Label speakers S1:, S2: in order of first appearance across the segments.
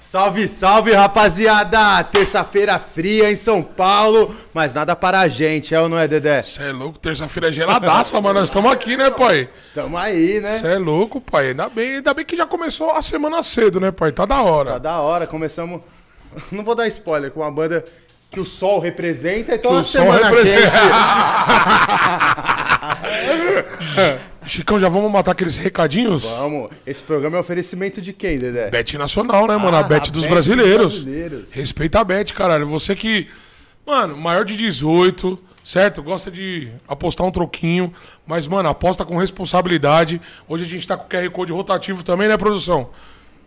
S1: Salve, salve, rapaziada! Terça-feira fria em São Paulo, mas nada para a gente, é ou não é, Dedé?
S2: Você é louco, terça-feira é geladaça, mano. Nós estamos aqui, né, pai?
S1: Tamo aí, né?
S2: Você é louco, pai. Ainda bem, ainda bem que já começou a semana cedo, né, pai? Tá da hora.
S1: Tá da hora, começamos. Não vou dar spoiler, com uma banda que o sol representa, então a semana
S2: representa.
S1: quente.
S2: Chicão, já vamos matar aqueles recadinhos?
S1: Vamos, esse programa é oferecimento de quem, Dedé?
S2: Bet nacional, né, mano? a
S1: Ah,
S2: Bet
S1: a
S2: dos
S1: Bet
S2: brasileiros.
S1: dos brasileiros.
S2: Respeita a Bet, caralho. Você que, mano, maior de 18, certo? Gosta de apostar um troquinho, mas, mano, aposta com responsabilidade. Hoje a gente tá com o QR Code rotativo também, né, produção?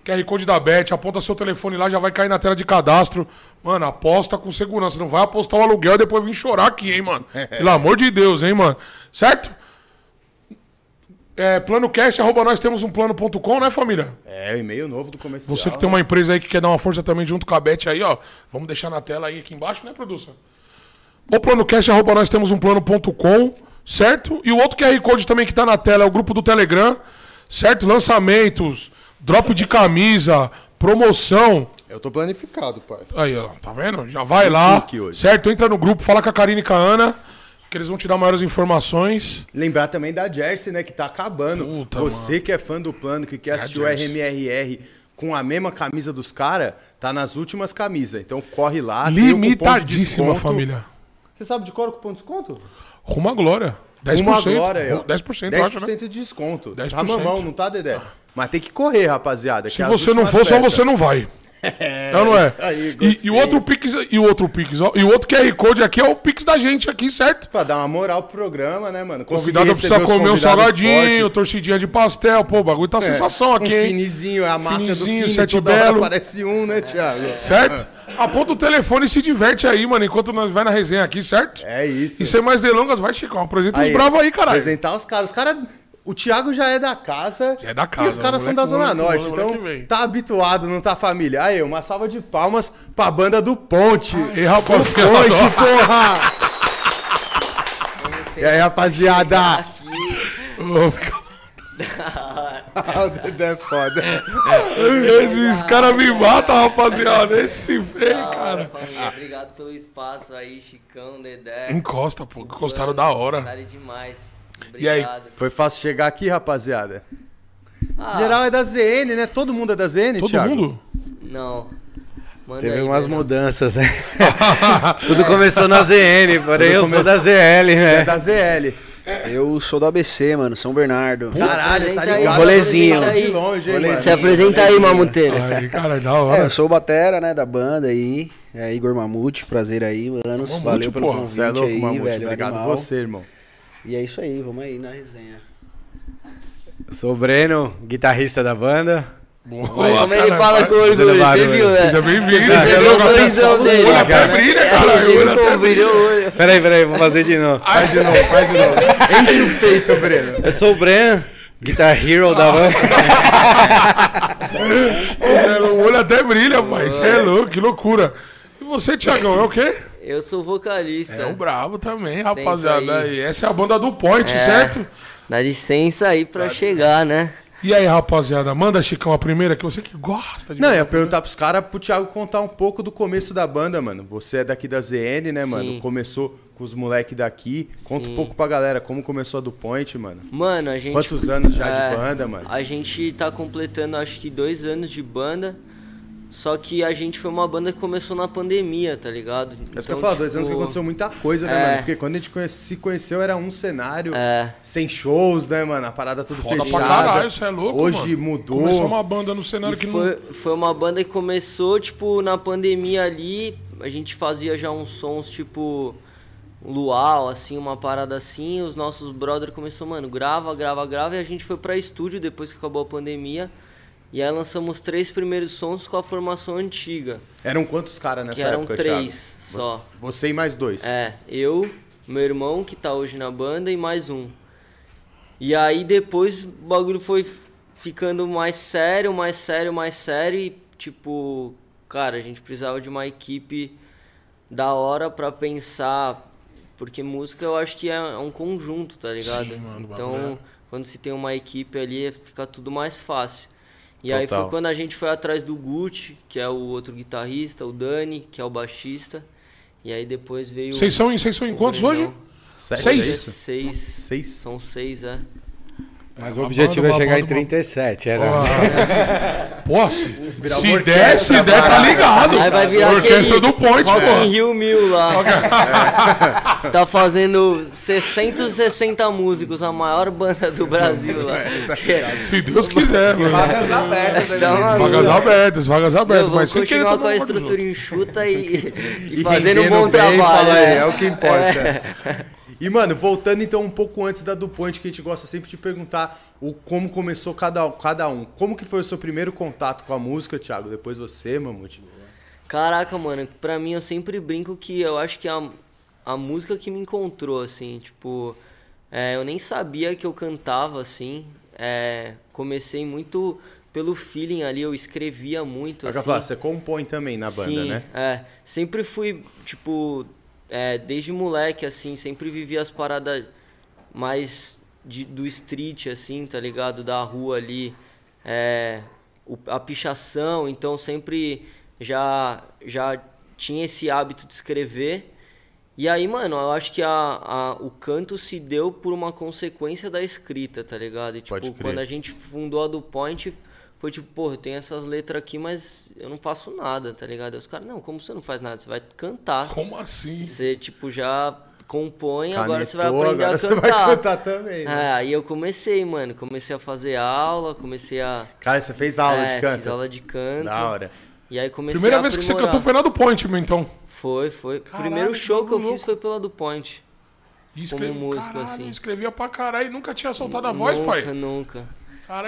S2: QR Code da Bet, aponta seu telefone lá, já vai cair na tela de cadastro. Mano, aposta com segurança. Não vai apostar o aluguel e depois vir chorar aqui, hein, mano? Pelo amor de Deus, hein, mano? Certo? É, plano cash, arroba nós temos um plano.com, né, família?
S1: É, o e-mail novo do comercial.
S2: Você que tem uma empresa aí que quer dar uma força também junto com a Bet aí, ó. Vamos deixar na tela aí aqui embaixo, né, produção? O plano cash, arroba nós temos um plano.com, certo? E o outro QR Code também que tá na tela é o grupo do Telegram, certo? Lançamentos, drop de camisa, promoção.
S1: Eu tô planificado, pai.
S2: Aí, ó, tá vendo? Já vai lá, certo? Entra no grupo, fala com a Karine e com a Ana, que eles vão te dar maiores informações.
S1: Lembrar também da Jersey, né, que tá acabando.
S2: Puta,
S1: Você que é fã do plano, que quer
S2: É
S1: assistir o. RMRR com a mesma camisa dos caras, tá nas últimas camisas. Então corre lá. de
S2: Limitadíssima,
S1: desconto.
S2: família.
S1: Você sabe de qual é o cupom de desconto?
S2: Rumo à glória. 10%.
S1: Uma agora, é.
S2: 10%, eu acho, né?
S1: de desconto.
S2: 10%.
S1: Tá mamão, não tá, Dedé? Mas tem que correr, rapaziada.
S2: Se
S1: que é
S2: você não for, só você não vai. É, não é?
S1: isso aí,
S2: e, e o outro Pix, e o outro Pix, e o outro QR Code aqui é o Pix da gente aqui, certo?
S1: Pra dar uma moral pro programa, né, mano? Conseguir
S2: Convidado precisa
S1: os
S2: comer um salgadinho,
S1: fortes.
S2: torcidinha de pastel, pô, o bagulho tá sensação aqui,
S1: um
S2: hein?
S1: finizinho, é a máfia
S2: Finizinho,
S1: do fini,
S2: sete belo.
S1: aparece um, né, Thiago?
S2: Certo? Aponta o telefone e se diverte aí, mano, enquanto nós vai na resenha aqui, certo?
S1: É isso.
S2: E sem mais delongas, vai, Chicão, apresenta os
S1: Aí,
S2: bravos aí, caralho.
S1: Apresentar os caras. Os caras. O Thiago já é da casa.
S2: Já é da
S1: E
S2: casa,
S1: os caras são da Zona Norte. então, tá habituado, não tá família. Aí, uma salva de palmas pra banda do Ponte.
S2: Aí, rapaziada.
S1: Do Ponte, porra! E aí, rapaziada?
S2: Ô, fica-
S1: o Dedé é foda.
S2: Esses caras me matam, rapaziada. Esse vem, cara.
S3: família. Obrigado pelo espaço aí, Chicão, Dedé.
S2: Encosta, pô. Encostaram da hora.
S3: Cara demais.
S2: E aí?
S1: Foi fácil chegar aqui, rapaziada.
S3: Ah,
S1: Geral é da ZN, né? Todo mundo é da ZN,
S2: Todo
S1: Thiago?
S2: mundo?
S3: Não. Manda
S4: Teve
S3: aí,
S4: umas
S3: Dedé.
S4: mudanças, né? Tudo começou na ZN, porém eu sou
S1: começou-
S4: da ZL,
S1: É
S4: né?
S1: da ZL.
S5: Eu sou do ABC, mano, São Bernardo.
S1: Caralho, tá ligado?
S5: rolezinho.
S1: Tá de longe, hein, mano?
S3: Se apresenta aí, Mamuteira.
S2: Aí, cara, da
S5: É,
S2: hora.
S5: eu sou o Batera, né, da banda aí. É Igor Mamute, prazer aí, anos.
S2: Mamute,
S5: Valeu pelo
S2: porra.
S5: convite
S1: Você é louco,
S5: aí,
S1: Mamute.
S5: velho.
S1: Obrigado
S5: animal.
S1: você, irmão.
S5: E é isso aí, vamos aí na resenha.
S4: Sou o Breno, guitarrista da banda.
S2: Boa,
S3: Como ele
S2: cara,
S3: fala orgulho, você viu, né?
S2: Seja bem-vindo.
S3: Você viu o sorrisão
S2: O
S3: dele,
S2: olho até brilha,
S3: É,
S2: cara. até
S3: como brilhou o olho?
S4: Peraí, peraí, vou fazer de novo.
S1: Faz de novo, faz de novo. Enche o peito, Breno.
S4: Eu sou o Breno, Guitar Hero da banda.
S2: O olho até brilha, pai. Você é louco, que loucura. E você, Tiagão, é o quê?
S3: Eu sou vocalista.
S2: É o brabo também, rapaziada.
S3: aí.
S2: E essa é a banda do Point,
S3: É.
S2: certo?
S3: Dá licença aí pra chegar, né?
S2: E aí, rapaziada, manda, Chicão, a primeira, que você que gosta de...
S1: Não, eu ia perguntar pros caras pro Thiago contar um pouco do começo da banda, mano. Você é daqui da ZN, né, mano?
S3: Sim.
S1: Começou com os moleques daqui. Conta
S3: Sim.
S1: um pouco pra galera como começou a do Point, mano.
S3: Mano, a gente.
S1: Quantos anos já
S3: É,
S1: de banda, mano?
S3: A gente tá completando acho que dois anos de banda. Só que a gente foi uma banda que começou na pandemia, tá ligado?
S1: É isso que eu ia falar, dois anos que
S3: tipo,
S1: aconteceu muita coisa, né,
S3: é.
S1: mano? Porque quando a gente conhece- se conheceu era um cenário,
S3: É.
S1: sem shows, né, mano? A parada tudo
S2: Foda
S1: fechada.
S2: pra caralho, você é louco,
S1: Hoje
S2: mano.
S1: mudou.
S2: Começou uma banda no cenário
S3: E
S2: que
S3: foi,
S2: não...
S3: foi uma banda que começou, tipo, na pandemia ali. A gente fazia já uns sons, tipo, luau, assim, uma parada assim. Os nossos brothers começou, mano, grava, grava, grava. E a gente foi pra estúdio depois que acabou a pandemia. E aí lançamos três primeiros sons com a formação antiga.
S1: Eram quantos caras nessa
S3: que eram
S1: época,
S3: três
S1: Thiago?
S3: só.
S1: Você e mais dois.
S3: É, eu, meu irmão que tá hoje na banda e mais um. E aí depois o bagulho foi ficando mais sério, mais sério, mais sério e tipo, cara, a gente precisava de uma equipe da hora pra pensar, porque música eu acho que é um conjunto, tá ligado?
S2: Sim, mano,
S3: então,
S2: é-
S3: quando se tem uma equipe ali, fica tudo mais fácil. E aí
S1: Total.
S3: foi quando a gente foi atrás do Gucci, que é o outro guitarrista, o Dani, que é o baixista. E aí depois veio.
S2: Vocês são, vocês são em quantos hoje? Seis?
S1: é?
S3: Seis.
S1: Seis?
S3: São seis, é.
S4: Mas
S2: É,
S4: o objetivo é chegar em
S2: babando,
S4: 37. Era.
S2: Pô, se,
S1: Virar
S2: se
S1: uma
S2: der, se der, tá ligado.
S3: Aí vai virar
S2: Orquestra
S3: aquele
S2: do Point,
S3: Rock
S2: pô.
S3: Rio Mil lá. Tá fazendo 660 músicos, a maior banda do Brasil lá.
S2: Se Deus quiser, mano.
S6: Vagas abertas, né?
S2: Vagas abertas, vagas abertas. Mas
S3: continuar com a estrutura enxuta e, e,
S1: E
S3: fazendo um bom
S1: bem,
S3: trabalho.
S1: aí,
S3: é.
S1: é o que importa. E, mano, voltando então um pouco antes da do Point, que a gente gosta sempre de perguntar o, como começou cada, cada um. Como que foi o seu primeiro contato com a música, Thiago? Depois você, Mamute.
S3: Caraca, mano, pra mim eu sempre brinco que eu acho que a, a música que me encontrou, assim, tipo, é, eu nem sabia que eu cantava, assim, é, comecei muito pelo feeling ali, eu escrevia muito,
S1: Assim,
S3: assim.
S1: você compõe também na banda,
S3: Sim,
S1: né?
S3: é, sempre fui, tipo, é, desde moleque, assim, sempre vivi as paradas mais de- do street, assim, tá ligado? Da rua ali, é, o- a pichação, então sempre já, já tinha esse hábito de escrever. E aí, mano, eu acho que a, a- o canto se deu por uma consequência da escrita, tá ligado? E, tipo, quando a gente fundou a do Point, foi tipo, pô, eu tenho essas letras aqui, mas eu não faço nada, tá ligado? Aí os caras, não, como você não faz nada? Você vai cantar.
S2: Como assim?
S3: Você, tipo, já compõe, agora você vai
S1: Canetou,
S3: aprender
S1: agora
S3: a
S1: você
S3: cantar.
S1: vai cantar também. né?
S3: É, aí eu comecei, mano. Comecei a fazer aula, comecei a.
S1: Cara, você fez aula
S3: é,
S1: de canto?
S3: Fiz aula de canto.
S1: Da hora.
S3: E aí comecei
S2: Primeira
S3: a
S2: vez que você
S3: aprimorar.
S2: cantou foi na do Point, meu, então.
S3: Foi, foi.
S2: Caralho,
S3: primeiro show que eu
S2: bagulho
S3: fiz foi pela do Point.
S2: E escrevi,
S3: músico,
S2: caralho,
S3: assim.
S2: escrevia pra caralho e nunca tinha soltado a voz,
S3: nunca,
S2: pai.
S3: Nunca.
S2: Caralho,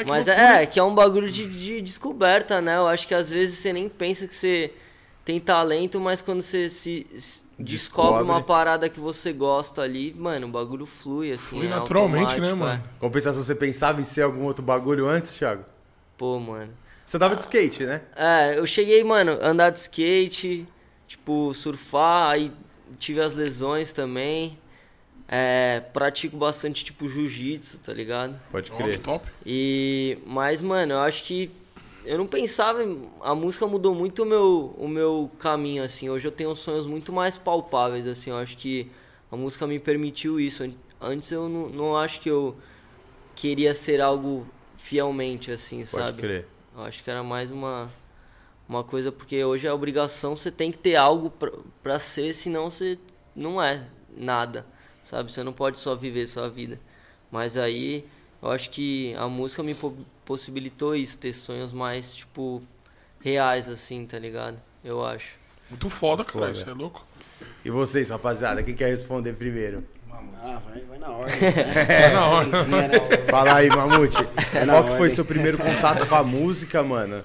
S2: que
S3: Mas
S2: loucura.
S3: é, que é um bagulho de, de descoberta, né? Eu acho que às vezes você nem pensa que você tem talento, mas quando você se, se descobre
S1: Descobre.
S3: uma parada que você gosta ali, mano, o bagulho flui, assim.
S2: Flui
S3: é
S2: naturalmente, né, mano?
S3: é.
S1: Compensação, você pensava em ser algum outro bagulho antes, Thiago?
S3: Pô, mano.
S1: Você dava de skate, né?
S3: É, eu cheguei, mano, andar de skate, tipo, surfar, aí tive as lesões também. É, pratico bastante, tipo, jiu-jitsu, tá ligado?
S1: Pode
S2: Top, top.
S3: E, mas, mano, eu acho que eu não pensava, em- a música mudou muito o meu, o meu caminho, assim. Hoje eu tenho sonhos muito mais palpáveis, assim. Eu acho que a música me permitiu isso. An- Antes eu não, não acho que eu queria ser algo fielmente, assim,
S1: Pode
S3: sabe?
S1: crer.
S3: Eu acho que era mais uma, uma coisa, porque hoje a obrigação você tem que ter algo pra, pra ser, senão você não é nada, sabe? Você não pode só viver sua vida. Mas aí eu acho que a música me po- possibilitou isso, ter sonhos mais, tipo, reais, assim, tá ligado? Eu acho.
S2: Muito foda, cara.
S1: Foda.
S2: Isso é louco.
S1: E vocês, rapaziada, quem quer responder primeiro?
S5: Ah, vai, vai na ordem.
S2: É na hora.
S5: Sequência, né?
S1: Fala aí, Mamute.
S5: É na
S1: Qual que foi
S5: ordem.
S1: seu primeiro contato com a música, mano?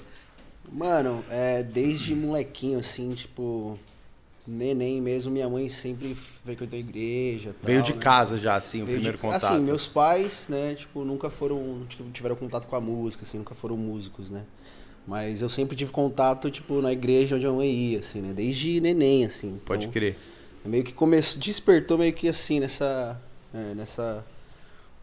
S5: Mano, é, desde molequinho, assim, tipo, neném mesmo, minha mãe sempre frequentou a igreja.
S1: Veio
S5: tal,
S1: de
S5: né?
S1: casa já, assim, o
S5: Veio
S1: primeiro
S5: de-
S1: contato.
S5: Assim, meus pais, né, tipo, nunca foram, tipo, tiveram contato com a música, assim, nunca foram músicos, né. Mas eu sempre tive contato, tipo, na igreja onde a mãe ia, assim, né, desde neném, assim.
S1: Pode
S5: Então,
S1: crer.
S5: meio que começou, despertou meio que assim nessa, é, nessa,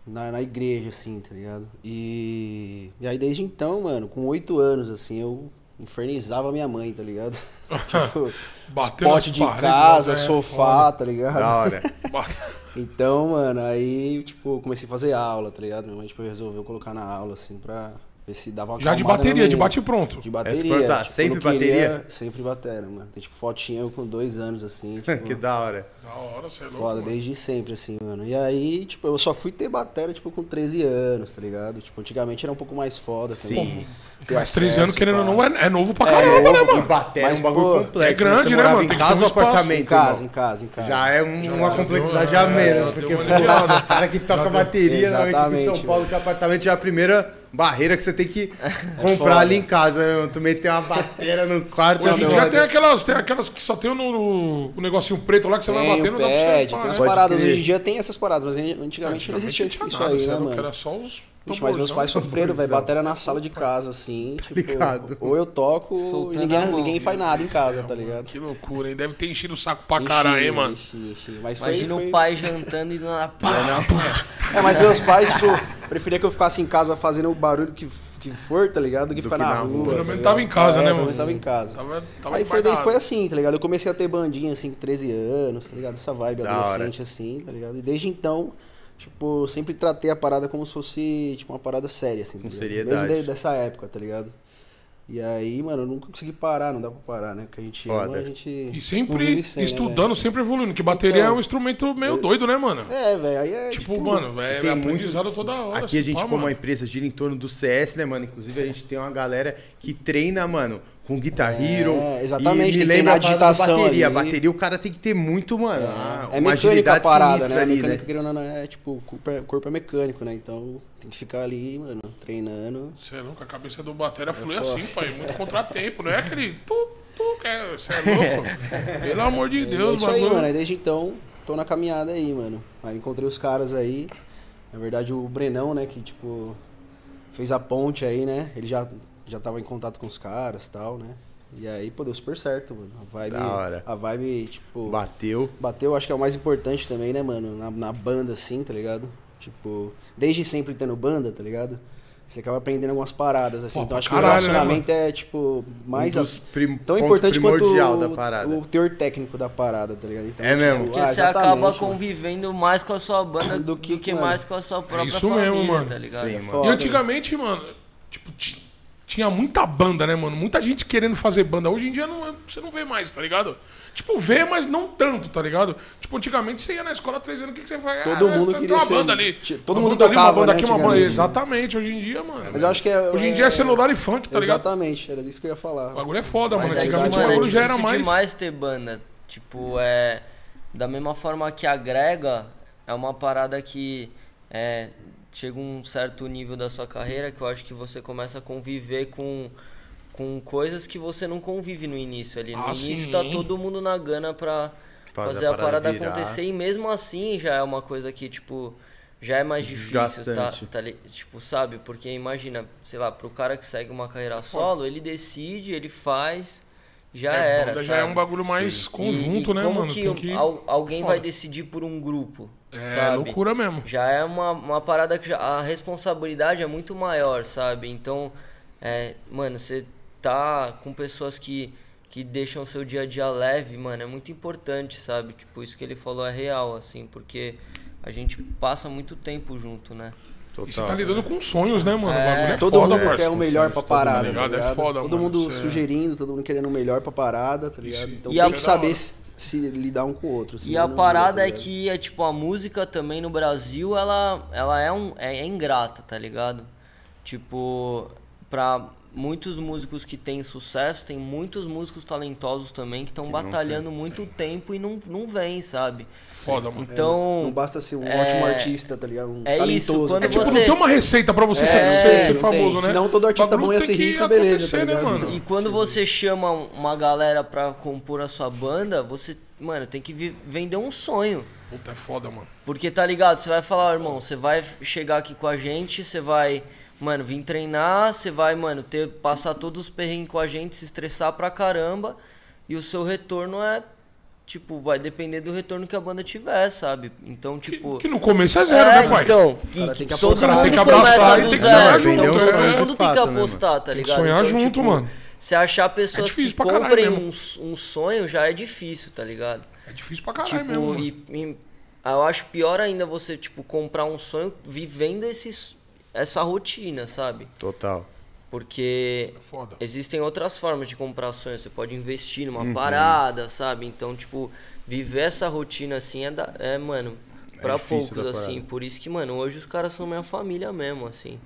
S5: na, na igreja, assim, tá ligado? E, e aí desde então, mano, com oito anos, assim, eu infernizava minha mãe, tá ligado? tipo, pote de
S2: paredes,
S5: casa,
S2: né?
S5: sofá, tá ligado?
S1: Da hora.
S5: Então, mano, aí, tipo, comecei a fazer aula, tá ligado? Minha mãe, tipo, resolveu colocar na aula, assim, pra ver se dava uma
S2: Já de bateria, de bate e pronto.
S5: De
S1: Essa
S5: bateria. tipo,
S1: sempre
S5: não queria-
S1: bateria?
S5: Sempre bateria, mano. Tem, tipo, fotinha eu com dois anos, assim, tipo...
S1: que da hora.
S2: Da hora, você é louco.
S5: Foda,
S2: mano.
S5: desde sempre, assim, mano. E aí, tipo, eu só fui ter bateria, tipo, com 13 anos, tá ligado? Tipo, antigamente era um pouco mais foda também. ter
S2: Mas 13
S5: acesso,
S2: anos, querendo
S5: pá.
S2: ou não, é, é novo pra
S5: É
S2: caramba, né,
S5: novo,
S2: mano?
S1: E bater é um bagulho
S5: pô,
S1: complexo.
S2: é grande,
S1: Você
S2: né, mano?
S1: em
S2: Tem que
S1: casa ou apartamento,
S5: Em casa, em casa, em casa.
S1: Já é um- uma
S2: deu
S1: complexidade
S2: uma-
S1: a menos,
S2: é,
S1: porque
S2: uma
S1: pô, o cara que toca bateria, normalmente em São Paulo, que é apartamento já é a primeira barreira que você tem que comprar ali em casa, né? mano? Tu meter uma bateria no quarto.
S2: Hoje em
S1: é
S2: dia tem aquelas, tem aquelas que só tem no, no- o negocinho preto lá que você vai
S5: Tem o pad, tem umas.
S1: Pode
S5: paradas. Hoje em dia tem essas paradas, mas antigamente não existia isso
S2: nada,
S5: aí, né, mano?
S2: Era só os.
S5: Vixe, mas meus pais sofreram, velho. Bateria na sala de casa, assim. Tipo,
S1: ligado.
S5: ou eu toco, e ninguém,
S3: mão.
S5: ninguém faz nada em casa, tá
S2: Céu,
S5: ligado?
S2: mano, Que loucura, hein? Deve ter enchido o saco pra caralho, hein, mano?
S5: Enchi, enchi. Mas
S3: Imagina
S5: foi...
S3: o pai jantando e do nada. Pá,
S5: É, mas meus pais, tipo, preferia que eu ficasse em casa fazendo o barulho que, que for, tá ligado? Do que
S1: Do
S5: ficar
S1: que
S5: na
S1: na
S5: rua. tá
S2: Pelo menos
S5: ligado?
S2: tava em casa,
S5: É,
S2: né,
S5: pelo
S2: mano?
S5: menos tava em casa.
S2: Tava, tava
S5: Aí foi, daí foi assim, tá ligado? Eu comecei a ter bandinha, assim, com 13 anos, tá ligado? Essa vibe
S1: Da hora.
S5: adolescente, assim, tá ligado? E desde então, tipo, eu sempre tratei a parada como se fosse, tipo, uma parada séria, assim. tá
S1: Com
S5: ligado?
S1: seriedade.
S5: Mesmo de- dessa época, tá ligado? E aí, mano, eu nunca consegui parar, não dá pra parar, né? Porque a gente
S1: Foda.
S5: ama, a gente.
S2: E sempre
S5: sem, né,
S2: estudando, sempre evoluindo. Que bateria
S5: Então,
S2: é um instrumento meio doido, né, mano?
S5: É, velho, aí é.
S2: Tipo, mano, é, é
S1: muito-
S2: aprendizado toda hora.
S1: Aqui a
S2: assim,
S1: gente,
S2: pá,
S1: como uma
S2: mano.
S1: empresa, gira em torno do CS, né, mano? Inclusive a gente tem uma galera que treina, mano, com Guitar
S5: É,
S1: Hero.
S5: exatamente,
S1: E me lembra a
S5: digitação
S1: bateria. A
S5: ali.
S1: bateria o cara tem que ter muito, mano. ah,
S5: É
S1: uma
S5: mecânica a
S1: agilidade
S5: parada,
S1: sinistra
S5: né?
S1: ali,
S5: mecânica,
S1: né?
S5: querendo é tipo, o corpo é, o corpo é mecânico, né? Então tem que ficar ali, mano, treinando.
S2: Você é louco, a cabeça do batera flui
S5: É foda.
S2: assim, pai. Muito contratempo, não é aquele. Tu, tu, quer. Você é louco? Pelo amor de
S5: é
S2: Deus,
S5: isso aí,
S2: bagulho.
S5: mano. Aí desde então, tô na caminhada aí, mano. Aí encontrei os caras aí. Na verdade, o Brenão, né, que tipo, fez a ponte aí, né? Ele já, já tava em contato com os caras e tal, né? E aí, pô, deu super certo, mano. A vibe.
S1: Da hora.
S5: A vibe, tipo.
S1: Bateu.
S5: Bateu, acho que é o mais importante também, né, mano? Na, na banda, assim, tá ligado? Tipo, desde sempre tendo banda, tá ligado? Você acaba aprendendo algumas paradas, assim.
S2: Pô,
S5: então acho que
S2: caralho,
S5: o
S2: né,
S5: relacionamento é, tipo, mais.
S1: um
S5: a-
S1: dos prim...
S5: tão importante quanto o,
S1: da parada.
S5: o teor técnico da parada, tá ligado? Então,
S1: É mesmo?
S3: Porque
S5: ah,
S3: você acaba
S5: mano.
S3: convivendo mais com a sua banda
S5: Do
S3: do
S5: que,
S3: que,
S5: mano.
S3: mais com a sua própria
S2: isso
S3: família,
S2: mesmo, mano.
S3: tá ligado?
S1: Sim,
S5: É
S1: mano.
S5: foda,
S2: E antigamente, mano, tipo, ti- tinha muita banda, né, mano? Muita gente querendo fazer banda. Hoje em dia não, você não vê mais, tá ligado? Tipo, vê, mas não tanto, tá ligado? Tipo, antigamente você ia na escola três anos, o que, que você faz?
S5: Todo
S2: ah,
S5: mundo
S2: tem
S5: queria
S2: uma
S5: ser-
S2: banda ali.
S5: todo
S2: Uma
S5: mundo
S2: banda ali,
S5: tocava,
S2: uma banda
S5: né,
S2: aqui, uma banda. Exatamente, hoje em dia, mano.
S5: Mas eu acho que é.
S2: Hoje em dia é celular e funk, tá ligado?
S5: Exatamente, era isso que eu ia falar.
S2: O bagulho é foda, mano.
S3: Mas aí,
S2: Antigamente o
S3: mano,
S2: bagulho
S3: é
S2: já era mais.
S3: demais ter banda. Tipo, é. Da mesma forma que agrega, é uma parada que é, chega um certo nível da sua carreira que eu acho que você começa a conviver com, com coisas que você não convive no início ali. No
S2: Ah,
S3: início
S2: sim.
S3: tá todo mundo na gana pra
S1: Fazer
S3: fazer,
S1: a
S3: a
S1: parada virar.
S3: acontecer e mesmo assim já é uma coisa que, tipo, já é mais difícil, tá,
S1: Desgastante.
S3: tá Tipo, sabe? Porque imagina, sei lá, pro cara que segue uma carreira solo, ele decide, ele faz, já
S2: É,
S3: era,
S2: banda já é
S3: sabe?
S2: um bagulho mais conjunto,
S3: E- e
S2: né,
S3: como
S2: mano?
S3: que,
S2: Tem que...
S3: al- alguém
S2: Foda.
S3: vai decidir por um grupo,
S2: É
S3: sabe?
S2: loucura mesmo.
S3: Já é uma, uma parada que já, a responsabilidade é muito maior, sabe? Então, é, mano, você tá com pessoas que, que deixam o seu dia a dia leve, mano, é muito importante, sabe? Tipo, isso que ele falou é real, assim, porque a gente passa muito tempo junto, né?
S2: E você tá lidando com sonhos, né, mano?
S3: É,
S2: é
S5: todo
S2: foda,
S5: mundo
S2: parça.
S5: quer o melhor pra
S1: todo mundo
S5: parada,
S2: ligado,
S5: tá
S2: é
S5: ligado?
S2: foda,
S5: todo
S2: mano,
S5: mundo
S2: é-
S5: sugerindo, todo mundo querendo o melhor pra parada, tá ligado?
S2: Isso-
S5: Então
S3: e
S5: tem
S3: a-
S5: que saber se, se lidar um com o outro.
S3: E a
S5: não
S3: parada
S5: tá
S3: é que é tipo a música também no Brasil, ela, ela é um é, é ingrata, tá ligado? Tipo, pra muitos músicos que têm sucesso, tem muitos músicos talentosos também que estão batalhando muito tempo e não não vem, sabe?
S2: Foda, mano.
S3: Então,
S5: Não basta ser um
S3: é-
S5: ótimo artista, tá ligado? Um
S3: é
S5: talentoso.
S3: isso, quando
S2: É tipo,
S3: você-
S2: não tem uma receita pra você ser,
S3: É,
S2: ser- ser
S5: não
S2: famoso,
S5: tem.
S2: né?
S5: Senão todo artista bom ia
S2: tem
S5: ser rico, beleza, tá
S2: né,
S5: ligado?
S2: mano?
S3: E quando você chama uma galera pra compor a sua banda, você, mano, tem que vender um sonho.
S2: Puta, é foda, mano.
S3: Porque tá ligado? Você vai falar, irmão, você vai chegar aqui com a gente, você vai, mano, vir treinar, você vai, mano, ter passar todos os perrengues com a gente, se estressar pra caramba, e o seu retorno é tipo, vai depender do retorno que a banda tiver, sabe? Então, tipo,
S2: Que no começo é zero,
S3: é,
S2: né, pai?
S3: então,
S5: cara
S3: que,
S5: tem que
S3: todo
S5: apostar.
S3: mundo
S2: Tem que abraçar e tem que sonhar
S3: então
S2: junto,
S3: todo
S2: é.
S3: mundo tem que
S1: né,
S3: apostar, tá
S2: Tem que
S3: ligado?
S2: sonhar
S3: Então,
S2: junto,
S3: tipo,
S2: mano.
S3: Se achar pessoas
S2: difícil
S3: que comprem um, um sonho já é difícil, tá ligado?
S2: É difícil pra caralho
S3: Tipo,
S2: mesmo. mano.
S3: e, e eu acho pior ainda você, tipo, comprar um sonho vivendo esses, essa rotina, sabe?
S1: Total.
S3: Porque
S2: É foda.
S3: existem outras formas de comprar sonhos. Você pode investir
S2: Uhum.
S3: numa parada, sabe? Então, tipo, viver essa rotina assim é, da, é mano, pra
S1: difícil
S3: poucos, assim. Por isso que, mano, hoje os caras são minha família mesmo, assim.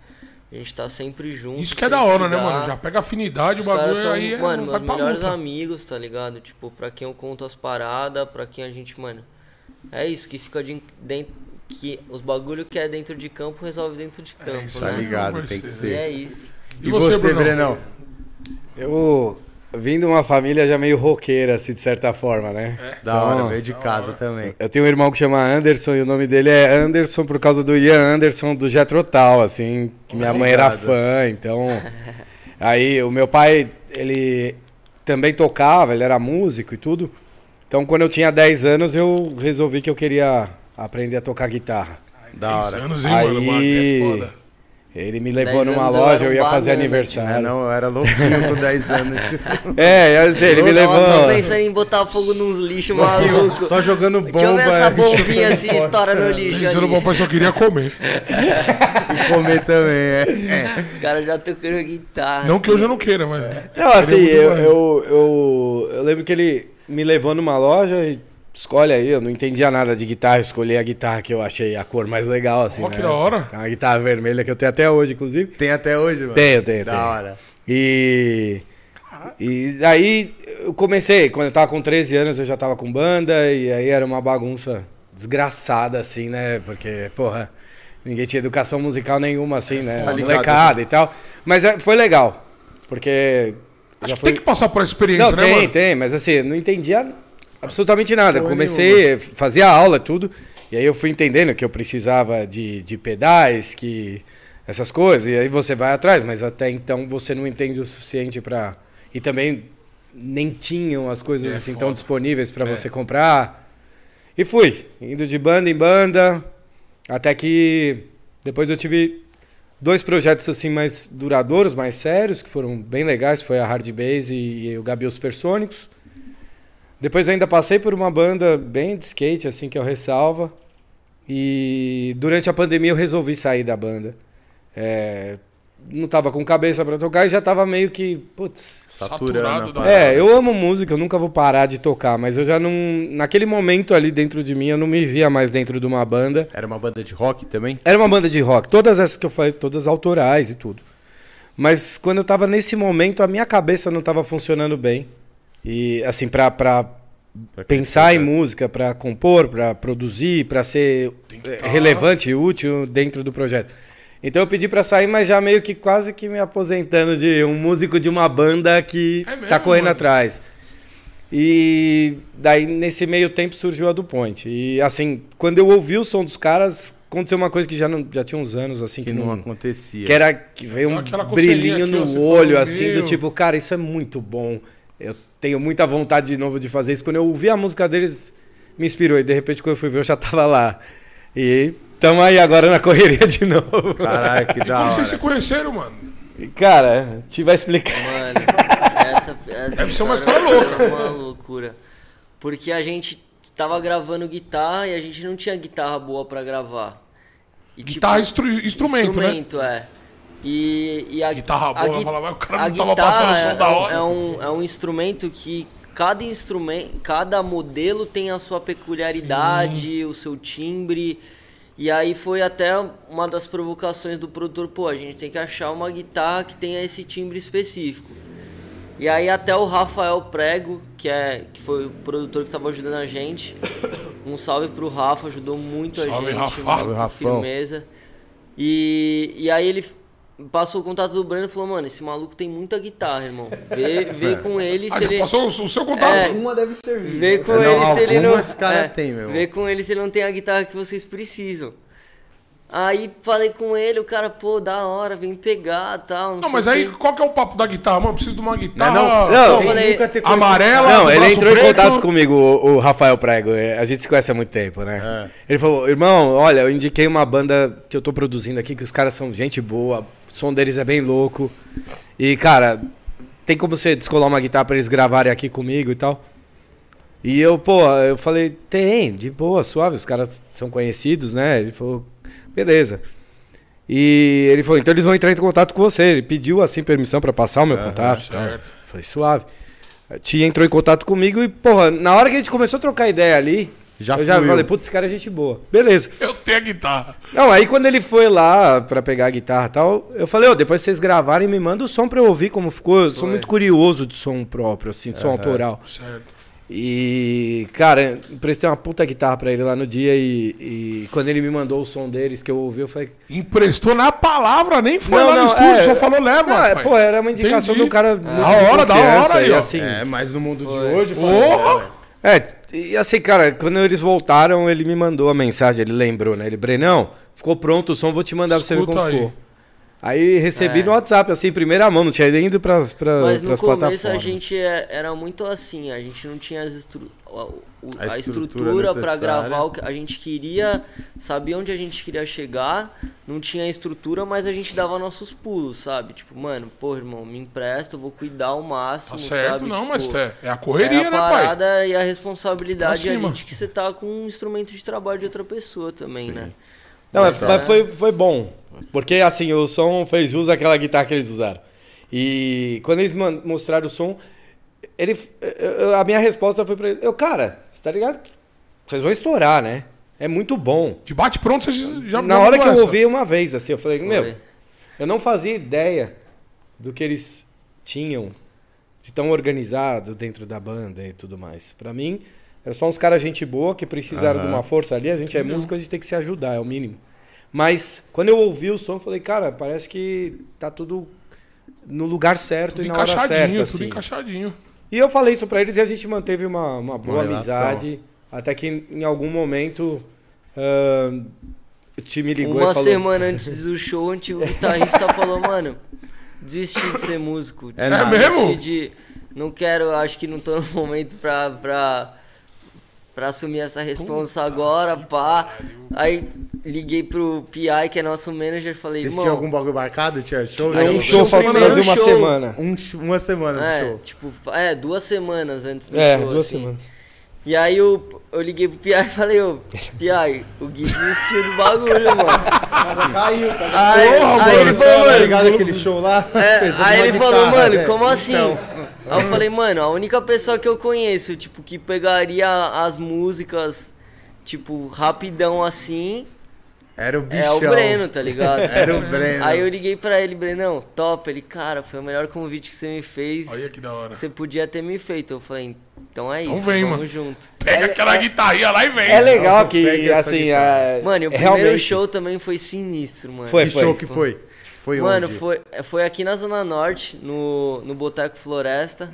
S3: A gente tá sempre junto.
S2: Isso que é da hora, né, mano? Já pega afinidade, o
S3: Os caras
S2: bagulho
S3: são,
S2: aí é,
S3: mano,
S2: vai
S3: meus
S2: pra
S3: melhores
S2: luta.
S3: amigos, tá ligado? Tipo, pra quem eu conto as paradas, pra quem a gente, mano. É isso, que fica de, dentro. Que os bagulho que é dentro de campo resolve dentro de campo.
S2: isso
S1: Tá
S3: né?
S2: aí.
S1: ligado, tem que
S2: ser.
S3: E é isso.
S2: E
S1: E
S2: você,
S1: você? Brenão?
S4: Eu vim de uma família já meio roqueira, assim, de certa forma, né?
S1: Da
S4: Então,
S1: hora, veio de casa também.
S4: Eu tenho um irmão que chama Anderson e o nome dele é Anderson por causa do Ian Anderson do Jethro Tull, assim, que minha mãe era fã, então... Aí o meu pai, ele também tocava, ele era músico e tudo. Então quando eu tinha 10 anos eu resolvi que eu queria aprender a tocar guitarra.
S1: Da hora.
S2: anos, hein, mano? Mano, é
S4: Aí
S2: foda.
S4: ele me levou numa
S3: eu
S4: loja, eu
S3: um
S4: ia fazer
S3: banana,
S1: É,
S4: aniversário.
S1: não, eu era louquinho com 10 anos. tipo,
S4: É, ia dizer, ele me levou.
S3: Só pensando em botar fogo nos lixos maluco.
S1: Só jogando bomba.
S3: Deixa eu ver essa bombinha assim, estoura no lixo
S2: meu pai só queria comer.
S1: E comer também, é. é.
S3: Os caras já tocando guitarra.
S2: Não que hoje eu não queira, mas.
S4: Não, assim, eu, eu, eu, eu lembro que ele me levou numa loja e escolhe aí, eu não entendia nada de guitarra, escolhi a guitarra que eu achei a cor mais legal, assim,
S2: Ó,
S4: né?
S2: que da hora.
S4: É Uma guitarra vermelha que eu tenho até hoje, inclusive.
S1: Tem até hoje, mano?
S4: Tenho, tenho,
S1: Da
S4: tenho.
S1: hora.
S4: E. E aí eu comecei, quando eu tava com 13 anos eu já tava com banda, e aí era uma bagunça desgraçada, assim, né? Porque, porra, ninguém tinha educação musical nenhuma, assim, né?
S1: Tá
S4: Molecada e tal. Mas é, foi legal, porque.
S2: Acho
S4: já
S2: que
S4: foi...
S2: tem que passar por experiência,
S4: Não,
S2: né,
S4: tem,
S2: mano?
S4: tem, mas assim, eu não entendia absolutamente nada.
S1: Porra
S4: Comecei, fazia aula, tudo, e aí eu fui entendendo que eu precisava de, de pedais, que essas coisas, e aí você vai atrás, mas até então você não entende o suficiente pra. E também nem tinham as coisas
S2: É
S4: assim
S2: foda.
S4: tão disponíveis pra
S2: É.
S4: você comprar. E fui, indo de banda em banda, até que depois eu tive dois projetos assim mais duradouros, mais sérios, que foram bem legais, foi a Hard Bass e, e o Gabi os Supersônicos. Depois ainda passei por uma banda bem de skate, assim, que é o Ressalva. E durante a pandemia eu resolvi sair da banda. É, não tava com cabeça pra tocar e já tava meio que, putz,
S1: Saturando.
S2: Saturado
S1: parada.
S4: é, eu amo música, eu nunca vou parar de tocar, mas eu já não. Naquele momento ali dentro de mim, eu não me via mais dentro de uma banda.
S1: Era uma banda de rock também?
S4: Era uma banda de rock, todas essas que eu falei, todas autorais e tudo. Mas quando eu tava nesse momento, a minha cabeça não tava funcionando bem. E assim, pra, pra
S1: Pra
S4: pensar em música, pra compor, pra produzir, pra ser
S2: tá.
S4: relevante e útil dentro do projeto. Então eu pedi pra sair, mas já meio que quase que me aposentando de um músico de uma banda que
S2: É mesmo,
S4: tá correndo
S2: mano?
S4: atrás. E daí nesse meio tempo surgiu a do Point. E assim, quando eu ouvi o som dos caras, aconteceu uma coisa que já não já tinha uns anos assim
S1: Que
S4: que,
S1: não
S4: não,
S1: acontecia.
S4: que era que veio um brilhinho
S2: aqui, ó,
S4: no
S2: você
S4: olho assim do tipo, cara, isso é muito bom. Eu tenho muita vontade de novo de fazer isso. Quando eu ouvi a música deles, me inspirou e de repente quando eu fui ver eu já tava lá. E tamo aí agora na correria de novo.
S1: Caralho, que
S2: E
S1: da
S2: como
S1: hora.
S2: vocês se conheceram, mano?
S4: Cara, te vai explicar.
S3: Mano, essa, essa
S2: Deve ser uma
S3: história
S2: louca.
S3: é Uma loucura. Porque a gente tava gravando guitarra e a gente não tinha guitarra boa pra gravar. E, tipo,
S2: Guitarra instru- instrumento, né?
S3: instrumento, é. E, e a
S2: Guitarra
S3: a
S2: boa,
S3: gui-
S2: eu falava, o cara
S3: a
S2: não tava passando o som
S3: é,
S2: da hora.
S3: É um, é um instrumento que cada instrumento, cada modelo tem a sua peculiaridade, o seu timbre. E aí foi até uma das provocações do produtor, pô, a gente tem que achar uma guitarra que tenha esse timbre específico. E aí até o Rafael Prego, que é que foi o produtor que estava ajudando a gente. Um salve pro Rafa, ajudou muito
S2: Salve,
S3: a gente,
S2: Rafa.
S1: Salve,
S3: firmeza. E, e aí ele passou o contato do Breno e falou, mano, esse maluco tem muita guitarra, irmão. Vê, vê com ele
S2: Ah,
S3: se ele.
S2: passou o, seu contato?
S3: É.
S5: Uma deve servir.
S3: Vê com
S1: Não,
S3: ele se ele não.
S1: cara
S3: é,
S1: tem, meu.
S3: Vê com ele se ele não tem a guitarra que vocês precisam. Aí falei com ele, o cara, pô, da hora, vem pegar tal. Não,
S2: Não,
S3: sei
S2: mas aí qual que é o papo da guitarra? Mano, eu preciso de uma guitarra.
S1: Não, não,
S4: Não,
S1: sem
S3: falei-
S1: nunca ter conhecido-
S2: Amarela.
S4: Não, ele entrou em
S2: preto.
S4: contato comigo, o, o Rafael Prego. é, A gente se conhece há muito tempo, né?
S1: É.
S4: Ele falou, irmão, olha, eu indiquei uma banda que eu tô produzindo aqui, que os caras são gente boa, som deles é bem louco. E, cara, tem como você descolar uma guitarra pra eles gravarem aqui comigo e tal? E eu, pô, eu falei, tem, de boa, suave, os caras são conhecidos, né? Ele falou, beleza. E ele falou, então eles vão entrar em contato com você. Ele pediu, assim, permissão pra passar o meu contato. e tal.
S2: certo.
S4: Falei, suave. A tia entrou em contato comigo e, porra, na hora que a gente começou a trocar ideia ali,
S1: Já
S4: eu já
S1: fluiu.
S4: falei, putz, esse cara é gente boa. Beleza.
S2: Eu tenho a guitarra.
S4: Não, aí quando ele foi lá pra pegar a guitarra e tal, eu falei, ó, depois vocês gravarem, me manda o som pra eu ouvir como ficou. Eu sou muito curioso de som próprio, assim, de som autoral.
S2: Certo.
S4: E, cara, emprestei uma puta guitarra pra ele lá no dia e, e quando ele me mandou o som deles que eu ouvi, eu falei.
S2: Emprestou na palavra, nem foi
S4: Não,
S2: lá no
S4: não,
S2: estúdio,
S4: é,
S2: só falou, leva.
S4: Não, é, pô, era uma indicação
S2: Entendi.
S4: do cara.
S2: Da
S4: de
S2: hora, da hora aí,
S4: e
S2: ó.
S4: assim,
S1: É, mas no mundo de
S3: Foi.
S1: hoje...
S2: Porra!
S4: É, e assim, cara, quando eles voltaram, ele me mandou a mensagem, ele lembrou, né? Ele, Brenão, ficou pronto o som, vou te mandar pra você ver como
S2: aí.
S4: ficou. Aí recebi
S3: É.
S4: no WhatsApp, assim, primeira mão, não tinha nem ido pras, pra,
S3: Mas no
S4: pras
S3: começo
S4: plataformas.
S3: a gente é- era muito assim, a gente não tinha as estru- a, o-
S1: A
S3: a
S1: estrutura necessária.
S3: gravar o que a gente queria, sabia onde a gente queria chegar, não tinha estrutura, mas a gente dava nossos pulos, sabe? Tipo, mano, pô, irmão, me empresta, eu vou cuidar ao máximo,
S2: Tá certo,
S3: sabe?
S2: não,
S3: Tipo,
S2: mas é, é a correria,
S3: é a
S2: né, pai?
S3: parada e a responsabilidade é a gente que você tá com um instrumento de trabalho de outra pessoa também, né?
S4: Não,
S3: Mas
S4: mas,
S3: é-
S4: foi, foi bom. Porque assim, o som fez jus àquela guitarra que eles usaram. E quando eles mostraram o som, ele, eu- a minha resposta foi pra ele: Eu, cara, você tá ligado? Vocês vão estourar, né? É muito bom.
S2: De bate pronto, você já
S4: Na hora que eu
S2: essa.
S4: ouvi uma vez, assim, eu falei: Meu, eu não fazia ideia do que eles tinham de tão organizado dentro da banda e tudo mais. Pra mim, é só uns caras gente boa que precisaram de
S1: Aham.
S4: uma força ali. A gente é músico, a gente tem que se ajudar, é o mínimo. Mas quando eu ouvi o som, eu falei, cara, parece que tá tudo no lugar certo
S2: Tudo
S4: e na hora
S2: encaixadinho,
S4: certa,
S2: tudo
S4: assim.
S2: encaixadinho.
S4: E eu falei isso pra eles e a gente manteve uma, uma boa
S1: Uma
S4: amizade. Até que em algum momento ah, o time ligou
S3: Uma
S4: e falou...
S3: semana antes do show, o guitarrista falou, mano, desisti de ser músico.
S1: É
S2: nada.
S3: Desisti
S2: mesmo?
S3: De, não quero, acho que não tô no momento pra, pra, pra assumir essa responsa agora, pá. Aí liguei pro PI, que é nosso manager, falei,
S1: Vocês tinham algum bagulho marcado? Tinha show?
S4: Tinha um show
S3: primeiro
S4: fazer uma
S3: show.
S4: semana.
S1: Um, uma semana
S3: É,
S1: show.
S3: tipo, é, duas semanas antes do
S4: É,
S3: show,
S4: duas
S3: assim.
S4: semanas.
S3: E aí eu, eu liguei pro PI e falei, ô, PI, o Gui desistiu do bagulho, mano.
S5: Casa caiu, casa
S3: Aí,
S2: Porra,
S3: aí ele
S2: mano.
S3: falou,
S1: Tá
S3: mano,
S1: ligado aquele show lá?
S3: É, aí ele falou,
S1: guitarra,
S3: mano,
S1: né?
S3: como assim?
S1: Então,
S3: Aí eu falei, mano, a única pessoa que eu conheço, tipo, que pegaria as músicas, tipo, rapidão assim,
S1: era o bichão.
S3: é o Breno, tá ligado?
S1: Era o Breno.
S3: Aí eu liguei pra ele, Brenão, top. Ele, cara, foi o melhor convite que você me fez.
S2: Olha que da hora.
S3: Você podia ter me feito. Eu falei, então é
S2: Então
S3: isso,
S2: vem,
S3: vamos
S2: mano.
S3: junto.
S2: Pega aquela guitarrinha lá e vem.
S4: É legal que, assim, é,
S3: Mano, e o
S4: é
S3: primeiro
S4: realmente-
S3: show também foi sinistro, mano.
S4: Foi,
S1: que show que foi? Foi
S3: Mano,
S1: onde?
S3: foi, foi aqui na Zona Norte, no, no Boteco Floresta.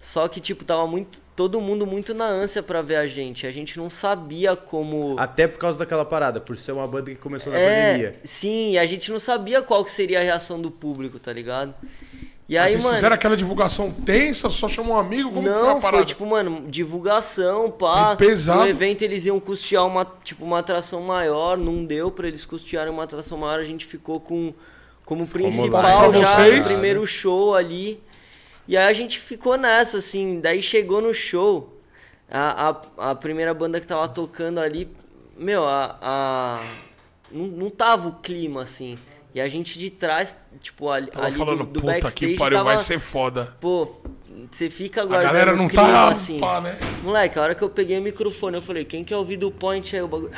S3: Só que, tipo, tava muito. Todo mundo muito na ânsia pra ver a gente. A gente não sabia como.
S1: Até por causa daquela parada, por ser uma banda que começou na
S3: é,
S1: pandemia.
S3: sim, a gente não sabia qual que seria a reação do público, tá ligado? E aí,
S2: Vocês
S3: mano.
S2: fizeram aquela divulgação tensa, só chamou um amigo? Como que foi a
S3: Não,
S2: parada?
S3: foi tipo, mano, divulgação, pá.
S2: Bem pesado.
S3: No evento eles iam custear uma, tipo, uma atração maior, não deu pra eles custearem uma atração maior, a gente ficou com como principal já no primeiro show ali. E aí a gente ficou nessa, assim, daí chegou no show, a, a, a primeira banda que tava tocando ali, meu, a. a não, não tava o clima, assim. E a gente de trás, tipo, ali,
S2: Tava
S3: ali
S2: falando,
S3: do, do
S2: puta
S3: backstage
S2: que pariu,
S3: tava,
S2: vai ser foda.
S3: Pô, você fica
S2: A
S3: guardando
S2: galera não tá
S3: assim.
S2: pá, né?
S3: Moleque, a hora que eu peguei o microfone, eu falei, quem quer ouvir do point aí o bagulho?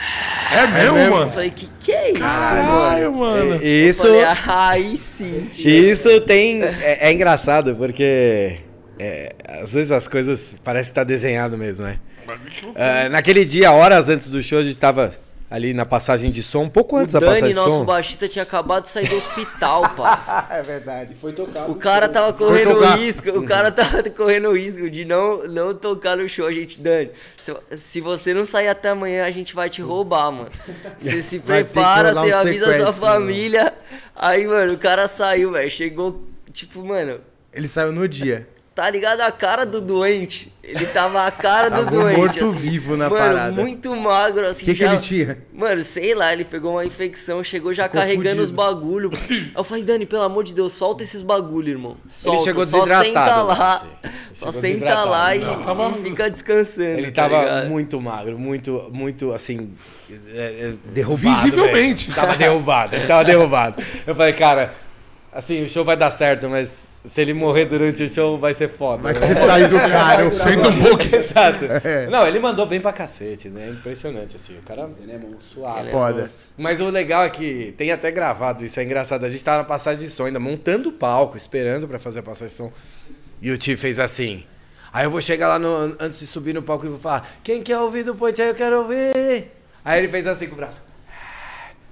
S2: É mesmo,
S1: mesmo?
S3: Eu
S2: mano?
S3: falei, que que é isso,
S2: Caralho,
S3: mano?
S2: mano.
S4: Isso,
S3: Eu falei, ah, aí sim, tio.
S4: isso tem. É, é engraçado, porque é, às vezes as coisas parecem estar desenhado mesmo, né? É, naquele dia, horas antes do show, a gente tava ali na passagem de som, um pouco
S3: O
S4: antes da
S3: Dani,
S4: passagem de
S3: nosso
S4: som.
S3: baixista, tinha acabado de sair do hospital, parça.
S5: É verdade. Foi tocado.
S3: O cara tava correndo
S1: tocar.
S3: risco, o cara tava correndo risco de não, não tocar no show. A gente, Dani, se, se você não sair até amanhã, a gente vai te roubar, mano. Você se prepara, você
S1: um
S3: avisa a sua
S1: mano.
S3: família. Aí, mano, o cara saiu, velho. Chegou, tipo, mano,
S1: Ele saiu no dia.
S3: Tá ligado a cara do doente? Ele tava a cara do
S1: Tava
S3: doente.
S1: morto-vivo na
S3: mano,
S1: parada.
S3: muito magro,
S1: O
S3: assim.
S1: que, que
S3: já-
S1: ele tinha?
S3: Mano, sei lá, ele pegou uma infecção, chegou já
S1: Ficou
S3: carregando
S1: fudido.
S3: os bagulho. Aí eu falei, Dani, pelo amor de Deus, solta esses bagulho, irmão. Solta,
S4: chegou
S3: só
S4: desidratado,
S3: senta lá.
S4: assim. Ele
S3: Só
S4: chegou
S3: senta lá e,
S4: desidratado.
S3: e fica descansando.
S4: Ele
S3: tá
S4: tava
S3: ligado?
S4: muito magro, muito, muito assim, é, é, derrubado.
S2: Visivelmente.
S4: velho. Tava derrubado, ele tava derrubado. Eu falei, cara, assim, o show vai dar certo, mas se ele morrer durante o show vai ser foda.
S1: Vai
S4: né?
S1: ter saído caro.
S2: Senta um pouco.
S4: Exato.
S1: É.
S4: Não, ele mandou bem pra cacete, né? Impressionante, assim. O cara
S5: Ele é monstro.
S4: suave.
S1: Foda.
S4: Mas o legal é que tem até gravado, isso é engraçado. A gente tava na passagem de som ainda, montando o palco, esperando pra fazer a passagem de som. E o tio fez assim. Aí eu vou chegar lá no- antes de subir no palco e vou falar: Quem quer ouvir do Ponte aí? Eu quero ouvir. Aí ele fez assim com o braço.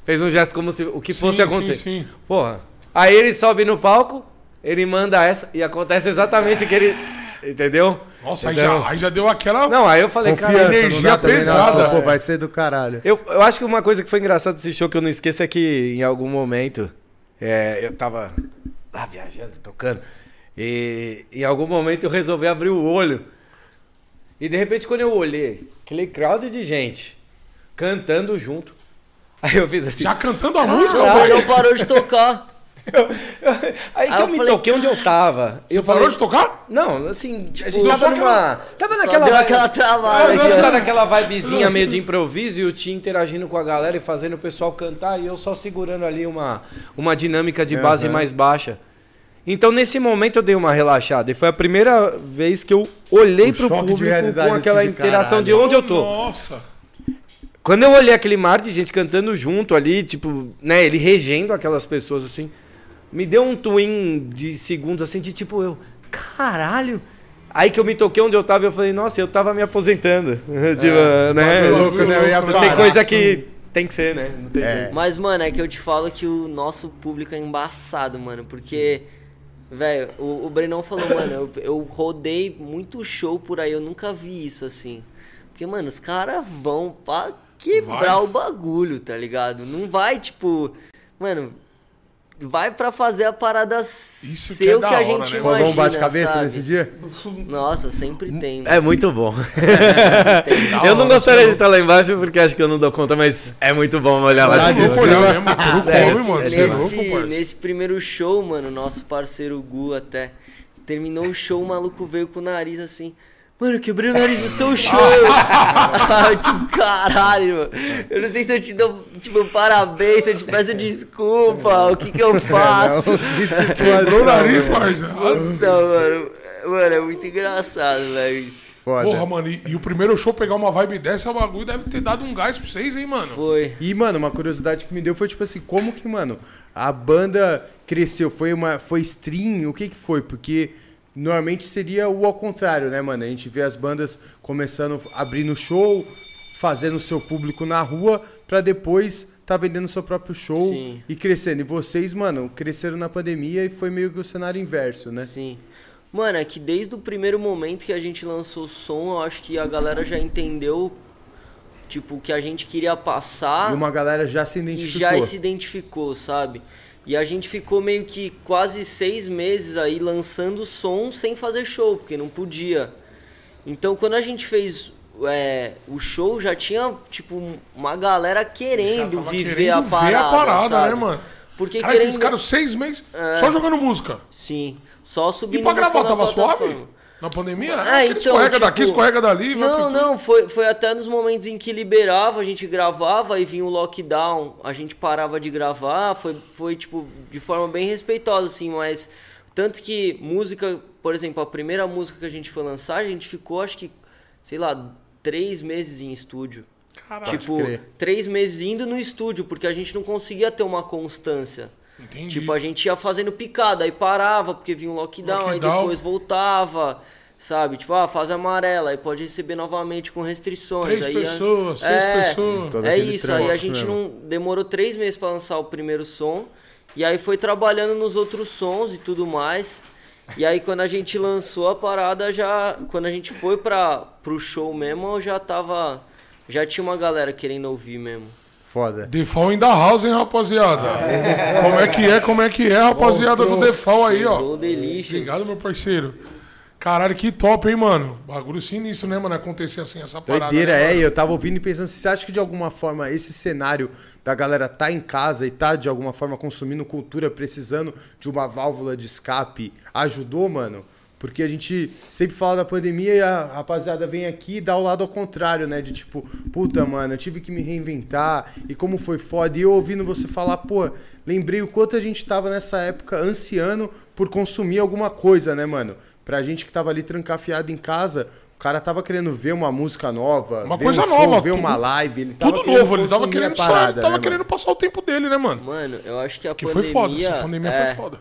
S4: Fez um gesto como se o que fosse
S2: Sim,
S4: acontecer.
S2: sim, sim.
S4: Porra. Aí ele sobe no palco, ele manda essa e acontece exatamente o que ele. Entendeu?
S2: Nossa, aí já, aí já deu aquela.
S4: Não, aí eu falei, cara.
S1: Confiança,
S2: energia
S1: não.
S2: pesada.
S1: Pô, vai ser do caralho.
S4: Eu, eu acho que uma coisa que foi engraçada desse show que eu não esqueço é que em algum momento É, eu tava lá viajando, tocando. E em algum momento eu resolvi abrir o olho. E de repente, quando eu olhei, aquele crowd de gente cantando junto. Aí eu fiz assim.
S2: Já cantando a música,
S3: O
S2: velho.
S3: não parou de tocar.
S4: Aí que
S3: Aí
S4: eu,
S3: eu
S4: me
S3: falei,
S4: toquei onde eu tava.
S2: Você
S4: eu
S2: parou
S4: falei,
S2: de tocar?
S4: Não, assim, a gente
S2: deu
S4: tava numa. Tava
S3: Só
S4: naquela.
S3: deu aquela travada
S4: tá naquela vibezinha meio de improviso e o Tim interagindo com a galera e fazendo o pessoal cantar e eu só segurando ali uma, uma dinâmica de base
S1: Aham.
S4: mais baixa. Então nesse momento eu dei uma relaxada e foi a primeira vez que eu olhei
S1: O
S4: pro público com aquela
S1: de
S4: interação de onde eu tô.
S2: Nossa.
S4: Quando eu olhei aquele mar de gente cantando junto ali, tipo, né, ele regendo aquelas pessoas assim, me deu um twin de segundos assim, de tipo, eu, caralho. Aí que eu me toquei onde eu tava e eu falei, nossa, eu tava me aposentando. tipo, né?
S1: bagulho louco, né? Eu ia
S4: Tem
S1: parar.
S4: coisa que tem que ser, né? Não tem
S1: É.
S4: jeito.
S3: Mas, mano, é que eu te falo que o nosso público é embaçado, mano. Porque, velho, o, o Brenão falou, mano, eu, eu rodei muito show por aí, eu nunca vi isso assim. Porque, mano, os caras vão pra quebrar
S2: Vai.
S3: o bagulho, tá ligado? Não vai, tipo. Mano, vai pra fazer a parada
S2: Isso que
S3: ser
S2: é
S3: o que a
S2: hora,
S3: gente
S2: né?
S3: imagina,
S1: Rolou um bate-cabeça
S3: sabe?
S1: nesse dia?
S3: Nossa, sempre tem.
S4: É muito bom.
S3: tem.
S2: Da
S4: eu não
S2: hora,
S4: gostaria de estar lá embaixo porque acho que eu não dou conta, mas é muito bom olhar lá de cima.
S2: mano. É louco,
S3: Nesse, nesse primeiro show, mano, nosso parceiro Gu até terminou o show, o maluco veio com o nariz assim. Mano, eu quebrei o nariz no seu show. Tipo, caralho, mano. Eu não sei se eu te dou, tipo, parabéns, se eu te peço desculpa, o que que eu faço.
S2: Quebrou o nariz, parça.
S3: Puta, mano. Mano, é muito engraçado, velho, isso.
S1: Foda.
S2: Porra, mano, e, e o primeiro show pegar uma vibe dessa, o bagulho deve ter dado um gás pra vocês, hein, mano?
S3: Foi.
S1: E, mano, uma curiosidade que me deu foi tipo assim, como que, mano, a banda cresceu? Foi uma. Foi stream? O que que foi? Porque normalmente seria o ao contrário, né, mano? A gente vê as bandas começando abrindo show, fazendo seu público na rua, pra depois tá vendendo seu próprio show
S3: Sim.
S1: e crescendo. E vocês, mano, cresceram na pandemia e foi meio que o cenário inverso, né?
S3: Sim. Mano, é que desde o primeiro momento que a gente lançou o som, eu acho que a galera já entendeu, tipo, o que a gente queria passar
S1: E uma galera já se
S3: e
S1: identificou.
S3: já se identificou, sabe? E a gente ficou meio que quase seis meses aí lançando som sem fazer show, porque não podia. Então quando a gente fez é, o show, já tinha, tipo, uma galera querendo viver
S2: querendo
S3: a parada.
S2: ver a parada,
S3: sabe?
S2: né, mano?
S3: Porque
S2: Cara, esses
S3: querendo-
S2: caras seis meses só jogando música.
S3: Sim. Só subindo
S2: E pra gravar, tava suave? Na pandemia?
S3: É,
S2: aquele
S3: então,
S2: escorrega daqui,
S3: tipo,
S2: escorrega dali. vai
S3: Não, não, foi, foi até nos momentos em que liberava, a gente gravava e vinha o lockdown, a gente parava de gravar, foi, foi tipo, de forma bem respeitosa, assim, mas tanto que música, por exemplo, a primeira música que a gente foi lançar, a gente ficou, acho que, sei lá, três meses em estúdio.
S2: Caralho.
S3: tipo, três meses indo no estúdio, porque a gente não conseguia ter uma constância.
S2: Entendi.
S3: Tipo, a gente ia fazendo picada, aí parava porque vinha um lockdown, aí
S2: Lockdown.
S3: depois voltava, sabe? Tipo, ah, fase amarela, aí pode receber novamente com restrições.
S2: Três
S3: aí
S2: pessoas, seis
S3: é,
S2: pessoas.
S1: Todo
S3: É isso, aí a gente
S1: mesmo.
S3: não demorou três meses pra lançar o primeiro som, e aí foi trabalhando nos outros sons e tudo mais. E aí quando a gente lançou a parada, já. Quando a gente foi pra, pro show mesmo, eu já tava. Já tinha uma galera querendo ouvir mesmo.
S1: Foda.
S2: Defal in da house, hein, rapaziada? Como é que é, como é que é, rapaziada do Defal aí, ó. Obrigado, meu parceiro. Caralho, que top, hein, mano? Bagulho sinistro, né, mano? Acontecer assim, essa parada.
S1: Doideira,
S2: né,
S1: é,
S2: mano?
S1: eu tava ouvindo e pensando, você acha que de alguma forma esse cenário da galera tá em casa e tá de alguma forma consumindo cultura, precisando de uma válvula de escape, ajudou, mano? Porque a gente sempre fala da pandemia e a rapaziada vem aqui e dá o lado ao contrário, né? De tipo, puta, mano, eu tive que me reinventar e como foi foda. E eu ouvindo você falar, pô, lembrei o quanto a gente tava nessa época ansiando por consumir alguma coisa, né, mano? Pra gente que tava ali trancafiado em casa, o cara tava querendo ver uma música nova,
S2: Uma
S1: ver
S2: coisa
S1: um show,
S2: nova,
S1: ver
S2: tudo-
S1: uma live. Ele tava
S2: Tudo novo, ele tava querendo sair,
S1: parada,
S2: ele tava
S1: né,
S2: querendo
S1: mano?
S2: passar o tempo dele, né, mano?
S3: Mano, eu acho que a
S2: Que
S3: pandemia.
S2: foi foda, essa pandemia
S3: é,
S2: foi foda.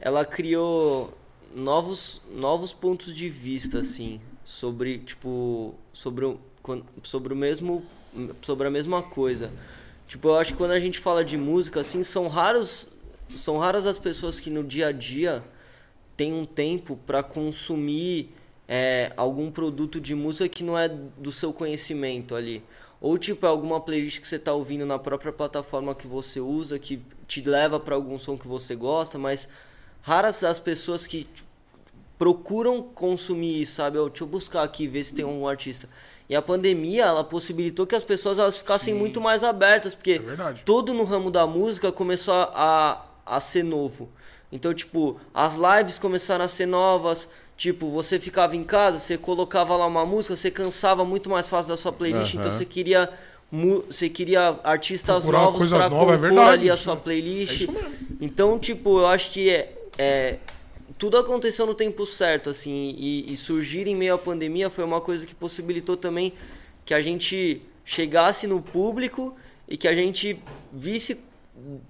S3: Ela criou novos, novos pontos de vista, assim, sobre, tipo, sobre o, sobre o mesmo, sobre a mesma coisa. Tipo, eu acho que quando a gente fala de música, assim, são raros, são raras as pessoas que no dia a dia têm um tempo para consumir é, algum produto de música que não é do seu conhecimento ali. Ou tipo, é alguma playlist que você tá ouvindo na própria plataforma que você usa, que te leva pra algum som que você gosta, mas raras as pessoas que procuram consumir isso, sabe? Ó, deixa eu buscar aqui, ver se tem um artista. E a pandemia, ela possibilitou que as pessoas elas ficassem muito mais abertas, porque
S2: É
S3: todo no ramo da música começou a, a, a ser novo. Então, tipo, as lives começaram a ser novas. Tipo, você ficava em casa, você colocava lá uma música, você cansava muito mais fácil da sua playlist. Então, você queria, você queria artistas
S2: Procurar
S3: novos
S2: novas, é
S3: compor
S2: verdade,
S3: ali a sua playlist.
S2: É.
S3: Então, tipo, eu acho que é, é, tudo aconteceu no tempo certo, assim, e, e surgir em meio à pandemia foi uma coisa que possibilitou também que a gente chegasse no público e que a gente visse,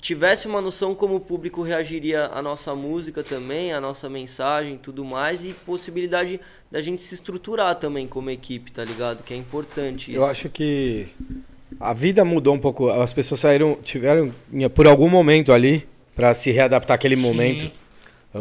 S3: tivesse uma noção como o público reagiria à nossa música também, à nossa mensagem e tudo mais, e possibilidade da gente se estruturar também como equipe, tá ligado? Que é importante isso.
S4: Eu acho que a vida mudou um pouco. As pessoas saíram, tiveram por algum momento ali para se readaptar àquele
S2: Sim.
S4: momento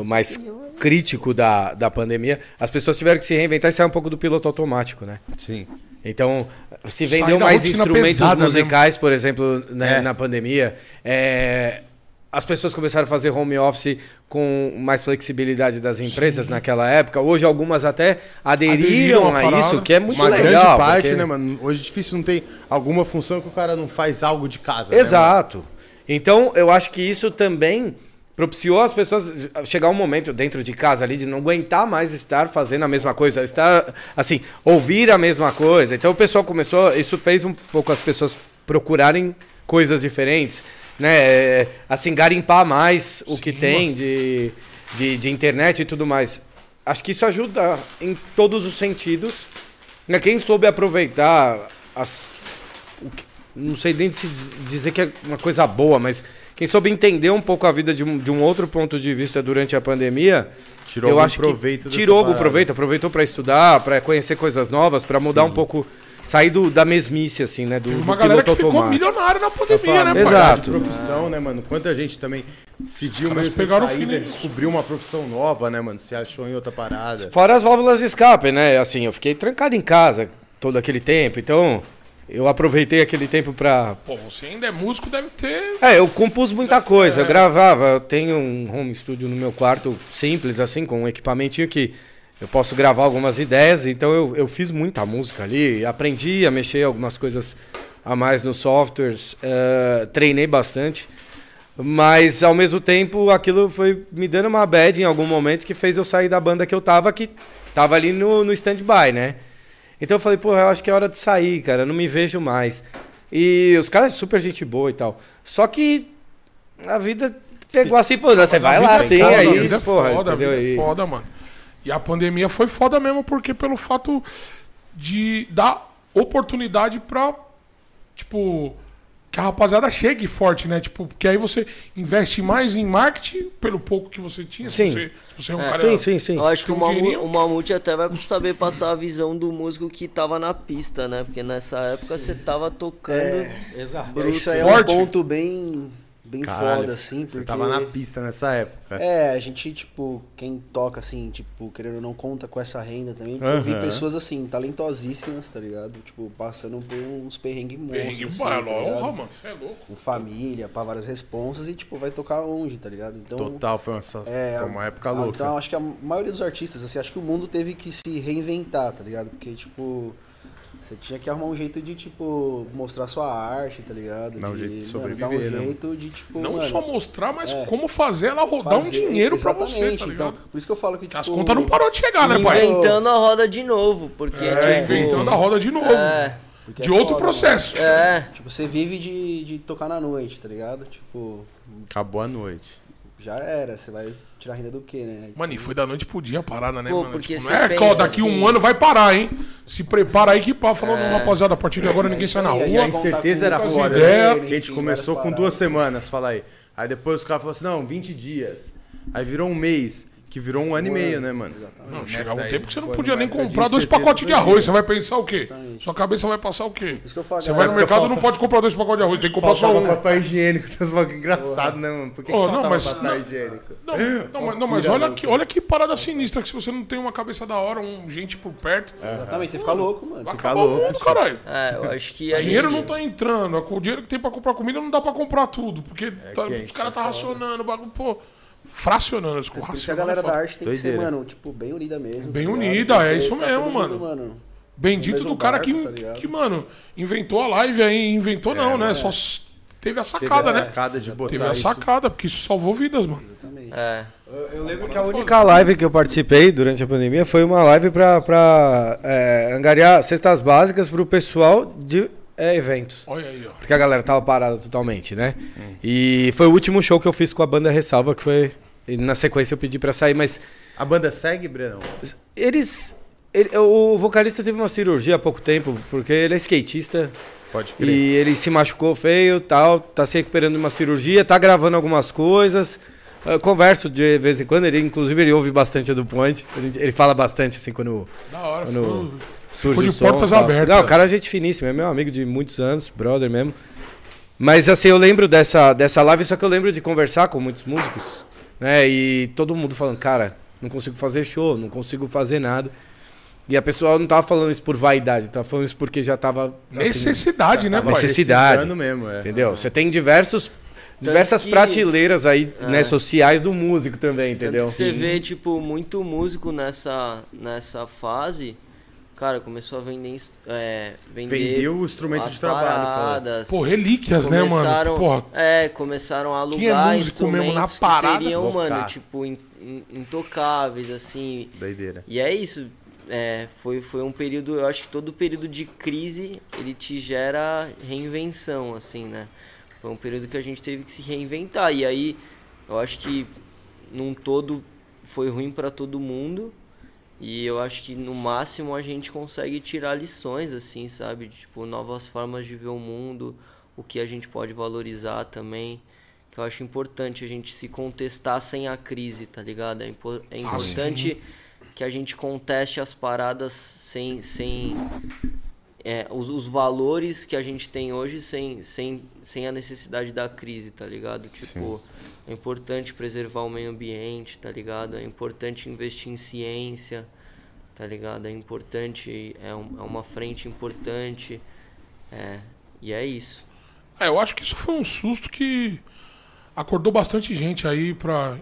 S4: mais crítico da, da pandemia. As pessoas tiveram que se reinventar e sair um pouco do piloto automático, né?
S1: Sim.
S4: Então, se vendeu mais instrumentos
S2: né?
S4: musicais, por exemplo, né,
S1: É.
S4: na pandemia. É, as pessoas começaram a fazer home office com mais flexibilidade das empresas naquela época. Hoje, algumas até aderiram,
S2: Aderiram
S4: a isso, que é muito
S1: Uma
S4: legal.
S1: grande parte,
S4: porque-
S1: né, mano? Hoje é difícil não tem alguma função que o cara não faz algo de casa. né,
S4: Exato. Então, eu acho que isso também propiciou as pessoas chegar um momento dentro de casa ali de não aguentar mais estar fazendo a mesma coisa, estar assim, ouvir a mesma coisa. Então o pessoal começou, isso fez um pouco as pessoas procurarem coisas diferentes, né? Assim, garimpar mais o que
S2: Sim,
S4: tem de, de, de internet e tudo mais. Acho que isso ajuda em todos os sentidos. Né? Quem soube aproveitar as, que- não sei nem se diz- dizer que é uma coisa boa, mas quem soube entender um pouco a vida de um, de um outro ponto de vista durante a pandemia,
S1: Tirou
S4: eu acho
S1: proveito
S4: que tirou algum
S1: parada.
S4: proveito, aproveitou para estudar, para conhecer coisas novas, para mudar um pouco, sair do, da mesmice assim, né, do,
S2: Teve
S4: do
S2: uma galera que
S4: piloto
S2: ficou
S4: automático.
S2: milionária na pandemia, né, pai?
S4: Exato.
S1: De profissão, né, mano? Quanta gente também se viu sem
S2: pegaram
S1: saída, descobriu uma profissão nova, né, mano? Se achou em outra parada.
S4: Fora as válvulas de escape, né? Assim, eu fiquei trancado em casa todo aquele tempo, então eu aproveitei aquele tempo para
S2: Pô, você ainda é músico, deve ter.
S4: É, eu compus muita coisa,
S2: É.
S4: eu gravava, eu tenho um home studio no meu quarto simples, assim, com um equipamentinho que eu posso gravar algumas ideias, então eu, eu fiz muita música ali, aprendi a mexer algumas coisas a mais nos softwares, eh, treinei bastante, mas ao mesmo tempo aquilo foi me dando uma bad em algum momento que fez eu sair da banda que eu tava, que tava ali no, no stand-by, né? Então eu falei, pô, eu acho que é hora de sair, cara, eu não me vejo mais. E os caras super gente boa e tal. Só que a vida pegou assim, pô, você vai lá assim,
S2: é a vida é
S4: porra,
S2: foda,
S4: entendeu?
S2: é foda, mano. E a pandemia foi foda mesmo, porque pelo fato de dar oportunidade pra, tipo, que a rapaziada chegue forte, né? Tipo, porque aí você investe mais em marketing pelo pouco que você tinha. Se
S4: Sim.
S2: você, se você é um
S3: É.
S2: cara.
S4: Sim, sim, sim.
S3: Eu acho que
S2: Tem
S3: o,
S2: um
S3: Mamu, o Mamute até vai saber passar a visão do músico que tava na pista, né? Porque nessa época você tava tocando.
S4: Exato.
S5: É, Isso aí é
S2: Forte.
S5: um ponto bem, bem
S1: Caralho,
S5: foda, assim, porque...
S1: Você tava na pista nessa época.
S5: É, a gente, tipo, quem toca, assim, tipo, querendo ou não, conta com essa renda também. Eu vi pessoas, assim, talentosíssimas, tá ligado? Tipo, passando por uns perrengues
S2: Perrengue,
S5: monstros,
S2: é
S5: assim, tá
S2: honra, mano. Você é louco.
S5: Com família, pra várias responsas e, tipo, vai tocar longe, tá ligado? Então,
S1: Total, foi uma,
S5: é,
S1: foi uma época
S5: ah,
S1: louca.
S5: Então, acho que a maioria dos artistas, assim, acho que o mundo teve que se reinventar, tá ligado? Porque, tipo, você tinha que arrumar um jeito de, tipo, mostrar sua arte, tá ligado?
S1: Dar um jeito de
S5: mano,
S1: sobreviver,
S5: dar um
S1: né, mano?
S5: jeito de, tipo,
S2: Não
S5: mano,
S2: só mostrar, mas
S5: é.
S2: como fazer ela rodar um
S5: fazer-
S2: dinheiro pra você, tá ligado?
S5: Então, por isso que eu falo que, tipo...
S2: As contas não parou de chegar, né, pai?
S3: inventando a roda de novo. Porque,
S2: É,
S3: tipo,
S2: inventando a roda de novo.
S3: É,
S5: porque
S2: de
S5: é
S2: outro
S5: foda,
S2: processo.
S3: é.
S5: Tipo, você vive de, de tocar na noite, tá ligado? Tipo,
S1: Acabou a noite.
S5: já era. Você vai tirar renda do quê, né?
S2: Mano, e foi da noite pro dia a parada, né,
S3: Pô,
S2: mano?
S3: porque
S2: Tipo, é,
S3: pensa
S2: daqui um
S3: assim-
S2: ano vai parar, hein? Se prepara aí que pá, falando, rapaziada, a partir de agora ninguém
S5: isso
S2: sai na rua.
S1: E a incerteza era foda. né? Que a gente começou com duas
S5: paradas.
S1: semanas, fala aí. Aí depois os caras falaram assim, não, 20 dias. Aí virou um mês, que virou um ano e meio, né, mano?
S2: Não,
S1: Nessa
S2: chegava um tempo que você não podia nem comprar dois
S1: 70,
S2: pacotes de
S1: 2000.
S2: arroz. Você vai pensar o quê?
S5: Exatamente.
S2: Sua cabeça vai passar o quê?
S5: Isso que eu falo,
S2: Você vai no mercado
S1: falta-
S2: não pode comprar dois pacotes de arroz, tem que comprar só
S1: Faltava
S2: um.
S1: papel higiênico, tem uns bagulho engraçado, né, mano? Por que, que
S2: Oh, não,
S1: faltava
S2: mas-
S1: papel
S2: não.
S1: higiênico?
S2: Não, não, mas, não, mas olha, que, olha que parada sinistra que se você não tem uma cabeça da hora, um gente por perto,
S5: Exatamente, você fica louco, mano.
S2: vai
S1: Fica
S2: acabar o
S1: louco,
S2: mundo, caralho.
S3: É, eu acho que a
S2: Dinheiro
S3: gente...
S2: não tá entrando, o dinheiro que tem pra comprar comida não dá pra comprar tudo, porque tá-
S1: quente,
S2: os caras
S1: é
S2: tá racionando, o bagulho, pô, fracionando, desculpa,
S5: Por isso que a galera
S2: é
S5: da arte tem que ser,
S1: Doideira.
S5: mano, tipo, bem unida mesmo.
S2: Bem
S5: tá
S2: unida, é isso
S5: tá
S2: mesmo,
S5: todo mundo,
S2: mano. Bendito do cara
S5: barco,
S2: que,
S5: tá
S2: que, mano, inventou a live aí, inventou não, né? Só s- teve a
S1: Teve
S2: sacada,
S1: a
S2: né?
S1: sacada de botar
S2: Teve a
S1: isso.
S2: sacada, porque isso salvou vidas, mano.
S5: Exatamente.
S3: É,
S4: Eu lembro que a única live que eu participei durante a pandemia foi uma live pra, pra é, angariar cestas básicas pro pessoal de é, eventos.
S2: Olha aí, ó.
S4: Porque a galera tava parada totalmente, né? E foi o último show que eu fiz com a banda Ressalva, que foi. e na sequência eu pedi pra sair, mas
S1: A banda segue, Brenão?
S4: eles. ele- o vocalista teve uma cirurgia há pouco tempo, porque ele é skatista
S1: Pode crer.
S4: e ele se machucou feio tal, tá se recuperando de uma cirurgia, tá gravando algumas coisas. Eu converso de vez em quando, ele inclusive ele ouve bastante a do Point. Ele fala bastante assim quando
S2: Da hora,
S4: Quando-
S2: ficou...
S4: surge
S2: de
S4: o som,
S2: portas
S4: tal.
S2: abertas.
S4: Não, o cara é gente finíssima, é meu amigo de muitos anos, brother mesmo. Mas assim, eu lembro dessa, dessa live, só que eu lembro de conversar com muitos músicos, né? E todo mundo falando, cara, não consigo fazer show, não consigo fazer nada. E a pessoa não tava falando isso por vaidade, tava falando isso porque já tava. assim,
S2: Necessidade, né,
S1: Tava
S2: pai?
S4: necessidade.
S1: mesmo, é.
S4: Entendeu? Você tem diversos. Diversas
S3: que-
S4: prateleiras aí,
S3: É.
S4: né, sociais do músico também,
S3: Tanto
S4: entendeu?
S3: que você vê, tipo, muito músico nessa, nessa fase, cara, começou a vender, é, vender
S1: Vendeu o instrumento
S3: as
S1: de trabalho,
S3: paradas,
S2: Pô, relíquias, né, mano?
S3: começaram,
S2: Porra,
S3: é, começaram a
S2: Quem é
S3: alugar
S2: músico mesmo na parada,
S3: que seriam, mano, tipo, in- in- intocáveis, assim,
S1: Doideira.
S3: e é isso, é, foi, foi um período, eu acho que todo período de crise, ele te gera reinvenção, assim, né? Foi um período que a gente teve que se reinventar. E aí, eu acho que num todo foi ruim para todo mundo. E eu acho que no máximo a gente consegue tirar lições, assim, sabe? Tipo, novas formas de ver o mundo, o que a gente pode valorizar também. Que eu acho importante a gente se contestar sem a crise, tá ligado? É, é importante que a gente conteste as paradas sem, sem é, os, os valores que a gente tem hoje sem, sem, sem a necessidade da crise, tá ligado? Tipo, é importante preservar o meio ambiente, tá ligado? É importante investir em ciência, tá ligado? É importante, é, um- é uma frente importante. É, e é isso.
S2: É, eu acho que isso foi um susto que acordou bastante gente aí pra.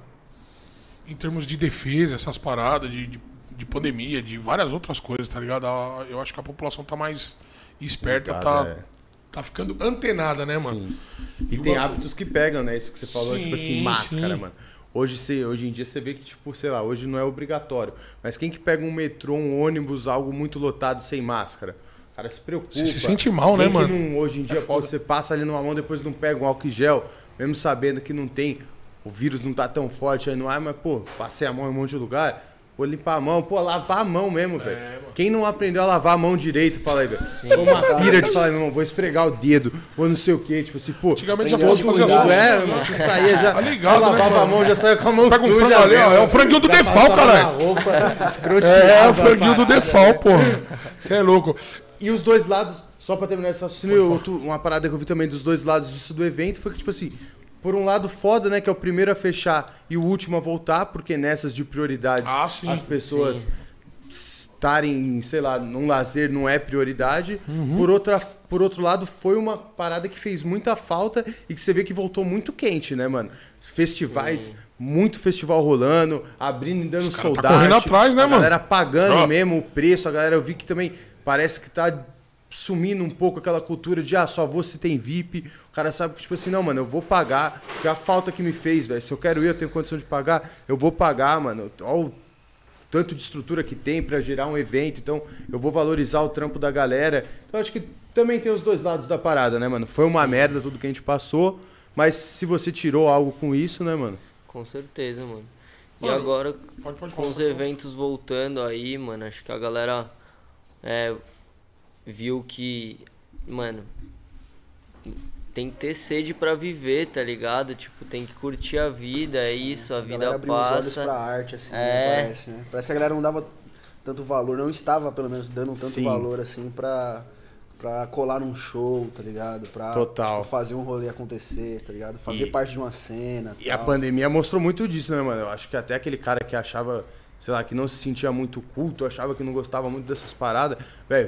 S2: Em termos de defesa, essas paradas, de, de, de pandemia, de várias outras coisas, tá ligado? Eu acho que a população tá mais esperta, tá,
S1: é.
S2: tá ficando antenada, né, mano?
S1: E
S2: o
S1: tem hábitos que pegam, né? Isso que você falou,
S2: Sim,
S1: tipo assim, máscara,
S2: sim.
S1: mano. Hoje, você, hoje em dia você vê que, tipo, sei lá, hoje não é obrigatório. Mas quem que pega um metrô, um ônibus, algo muito lotado sem máscara? O cara se preocupa.
S2: Você se sente mal, né,
S1: Quem que
S2: mano?
S1: não- hoje em dia, pô,
S2: foda.
S1: você passa ali numa mão, depois não pega um álcool gel, mesmo sabendo que não tem, o vírus não tá tão forte aí no ar, mas, pô, passei a mão em um monte de lugar, vou limpar a mão, pô, lavar a mão mesmo, velho. Quem não aprendeu a lavar a mão direito, fala aí, velho. Foi uma pira de falar, meu irmão, vou esfregar o dedo, vou não sei o quê, tipo assim, pô.
S2: Antigamente já
S1: mundo
S2: assim,
S1: é,
S2: né?
S1: mano, que saía já.
S2: Tá ligado, né,
S1: lavava a
S2: mano?
S1: mão, já saía com a mão
S2: Pega um
S1: suja.
S2: frango ali, ó, é o franguinho do
S1: Já
S2: Defal, caralho.
S1: roupa,
S2: É,
S1: a
S2: o franguinho do. Defal, porra. Você é louco.
S1: E os dois lados, só pra terminar esse raciocínio, outro- uma parada que eu vi também dos dois lados disso do evento foi que, tipo assim, por um lado foda, né, que é o primeiro a fechar e o último a voltar, porque nessas de prioridades
S2: Ah, sim,
S1: as pessoas estarem, sei lá, num lazer não é prioridade. Por, outra, por outro lado, foi uma parada que fez muita falta e que você vê que voltou muito quente, né, mano? Festivais, muito festival rolando, abrindo e dando
S2: cara tá
S1: soldado.
S2: correndo atrás, né,
S1: a
S2: mano?
S1: galera pagando
S2: Ó.
S1: mesmo o preço, a galera eu vi que também parece que tá sumindo um pouco aquela cultura de ah, só vou se tem VIP. O cara sabe que, tipo assim, não, mano, eu vou pagar, a falta que me fez, velho. Se eu quero ir, eu tenho condição de pagar, eu vou pagar, mano. Olha o tanto de estrutura que tem pra gerar um evento, então eu vou valorizar o trampo da galera. Então acho que também tem os dois lados da parada, né, mano? Foi uma merda tudo que a gente passou, mas se você tirou algo com isso, né, mano?
S3: Com certeza, mano. E
S2: Mano,
S3: agora,
S2: Pode, pode
S3: com
S2: falar.
S3: os eventos voltando aí, mano, acho que a galera é, viu que, mano, tem que ter sede pra viver, tá ligado? Tipo, tem que curtir a vida, é isso, a
S5: A
S3: vida
S5: abriu os olhos
S3: passa.
S5: pra arte, assim,
S3: É.
S5: né, parece, né? Parece que a galera não dava tanto valor, não estava, pelo menos, dando tanto
S1: Sim.
S5: valor, assim, pra, pra colar num show, tá ligado? Pra
S1: Total.
S5: tipo, fazer um rolê acontecer, tá ligado? Fazer
S1: E-
S5: parte de uma cena.
S1: E a
S5: tal.
S1: pandemia mostrou muito disso, né, mano? Eu acho que até aquele cara que achava, sei lá, que não se sentia muito culto, achava que não gostava muito dessas paradas. Velho,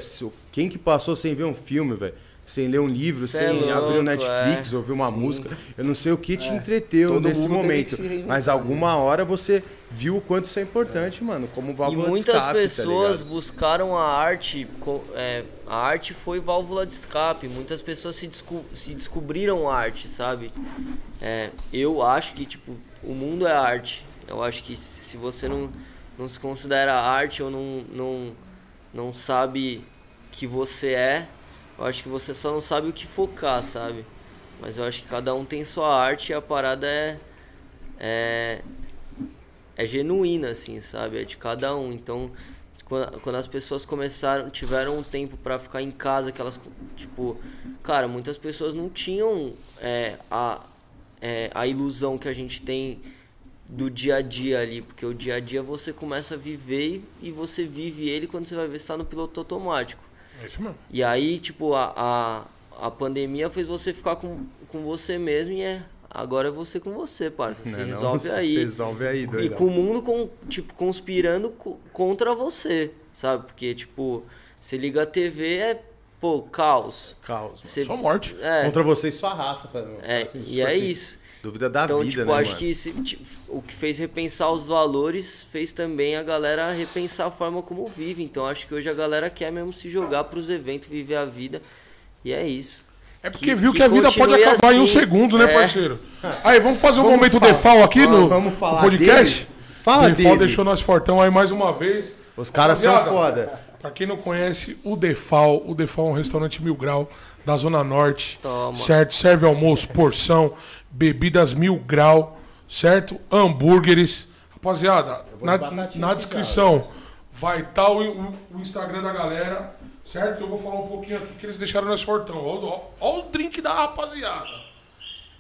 S1: quem que passou sem ver um filme, velho? Sem ler um livro,
S3: Cê é
S1: sem abrir
S3: louco,
S1: o Netflix,
S3: é.
S1: ouvir uma
S5: Sim.
S1: música. Eu não sei o que te entreteu
S5: Todo
S1: nesse momento. Mas
S5: né?
S1: alguma hora você viu o quanto isso é importante, mano. Como
S3: E
S1: válvula de
S3: muitas
S1: escape,
S3: pessoas
S1: tá
S3: buscaram a arte, é, a arte foi válvula de escape. Muitas pessoas se, desco- se descobriram arte, sabe? É, eu acho que tipo o mundo é arte. Eu acho que se você não, não se considera arte ou não, não, não sabe que você é, eu acho que você só não sabe o que focar, sabe? Mas eu acho que cada um tem sua arte e a parada é, é é genuína, assim, sabe? É de cada um. Então, quando, quando as pessoas começaram, tiveram um tempo pra ficar em casa, que elas, tipo, cara, muitas pessoas não tinham é, a, é, a ilusão que a gente tem do dia a dia ali, porque o dia a dia você começa a viver e, e você vive ele quando você vai ver se tá no piloto automático.
S2: É isso mesmo.
S3: E aí, tipo, a, a, a pandemia fez você ficar com, com você mesmo e é. Agora é você com você, parça. Se
S1: Né, não?
S3: resolve aí.
S1: Se resolve aí,
S3: E
S1: doidão.
S3: com o mundo, com, tipo, conspirando co- contra você, sabe? Porque, tipo, você liga a TV, é, pô, caos.
S1: Caos.
S3: Você,
S2: Só morte.
S3: é,
S1: Contra você e sua raça, fazendo.
S3: é,
S1: assim,
S3: e é
S1: assim,
S3: isso.
S1: Dúvida da
S3: Então,
S1: vida,
S3: tipo,
S1: né,
S3: acho
S1: mano?
S3: que esse, tipo, o que fez repensar os valores fez também a galera repensar a forma como vive. Então, acho que hoje a galera quer mesmo se jogar pros eventos, viver a vida. E é isso.
S2: É porque
S3: Que-
S2: viu que,
S3: que
S2: a vida pode acabar em um
S3: assim.
S2: segundo, né,
S3: É.
S2: parceiro? Aí, vamos fazer um
S1: Vamos
S2: momento
S1: falar.
S2: defal aqui no,
S1: Vamos
S2: no
S1: falar
S2: podcast?
S1: deles. Fala
S2: Defal
S1: dele.
S2: deixou nós fortão aí mais uma vez.
S1: Os caras são foda.
S2: Pra quem não conhece, o Defal, o Defal é um restaurante mil grau da Zona Norte.
S3: Toma.
S2: Certo? Serve almoço, porção, bebidas mil grau, certo? Hambúrgueres. Rapaziada, na, na descrição vai estar o, o- o Instagram da galera, certo? Eu vou falar um pouquinho aqui que eles deixaram nós fortão. Olha o drink da rapaziada.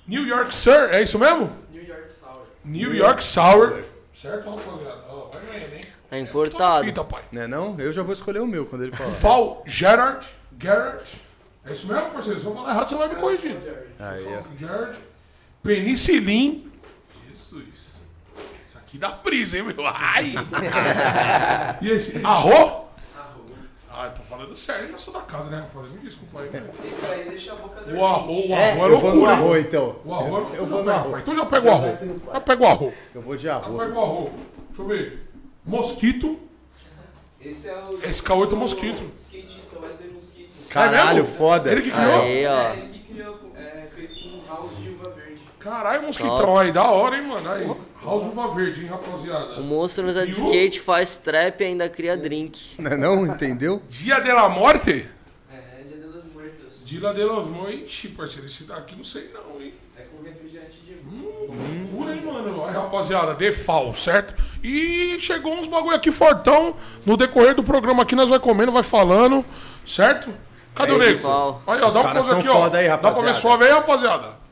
S2: New York Sir, é isso mesmo? New York Sour. New York Sour. Certo, rapaziada? Ó, vai ganhando, hein?
S3: É importado.
S2: fita, pai.
S1: Né não? Eu já vou escolher o meu quando ele falar.
S2: Val Gerard. Gerard. É isso mesmo, parceiro? Se eu falar errado, você vai me corrigir.
S1: Aí, ó.
S2: Gerard. Penicilin. Jesus. Isso aqui dá brisa, hein, meu? Ai! e esse? Arro? Ah, eu tô falando sério, eu já sou da casa, né, rapaz? Me desculpa aí.
S6: Esse aí deixa a boca
S2: O arro, o
S1: É,
S2: arro é
S1: eu vou no
S2: loucura,
S1: arroz, então.
S2: O arro é
S1: Eu
S2: então
S1: vou
S2: já
S1: no
S2: pega,
S1: arroz.
S2: pai. Então já pega o arro. Já pega o arro.
S1: Eu vou de
S2: Já
S1: arroz.
S2: pega o arro. Deixa eu ver. Mosquito.
S6: Esse é o.
S2: Esse K8 é mosquito.
S6: Skatista, Wesley Mosquito.
S1: Caralho,
S2: É
S1: foda.
S2: Ele que criou?
S3: Aí, ó.
S6: É, ele que criou, é feito com house de uva verde.
S2: Caralho, mosquitão aí, da hora, hein, mano? Aí, House Uva Verde, hein, rapaziada?
S3: O monstro anda de
S2: E o-
S3: skate, faz trap e ainda cria drink.
S1: Não, é não, entendeu?
S2: Dia de la Morte?
S6: É, Dia de los Muertos.
S2: Dia de los Morte. Parceiro, esse daqui não sei não, hein?
S6: É com refrigerante de
S2: Hum, loucura, hein, mano? Aí, rapaziada, defal, certo? E chegou uns bagulho aqui fortão. No decorrer do programa aqui, nós vai comendo, vai falando, certo? Cadê o nego?
S3: Defal.
S2: Aí, ó,
S1: Os
S2: dá um
S1: caras são
S2: aqui, ó.
S1: foda aí,
S2: Dá pra ver
S1: rapaziada.
S2: suave aí, rapaziada?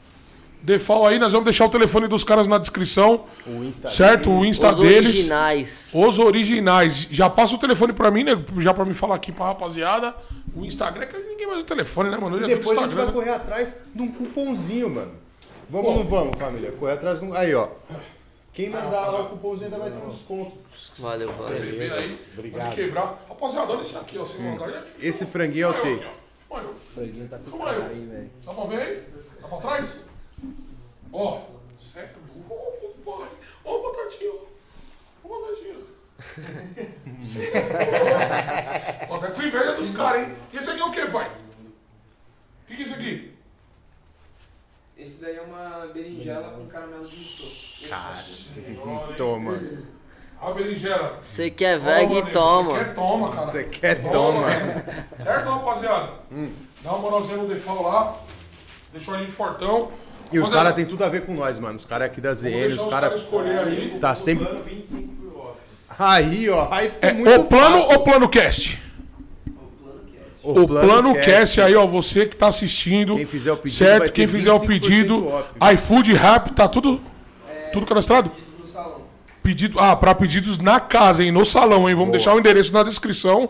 S2: Defal aí, nós vamos deixar o telefone dos caras na descrição,
S1: O Insta
S2: certo? O Insta
S3: Os
S2: deles.
S3: originais.
S2: Os originais. Já passa o telefone pra mim, né? Já pra me falar aqui pra rapaziada. O Instagram, que ninguém mais o telefone, né, mano? Hoje
S1: E
S2: é tudo
S1: depois a gente
S2: Instagram.
S1: vai
S2: né?
S1: correr atrás de um cupomzinho, mano. Vamos ou não vamos, família? Correr atrás de um. Aí, ó. Quem mandar lá o cupomzinho ainda vai ter um desconto.
S3: Valeu, valeu.
S2: Aí,
S1: Obrigado.
S2: pode quebrar. Rapaziada, olha esse aqui, ó. É
S1: Esse franguinho é o
S2: eu
S1: teu.
S2: eu.
S5: Franguinho tá com
S2: eu.
S5: aí, velho.
S2: Dá pra ver aí? Dá pra trás? Ó. Certo. Ô, ô, pai. Ó, o batatinho. Ó, o batatinho. Sim. Ó, tá com inveja dos caras, hein? E esse aqui é o quê, pai? O que, que é isso aqui?
S6: Esse daí é uma berinjela com caramelo de misto.
S1: Toma.
S2: A berinjela.
S3: Você quer
S2: Toma,
S3: veg,
S2: nego.
S3: toma.
S2: Você quer, toma, cara.
S1: Você quer, toma.
S2: Certo, rapaziada? Dá uma moralzinha no defal lá. Deixou a gente fortão.
S1: E os caras têm tudo a ver com nós, mano. Os caras aqui da ZN, os caras.
S2: aí.
S1: Tá sempre.
S7: Plano 25 por off.
S1: Aí, ó. Aí fica
S2: É
S1: muito
S2: o plano
S1: fácil.
S2: ou plano cast?
S6: O plano cast.
S2: O, Plano, Cast aí, ó, você que tá assistindo.
S1: Quem fizer o pedido vai
S2: Certo?
S1: ter
S2: Quem fizer o
S1: 25%
S2: pedido.
S1: off.
S2: iFood, Rap, tá tudo, tudo cadastrado?
S6: Pedidos no salão.
S2: Pedido, ah, para pedidos na casa, hein? No salão, hein? Vamos deixar o endereço na descrição.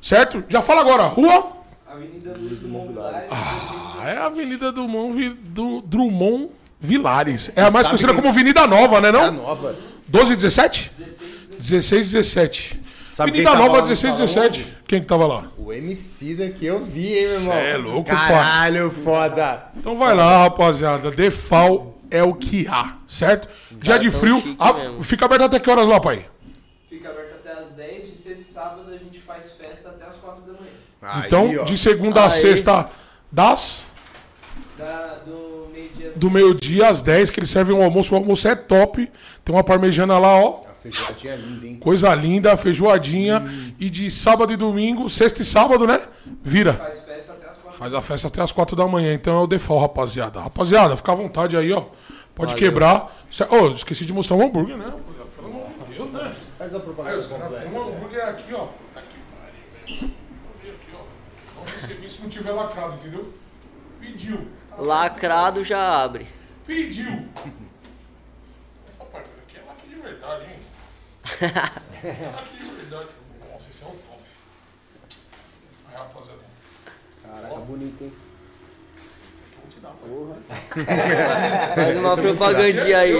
S2: Certo? Já fala agora. Rua.
S6: Avenida Luiz Dumont Vilares,
S2: Ah, é a Avenida Drummond, Vi- do, Drummond Vilares. É a mais
S1: Sabe
S2: conhecida como Avenida Nova, né?
S1: É a
S2: Não?
S1: nova.
S2: 12 e 17? 16 e 17.
S1: Sabe quem
S2: Avenida Nova,
S1: lá no
S2: 16 e
S1: salão
S2: 17. Quem que tava lá?
S1: O MC daqui eu vi, hein, meu irmão?
S2: Cê é louco,
S1: Caralho, foda.
S2: Então vai lá, rapaziada. Defal é o que há, certo? Dia de frio.
S3: mesmo.
S2: fica aberto até que horas lá, pai?
S6: Fica aberto até as 10. De sexta e sábado a gente faz festa até as 4 da manhã.
S1: Aí,
S2: então,
S1: ó.
S2: de segunda a
S3: Aí.
S2: sexta, das
S6: Da, do meio-dia
S2: do meio-dia às 10, que eles servem um almoço. O almoço é top. Tem uma parmejana lá, ó.
S1: A feijoadinha é linda, hein?
S2: Coisa linda, feijoadinha. E de sábado e domingo, sexta e sábado, né? Vira.
S6: faz festa até as 4
S2: Faz a festa até as 4 da manhã. Então é o default, rapaziada. Rapaziada, fica à vontade aí, ó. Pode
S3: Valeu.
S2: quebrar. Cê- Ô, esqueci de mostrar um hambúrguer, né? Pelo amor de Deus, né?
S1: Faz a
S2: Aí,
S1: propaganda
S2: os caras
S1: completa.
S2: tem um hambúrguer aqui, ó. Tá aqui, pariu, velho. Deixa eu ver aqui, ó. Recebi se não tiver lacrado, entendeu? Pediu.
S3: Lacrado já abre.
S2: Pediu. Essa parte aqui é lacre de verdade, hein? lacre de verdade. Nossa, esse é um top. Aí, rapaziada.
S5: Caraca, bonito, hein?
S3: Faz uma propagandinha aí.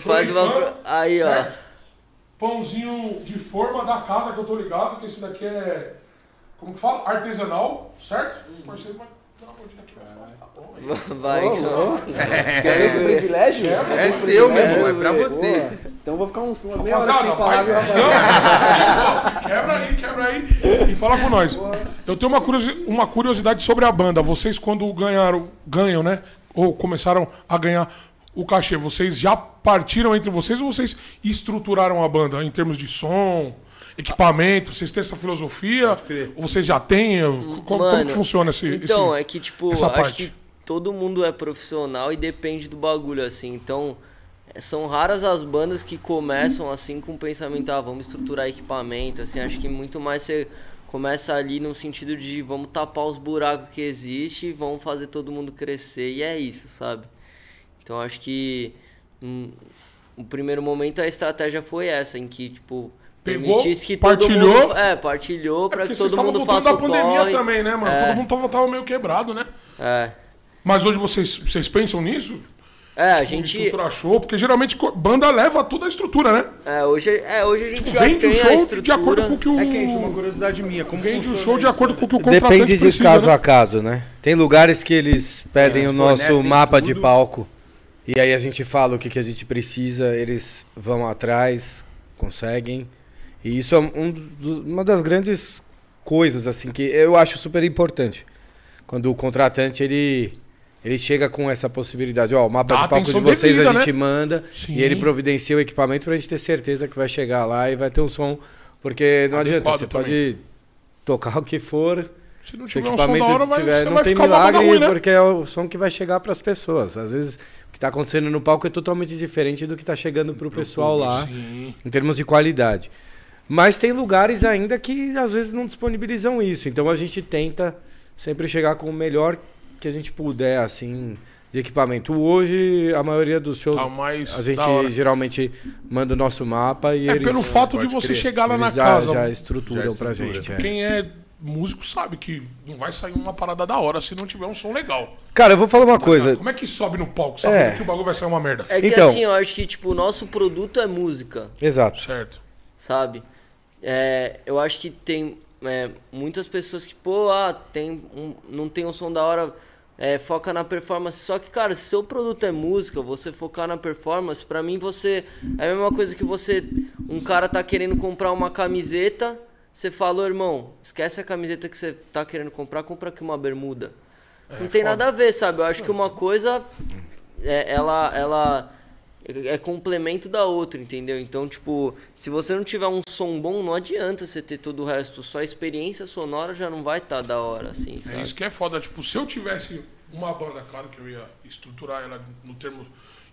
S3: Faz uma. pro- Aí, ó.
S2: Pãozinho de forma da casa que eu tô ligado, que esse daqui é. Como que fala? Artesanal, certo? O parceiro vai dar uma mordida aqui vai falar, tá bom aí.
S3: Vai, que.
S5: Quer esse privilégio?
S1: É seu, meu irmão, é pra vocês.
S5: Boa. Então eu vou ficar uns, umas meia hora sem falar, viu, rapaz?
S2: Não, não, quebra aí, quebra aí. E fala com nós. Eu tenho uma, curiosi- uma curiosidade sobre a banda. Vocês, quando ganharam, ganham, né? Ou começaram a ganhar o cachê, vocês já partiram entre vocês ou vocês estruturaram a banda em termos de som, equipamento? Vocês têm essa filosofia? Ou vocês já têm? Como, como
S3: Mano,
S2: que funciona esse.
S3: Então,
S2: esse-
S3: é que, tipo,
S2: essa
S3: acho
S2: parte?
S3: que todo mundo é profissional e depende do bagulho, assim. Então, é, são raras as bandas que começam, assim, com o pensamento, ah, vamos estruturar equipamento, assim. Acho que muito mais você começa ali no sentido de vamos tapar os buracos que existem, vamos fazer todo mundo crescer, e é isso, sabe? Então, acho que hum, o primeiro momento a estratégia foi essa, em que, tipo...
S2: Pegou,
S3: permitisse que
S2: partilhou.
S3: todo mundo, é, partilhou
S2: É
S3: pra
S2: porque
S3: que todo mundo
S2: voltando
S3: faça
S2: da
S3: o
S2: pandemia
S3: corre.
S2: também, né, mano?
S3: É.
S2: Todo mundo tava, tava meio quebrado, né?
S3: É.
S2: Mas hoje vocês, vocês pensam nisso?
S3: É, a
S2: Tipo,
S3: gente.
S2: Estruturar show? Porque geralmente banda leva toda a estrutura, né?
S3: É, hoje, é, hoje a gente já
S2: Vende
S3: tem
S2: o
S3: a
S2: show
S3: estrutura.
S2: de acordo com o que o.
S1: É quente, uma curiosidade minha. Como
S2: Vende o show de acordo com o que o contratante
S4: Depende de
S2: precisa,
S4: caso
S2: né?
S4: a caso, né? Tem lugares que eles pedem
S1: Eles
S4: o nosso mapa de
S1: tudo.
S4: palco. E aí a gente fala o que, que a gente precisa, eles vão atrás, conseguem. E isso é um uma das grandes coisas, assim, que eu acho super importante. Quando o contratante, ele, ele chega com essa possibilidade. Ó, o mapa
S2: Dá
S4: de palco de vocês
S2: devida,
S4: a gente
S2: né?
S4: manda.
S2: Sim.
S4: E ele providencia o equipamento pra gente ter certeza que vai chegar lá e vai ter um som. Porque não adianta,
S2: Adequado
S4: você
S2: também.
S4: pode tocar o que for,
S2: Se não
S4: se o
S2: tiver um som
S4: equipamento
S2: hora,
S4: tiver, não tem milagre
S2: ruim, né?
S4: porque é o som que vai chegar para as pessoas. Às vezes o que está acontecendo no palco é totalmente diferente do que está chegando para o pessoal lá,
S2: Sim.
S4: em termos de qualidade. Mas tem lugares ainda que às vezes não disponibilizam isso. Então a gente tenta sempre chegar com o melhor que a gente puder, assim, de equipamento. Hoje a maioria dos shows
S2: Tá mais
S4: a gente geralmente manda o nosso mapa e
S2: É
S4: eles
S2: pelo fato de você
S1: crer.
S2: chegar lá na
S4: eles já,
S2: casa.
S4: já estruturam
S1: Já
S4: pra
S1: estrutura.
S4: gente. é.
S2: Quem é músico sabe que não vai sair uma parada da hora se não tiver um som legal.
S4: Cara, eu vou falar uma coisa.
S2: Como é que sobe no palco sabendo
S4: É.
S2: que o bagulho vai sair uma merda?
S3: É que
S4: Então.
S3: assim, eu acho que, tipo, o nosso produto é música,
S4: Exato.
S2: Certo.
S3: sabe? É, eu acho que tem é, muitas pessoas que, pô, ah, tem um, não tem um som da hora, é, foca na performance. Só que, cara, se seu produto é música, você focar na performance, pra mim você. É a mesma coisa que você. Um cara tá querendo comprar uma camiseta, você falou, irmão, esquece a camiseta que você tá querendo comprar, compra aqui uma bermuda. não tem
S2: foda.
S3: nada a ver, sabe? Eu acho que uma coisa. É, ela. ela é complemento da outra, entendeu? Então, tipo, se você não tiver um som bom, não adianta você ter todo o resto. Só a experiência sonora já não vai estar da hora, assim,
S2: É
S3: sabe?
S2: isso que é foda. Tipo, se eu tivesse uma banda, claro que eu ia estruturar ela no termo,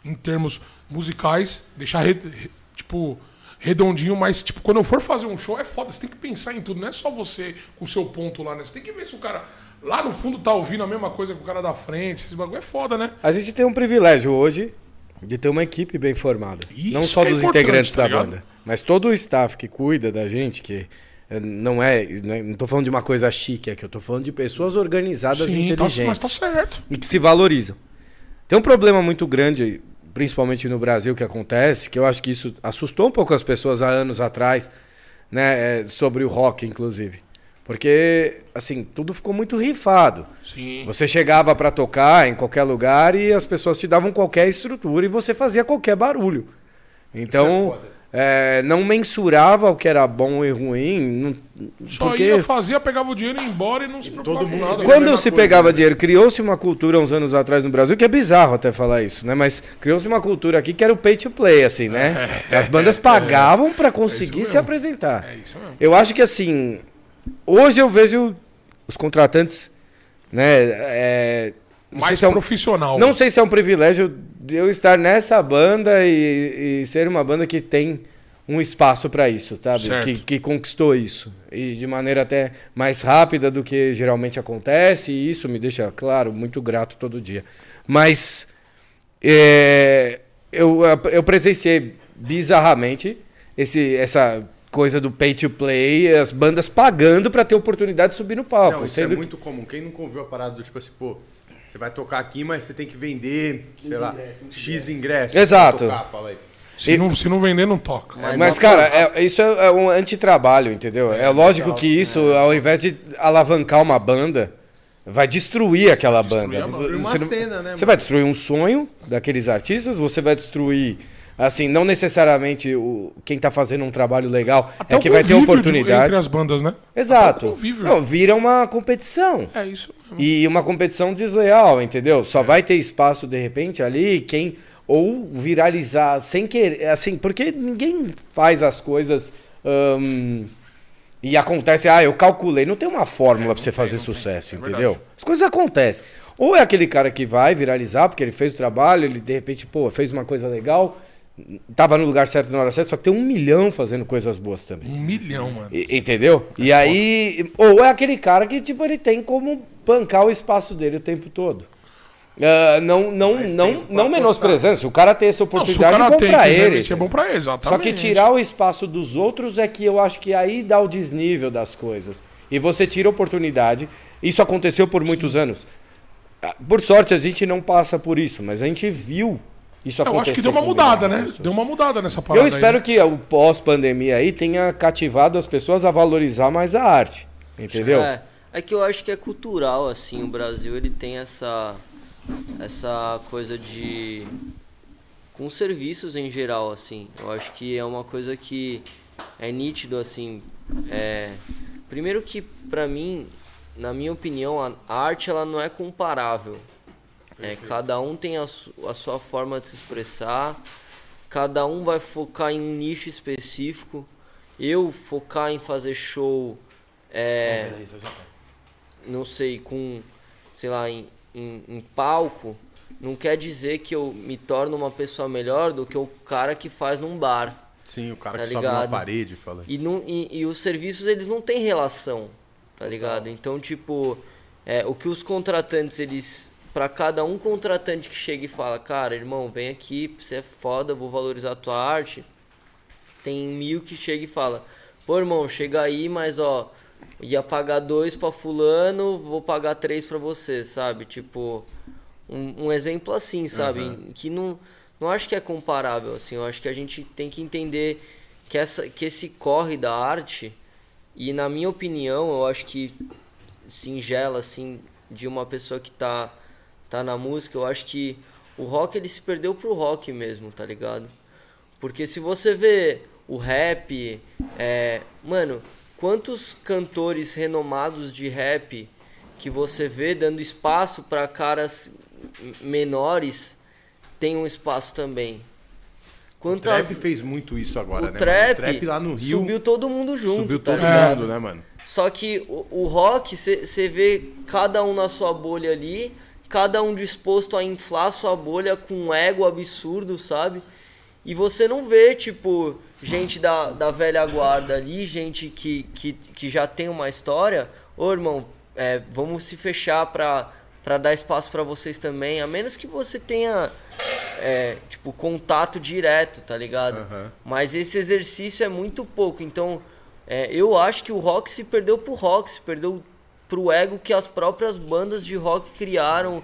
S2: em termos musicais, deixar, re- re- tipo, redondinho, mas, tipo, quando eu for fazer um show, é foda. Você tem que pensar em tudo. Não é só você com o seu ponto lá, né? Você tem que ver se o cara lá no fundo tá ouvindo a mesma coisa que o cara da frente. Esse bagulho é foda, né?
S4: A gente tem um privilégio hoje de ter uma equipe bem formada.
S2: Isso
S4: não só
S2: é
S4: dos integrantes
S2: tá
S4: da banda, mas todo o staff que cuida da gente, que eh, não é, não é- não tô falando de uma coisa chique aqui, eu tô falando de pessoas organizadas e
S2: Sim, tá,
S4: inteligentes
S2: mas tá certo.
S4: e que se valorizam. Tem um problema muito grande, principalmente no Brasil, que acontece, que eu acho que isso assustou um pouco as pessoas há anos atrás, né, é, sobre o rock, inclusive. Porque, assim, tudo ficou muito rifado.
S2: Sim.
S4: Você chegava pra tocar em qualquer lugar e as pessoas te davam qualquer estrutura e você fazia qualquer barulho. Então, é, não mensurava o que era bom e ruim. não-
S2: Só
S4: porque
S2: ia, fazia, pegava o dinheiro e ia embora e não se preocupava
S1: todo mundo
S4: quando se
S1: coisa,
S4: pegava
S1: né?
S4: dinheiro, criou-se uma cultura uns anos atrás no Brasil, que é bizarro até falar isso, né? Mas criou-se uma cultura aqui que era o pay to play, assim, né? As bandas pagavam pra conseguir se apresentar.
S2: É isso mesmo.
S4: Eu acho que assim, hoje eu vejo os contratantes, né? é,
S2: Mais
S4: se é um-
S2: profissional.
S4: não sei se é um privilégio de eu estar nessa banda e, e ser uma banda que tem um espaço para isso, sabe? Que, que conquistou isso. E de maneira até mais rápida do que geralmente acontece. E isso me deixa, claro, muito grato todo dia. Mas é, eu, eu presenciei bizarramente esse, essa coisa do pay to play, as bandas pagando para ter oportunidade de subir no palco.
S1: Não, isso é
S4: sendo que-
S1: muito comum. Quem nunca ouviu a parada do tipo assim, pô, você vai tocar aqui, mas você tem que vender, sei lá, X ingressos.
S4: Exato.
S1: tocar, fala aí.
S2: Se, não, se não vender, não toca.
S3: Mas
S4: Mas,
S3: a-
S4: cara, é- isso é, é um antitrabalho, entendeu? É, lógico que isso, ao invés de alavancar uma banda, vai destruir aquela banda.
S2: a banda.
S1: Destruir uma
S4: Você, não-
S1: cena, né,
S4: você vai destruir um sonho daqueles artistas, você vai destruir, assim, não necessariamente o, quem tá fazendo um trabalho legal
S2: Até
S4: é que vai ter
S2: convívio de-
S4: oportunidade.
S2: Entre as bandas, né?
S4: Exato. Não, vira uma competição.
S2: É isso mesmo.
S4: E uma competição desleal, entendeu? Só vai ter espaço de repente ali quem ou viralizar sem querer, assim, porque ninguém faz as coisas hum, e acontece, ah, eu calculei, não tem uma fórmula pra você fazer sucesso,
S2: é
S4: entendeu? As coisas acontecem. Ou é aquele cara que vai viralizar porque ele fez o trabalho, ele de repente, pô, fez uma coisa legal, tava no lugar certo na hora certa, só que tem um milhão fazendo coisas boas também.
S2: Um milhão, mano.
S4: E- Entendeu? e aí. Ou é aquele cara que, tipo, ele tem como bancar o espaço dele o tempo todo. Ah, não não,
S1: Mas
S4: não, não menosprezando. Se o cara tem essa
S2: Não,
S4: oportunidade,
S2: cara
S4: é bom
S2: tem,
S4: pra ele.
S2: é bom pra ele, exatamente.
S4: Só que tirar o espaço dos outros é que eu acho que aí dá o desnível das coisas. E você tira a oportunidade. Isso aconteceu por muitos anos. Ah, Por sorte, a gente não passa por isso, mas a gente viu isso
S2: Eu
S4: acontecer.
S2: acho que deu uma mudada, né?
S4: pessoas.
S2: Deu uma mudada nessa parada.
S4: Eu
S2: aí,
S4: espero
S2: né?
S4: que o pós-pandemia aí tenha cativado as pessoas a valorizar mais a arte. Entendeu?
S3: É, é que eu acho que é cultural, assim, o Brasil ele tem essa, essa coisa de. com serviços em geral, assim. Eu acho que é uma coisa que é nítido, assim. É, primeiro que, pra mim, na minha opinião, a, a arte ela não é comparável. É, cada um tem a, su- a sua forma de se expressar, cada um vai focar em um nicho específico. Eu focar em fazer show, é, não sei, com, sei lá, em, em, em palco, não quer dizer que eu me torno uma pessoa melhor do que o cara que faz num bar.
S1: Sim, o cara
S3: Tá
S1: que sobe numa
S3: ligado?
S1: parede, fala.
S3: E, não, e, e os serviços, eles não têm relação, tá ligado? Então, tipo, é, o que os contratantes, eles... Pra cada um contratante que chega e fala, cara, irmão, vem aqui, você é foda, vou valorizar a tua arte. Tem mil que chega e fala, pô, irmão, chega aí, mas ó, ia pagar dois pra fulano, vou pagar três pra você, sabe? Tipo, um, um exemplo assim, sabe? Que não, não acho que é comparável, assim. Eu acho que a gente tem que entender que, essa, que esse corre da arte, e na minha opinião, eu acho que singela, assim, de uma pessoa que tá, tá na música, eu acho que o rock ele se perdeu pro rock mesmo, tá ligado? Porque se você vê o rap, é, mano, quantos cantores renomados de rap que você vê dando espaço para caras menores tem um espaço também.
S1: O
S3: Quantas
S1: trap fez muito isso agora,
S3: o
S1: né?
S3: trap,
S1: mano? O trap lá no Rio
S3: subiu todo mundo junto,
S1: subiu
S3: tá
S1: todo
S3: ligado?
S1: mundo, né, mano?
S3: Só que o, o rock, você vê cada um na sua bolha ali, cada um disposto a inflar sua bolha com um ego absurdo, sabe? E você não vê, tipo, gente da, da velha guarda ali, gente que, que, que já tem uma história, ô irmão, é, vamos se fechar pra, pra dar espaço pra vocês também, a menos que você tenha, é, tipo, contato direto, tá ligado?
S1: Aham.
S3: Mas esse exercício é muito pouco, então é, eu acho que o rock se perdeu pro rock, se perdeu pro ego que as próprias bandas de rock criaram,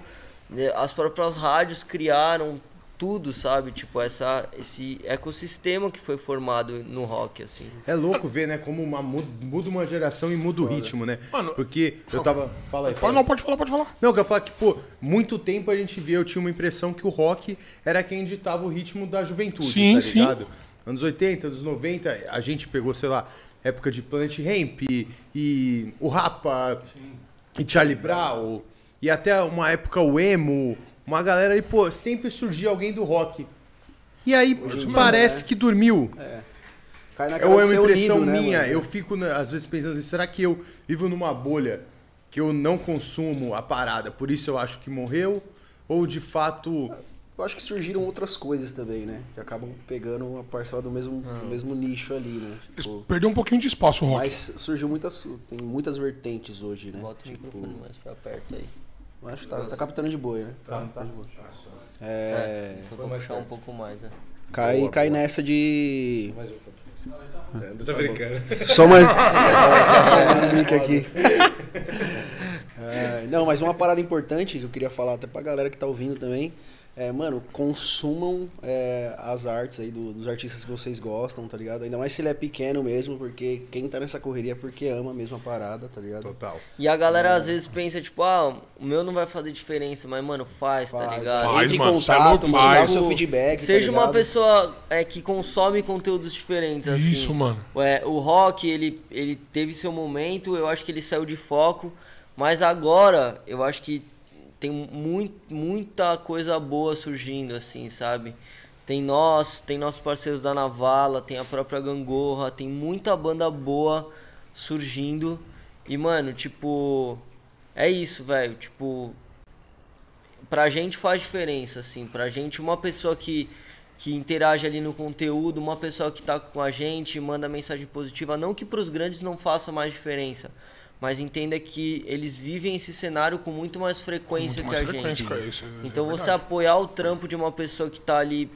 S3: né, as próprias rádios criaram, tudo, sabe? Tipo, essa, esse ecossistema que foi formado no rock, assim.
S1: É louco ver, né, como uma, mu- muda uma geração e muda o ritmo, né?
S2: Mano,
S1: Porque eu tava. Fala aí,
S2: Pode,
S1: fala.
S2: não, pode falar, pode falar.
S1: Não, eu quero falar que, pô, muito tempo a gente via, eu tinha uma impressão que o rock era quem ditava o ritmo da juventude,
S2: Sim,
S1: tá
S2: sim.
S1: ligado? Anos 80, anos 90, a gente pegou, sei lá, época de Planet Ramp e, e o Rapa e Charlie Brown e até uma época o emo, uma galera aí, pô, sempre surgia alguém do rock. E aí parece que dormiu. É
S5: naquela
S1: uma impressão
S5: unido, né,
S1: minha.
S5: mano?
S1: eu fico, né, às vezes, pensando assim, será que eu vivo numa bolha que eu não consumo a parada, por isso eu acho que morreu? Ou de fato.
S5: Eu acho que surgiram outras coisas também, né? Que acabam pegando uma parcela do mesmo, do mesmo nicho ali, né? Tipo,
S2: Perdeu um pouquinho de espaço o rock.
S5: mas surgiu muitas. Tem muitas vertentes hoje, né?
S3: Bota o microfone mais pra perto aí.
S5: Acho que tá, tá captando de boa, né? Tá, tá de boa. É,
S3: Só vou puxar um pouco mais, né?
S5: cai, cai nessa de.
S4: Eu tô brincando.
S5: Só uma. um mic aqui. É, não, mas uma parada importante que eu queria falar até pra galera que tá ouvindo também. É, mano, consumam é, as artes aí do- dos artistas que vocês gostam, tá ligado? Ainda mais se ele é pequeno mesmo, porque quem tá nessa correria é porque ama a mesma parada, tá ligado?
S1: Total.
S3: E a galera às vezes pensa, tipo, ah, o meu não vai fazer diferença, mas, mano, faz, tá
S5: Faz,
S3: ligado?
S2: Faz,
S5: Entre
S2: mano,
S5: contato,
S2: louco,
S5: manda o seu feedback.
S3: Seja
S5: tá
S3: uma pessoa é, que consome conteúdos diferentes, assim.
S2: Isso, mano.
S3: É, o rock, ele, ele teve seu momento, eu acho que ele saiu de foco, mas agora eu acho que tem muito, muita coisa boa surgindo, assim, sabe? Tem nós, tem nossos parceiros da Navala, tem a própria Gangorra, tem muita banda boa surgindo. E, mano, tipo, é isso, velho. Tipo, pra gente faz diferença, assim. Pra gente, uma pessoa que, que interage ali no conteúdo, uma pessoa que tá com a gente, manda mensagem positiva. Não que pros grandes não faça mais diferença, mas entenda que eles vivem esse cenário com muito mais frequência
S2: Muito
S3: que
S2: mais
S3: a
S2: frequência,
S3: gente.
S2: isso é
S3: então você
S2: verdade.
S3: apoiar o trampo de uma pessoa que tá ali,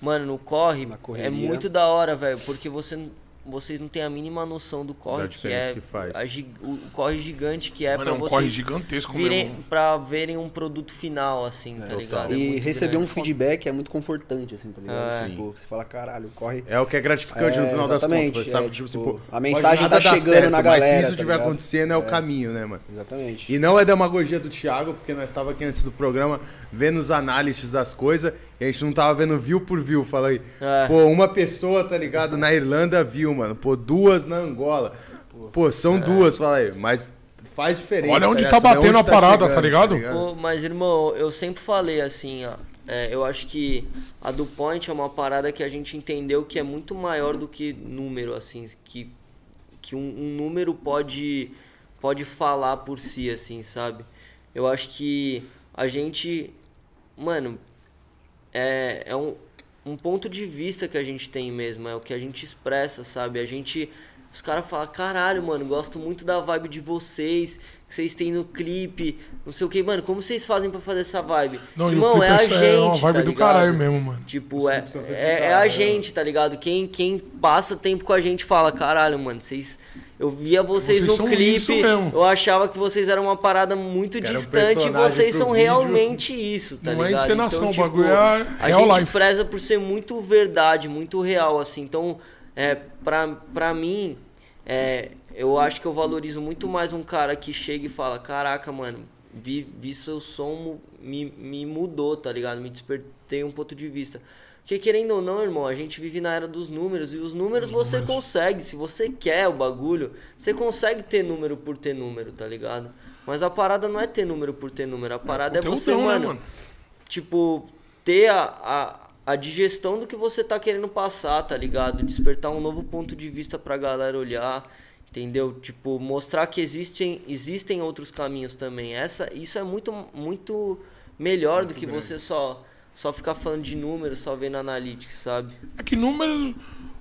S3: mano, no corre, é muito da hora, velho. Porque você, vocês não têm a mínima noção do corre
S1: Da
S3: que é.
S1: que faz.
S3: a gi- o, corre gigante que é
S2: é um
S3: vocês
S2: corre gigantesco
S3: virem,
S2: mesmo.
S3: pra verem um produto final, assim, tá
S1: total.
S3: ligado? É
S5: E
S3: muito
S5: receber
S3: grande.
S5: um feedback é muito confortante, assim, tá ligado?
S3: É.
S5: Tipo, você fala, caralho, corre.
S1: É o que é gratificante no
S5: É,
S1: final das contas, sabe?
S5: é,
S1: tipo,
S5: tipo,
S1: assim, pô,
S5: a mensagem tá chegando na
S1: mas
S5: galera,
S1: se isso
S5: tá
S1: estiver
S5: ligado?
S1: acontecendo é. o caminho, né, mano?
S5: Exatamente.
S1: E não é demagogia do Thiago, porque nós estava aqui antes do programa vendo os análises das coisas e a gente não tava vendo view por view. Fala aí,
S3: É.
S1: pô, uma pessoa, tá ligado, na Irlanda viu, mano. Pô, duas na Angola. Pô, são duas, fala aí. Mas faz diferença.
S2: Olha onde
S1: ligado?
S2: tá
S1: vê
S2: batendo
S1: onde
S2: a parada, tá ligado?
S3: Pô, mas, irmão, eu sempre falei assim, ó. é, eu acho que a do Point é uma parada que a gente entendeu que é muito maior do que número, assim, que, que um, um número pode, pode falar por si, assim, sabe? Eu acho que a gente, mano, é, é um, um ponto de vista que a gente tem mesmo, é o que a gente expressa, sabe? A gente. Os caras falam, caralho, mano, gosto muito da vibe de vocês, que vocês têm no clipe, não sei o que, mano, como vocês fazem pra fazer essa vibe?
S2: Não, o
S3: Irmão, é a
S2: é
S3: gente.
S2: uma vibe
S3: tá
S2: do
S3: ligado?
S2: caralho mesmo, mano.
S3: Tipo, é, é, é a gente, tá ligado? Quem, quem passa tempo com a gente fala, caralho, mano, vocês. Eu via vocês,
S2: Vocês
S3: no clipe, eu achava que vocês eram uma parada muito
S1: era um
S3: distante e vocês são
S1: vídeo.
S3: realmente isso, tá
S2: Não é
S3: ligado?
S2: encenação, o
S3: tipo,
S2: bagulho é
S3: a
S2: real
S3: gente
S2: life.
S3: preza por ser muito verdade, muito real, assim. Então, é, pra, pra mim, é, eu acho que eu valorizo muito mais um cara que chega e fala, caraca, mano, vi, vi seu som, me, me mudou, tá ligado? Me despertei um ponto de vista. Porque querendo ou não, irmão, a gente vive na era dos números e os números você consegue, se você quer o bagulho, você consegue ter número por ter número, tá ligado? Mas a parada não é ter número por ter número, a parada é, você,
S2: conteúdão, né,
S3: mano, tipo, ter a, a, a digestão do que você tá querendo passar, tá ligado? Despertar um novo ponto de vista pra galera olhar, entendeu? Tipo, mostrar que existem, existem outros caminhos também. Essa, isso é muito, muito melhor do que você só, só ficar falando de números, só vendo analytics, sabe?
S2: É que números.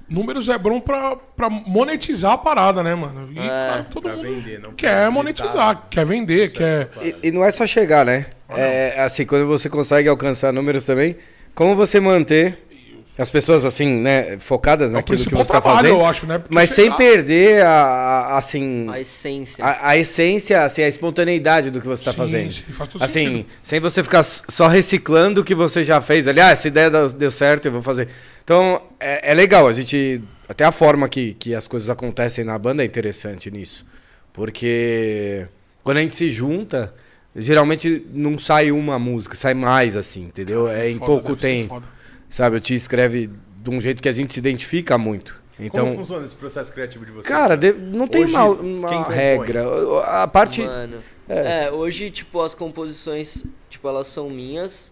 S2: números é bom pra, pra monetizar a parada, né, mano? E,
S3: É.
S2: cara, todo
S1: Pra
S2: mundo
S1: vender, não
S2: quer monetizar, quer vender, quer.
S4: E, e não é só chegar, né? É assim, quando você consegue alcançar números também, como você manter as pessoas assim, né, focadas
S2: É
S4: naquilo que você está fazendo,
S2: eu acho, né? Porque
S4: mas sem perder a, a- assim
S3: A essência.
S4: a, a essência, assim, a espontaneidade do que você está fazendo.
S2: sim, faz todo
S4: assim,
S2: sentido.
S4: sem você ficar só reciclando o que você já fez. Ali, ah, essa ideia deu, deu certo, eu vou fazer. Então, é, é legal, a gente. Até a forma que, que as coisas acontecem na banda é interessante nisso. Porque quando a gente se junta, geralmente não sai uma música, sai mais, assim, entendeu? É em
S2: Foda,
S4: pouco tempo. Sabe, o Ti escreve de um jeito que a gente se identifica muito. Então,
S1: Como funciona esse processo criativo de vocês?
S4: Cara, de- não tem
S1: Hoje,
S4: uma, uma regra. A parte.
S3: Mano.
S4: É.
S3: É. hoje, tipo, as composições, tipo, elas são minhas,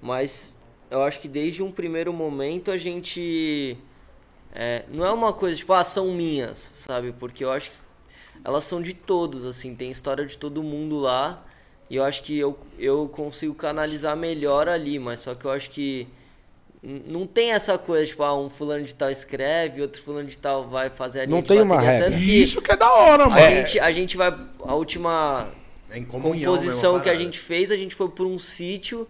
S3: mas eu acho que desde um primeiro momento a gente. é, não é uma coisa, tipo, ah, são minhas, sabe? Porque eu acho que elas são de todos, assim, tem história de todo mundo lá. E eu acho que eu, eu consigo canalizar melhor ali, mas só que eu acho que não tem essa coisa, tipo, ah, um fulano de tal escreve, outro fulano de tal vai fazer a linha
S4: Não
S3: de
S4: tem uma regra.
S3: Tanto que
S2: isso que é da hora,
S3: a,
S2: mano.
S3: gente, a gente vai. A última
S1: É
S3: composição
S1: mesmo,
S3: que a gente fez, a gente foi por um sítio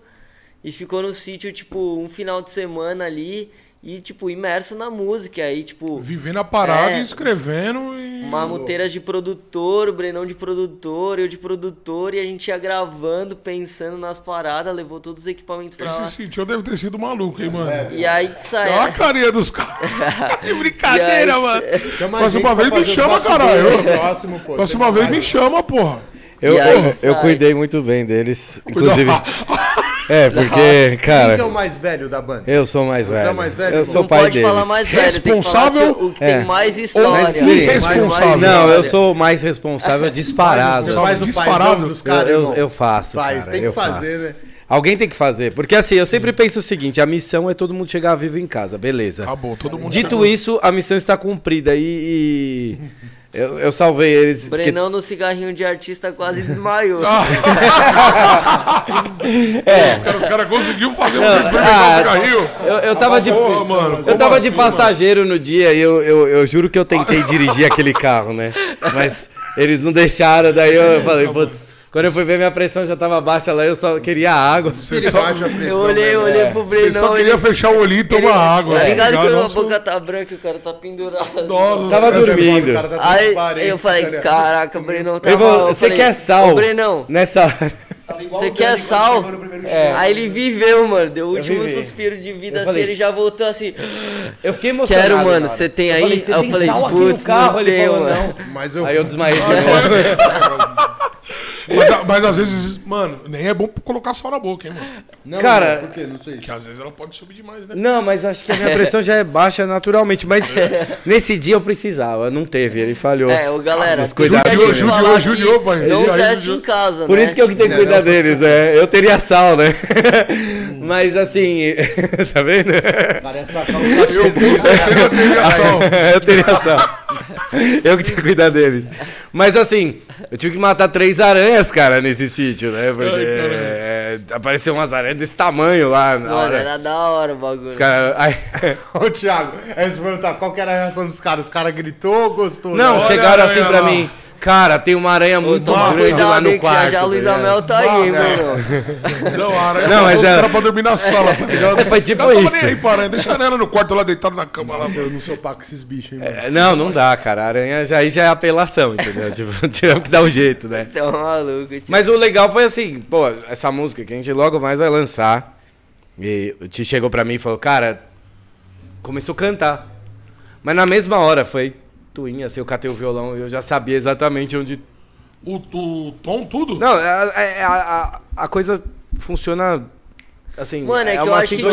S3: e ficou no sítio, tipo, um final de semana ali e, tipo, imerso na música. Aí, tipo,
S2: Vivendo a parada
S3: É.
S2: e escrevendo e.
S3: mamuteiras de produtor, o Brenão de produtor, eu de produtor, e a gente ia gravando, pensando nas paradas, levou todos os equipamentos pra lá.
S2: Esse sítio deve ter sido maluco, hein, mano?
S3: E aí
S2: Olha a carinha dos caras. que brincadeira,
S3: aí,
S2: mano.
S1: Chama
S2: Próxima vez me chama, caralho.
S1: Próximo, pô.
S2: Próxima vez me chama, porra.
S4: Eu,
S3: aí,
S4: eu, eu cuidei muito bem deles. Inclusive. É, porque,
S1: Quem que é
S4: cara,
S1: o mais velho da banda?
S4: eu sou mais
S1: Você é
S4: velho.
S1: o mais velho?
S4: Eu sou
S3: não
S4: pai
S3: pode
S4: deles.
S3: falar mais velho,
S2: Responsável?
S3: tem que falar que o que
S4: É.
S3: tem mais história.
S4: mais
S2: irresponsável.
S4: Não, eu sou o mais responsável disparado.
S1: Você faz o
S2: disparado.
S1: dos
S4: Eu,
S1: caras,
S4: eu,
S1: irmão?
S4: eu faço.
S1: Faz,
S4: cara,
S1: tem que
S4: eu
S1: fazer,
S4: faço.
S1: né?
S4: Alguém tem que fazer. Porque assim, eu sempre penso o seguinte: a missão é todo mundo chegar vivo em casa, beleza.
S2: Acabou, todo mundo
S4: Dito
S2: chegou.
S4: isso, a missão está cumprida e. e eu, eu salvei eles. porque-
S3: Brenão no cigarrinho de artista quase desmaiou.
S4: É.
S2: Os caras cara conseguiram fazer um
S4: Não,
S2: experimentar
S4: ah,
S2: cigarrinho.
S4: Eu, eu tava de,
S2: Pô, mano,
S4: eu tava de
S2: assim,
S4: passageiro no dia e eu, eu, eu juro que eu tentei dirigir aquele carro, né? Mas eles não deixaram, daí eu falei, putz. Quando eu fui ver minha pressão já tava baixa lá, eu só queria água.
S1: Ele baixa a pressão.
S3: Eu olhei, eu olhei
S4: É.
S3: pro
S2: Você
S3: Brenão.
S2: só queria
S3: ele-
S2: fechar o olhinho e tomar água.
S3: Tá ligado que a boca tá branca e o cara tá pendurado.
S2: Nossa,
S4: Tava
S1: é
S4: dormindo.
S1: o cara tá
S3: Aí eu falei,
S1: tá
S3: caraca, Brenão tá
S4: Eu vou-
S3: mal. Eu
S4: você quer sal?
S3: Ô, Brenão,
S4: Nessa hora.
S3: você quer sal? Aí ele viveu, mano. Deu o último
S4: vivi.
S3: suspiro de vida assim, ele já voltou assim.
S4: Eu fiquei emocionado.
S3: Quero, mano, você tem aí?
S4: falei, você
S3: eu falei,
S4: sal aqui no
S3: putz,
S4: carro?
S3: não
S4: Ele
S3: tem,
S4: falou,
S3: mano.
S4: não.
S1: Mas eu...
S4: Aí eu desmaiei de novo.
S2: Mas, a- mas às vezes, mano, nem é bom colocar sal na boca, hein, mano.
S1: Não,
S4: Cara-
S1: por quê? Não sei.
S2: Porque às vezes ela pode subir demais, né?
S4: Não, mas acho que a minha pressão já é baixa naturalmente. Mas nesse dia eu precisava, não teve, ele falhou.
S3: É, ô galera,
S4: Mas cuidado
S2: Judiou,
S3: que
S2: judiou, pai.
S3: Não
S2: Judiou,
S3: teste
S2: judiou.
S3: em casa,
S4: Por
S3: né?
S4: isso que eu que tenho que cuidar deles, é. Eu teria sal, né? Mas assim, tá vendo?
S1: Cara, essa calça
S2: Eu teria sal.
S4: eu teria sal. Eu que tenho que cuidar deles. Mas assim, eu tive que matar três aranhas, cara, nesse sítio, né? Porque
S2: Ai,
S4: é, apareceu umas aranhas desse tamanho lá na
S3: Mano,
S4: hora.
S3: era da hora o bagulho.
S4: Os caras. ai,
S1: Ô, Thiago, é isso perguntar qual que era a reação dos caras? Os caras gritou, gostou?
S4: Não, chegaram assim pra
S2: lá.
S4: mim. Cara, tem uma aranha muito
S3: Toma
S4: grande lá no quarto.
S3: já a Luísa
S4: tá
S3: Mel tá aí, hein,
S2: Bah,
S3: Bruno.
S2: Não, a aranha
S4: Não,
S2: não,
S4: mas é-
S2: caras pra dormir na sala, tá ligado?
S4: Foi tipo isso.
S2: aí aranha, deixa ela no quarto lá deitada na cama lá.
S1: Eu não sou pá com esses bichos, hein, mano.
S4: É, Não, não dá, cara. A aranha já, aí já é apelação, entendeu? tipo, tivemos que dar um jeito, né?
S3: Tão maluco, tipo.
S4: Mas o legal foi assim, pô, essa música que a gente logo mais vai lançar. E o Ti chegou pra mim e falou, cara, começou a cantar. Mas na mesma hora foi tuinha, assim, eu catei o violão e eu já sabia exatamente onde.
S2: O, o tom, tudo?
S4: Não, a, a, a, a coisa funciona assim.
S3: Mano, é, que eu acho que tipo,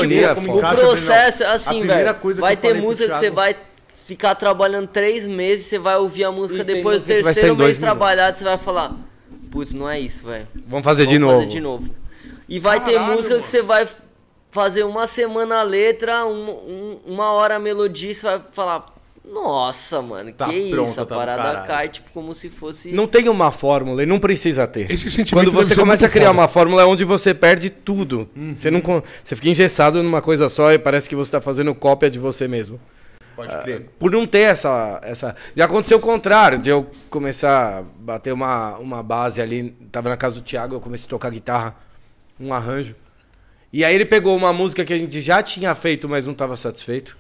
S3: o processo é
S1: A
S3: assim,
S1: primeira
S3: velho. Vai ter música que você vai ficar trabalhando três meses, você vai ouvir a música
S4: E
S3: depois do terceiro mês trabalhado, você vai falar, putz, não é isso, velho.
S4: Vamos fazer de
S3: Vamos
S4: novo.
S3: fazer de novo. E vai ter
S2: Caralho,
S3: música
S2: mano.
S3: que você vai fazer uma semana a letra, um- um- uma hora a melodia, você vai falar, nossa, mano,
S1: Tá
S3: que
S1: pronta,
S3: isso, a
S1: tá
S3: parada cai, tipo, como se fosse...
S4: Não tem uma fórmula e não precisa ter.
S2: Esse sentimento
S4: Quando você começa a criar
S2: foda.
S4: uma fórmula é onde você perde tudo. Você não você fica engessado numa coisa só e parece que você tá fazendo cópia de você mesmo.
S1: Pode crer.
S4: por não ter essa, essa. Já aconteceu o contrário, de eu começar a bater uma, uma base ali. Tava na casa do Thiago, eu comecei a tocar guitarra, um arranjo. E aí ele pegou uma música que a gente já tinha feito, mas não tava satisfeito.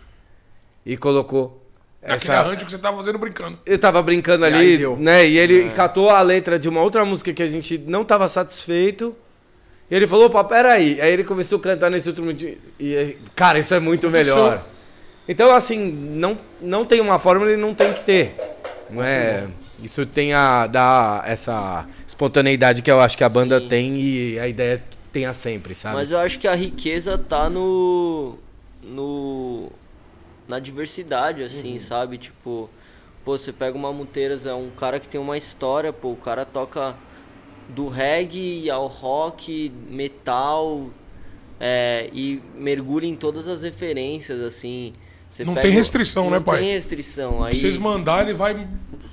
S4: E colocou.
S2: Aquele
S4: Essa,
S2: arranjo que você tá fazendo brincando.
S4: ele tava brincando
S1: E
S4: ali,
S1: deu.
S4: né? E ele catou a letra de uma outra música que a gente não tava satisfeito. E ele falou, opa, peraí. Aí ele começou a cantar nesse outro momento. E, cara, isso é muito melhor. Então, assim, não, não tem uma fórmula e não tem que ter. Não é. Isso tem a dar essa espontaneidade que eu acho que a banda
S3: Sim.
S4: tem e a ideia é que tenha sempre, sabe?
S3: Mas eu acho que a riqueza tá no. no. Na diversidade, assim,
S4: Uhum.
S3: sabe? Tipo, pô, você pega uma Muteiras, é um cara que tem uma história, pô, o cara toca do reggae ao rock, metal, é, e mergulha em todas as referências, assim. Você
S2: Não
S3: pega
S2: tem restrição,
S3: não
S2: né, pai?
S3: tem restrição. Aí,
S2: Se vocês mandar, ele vai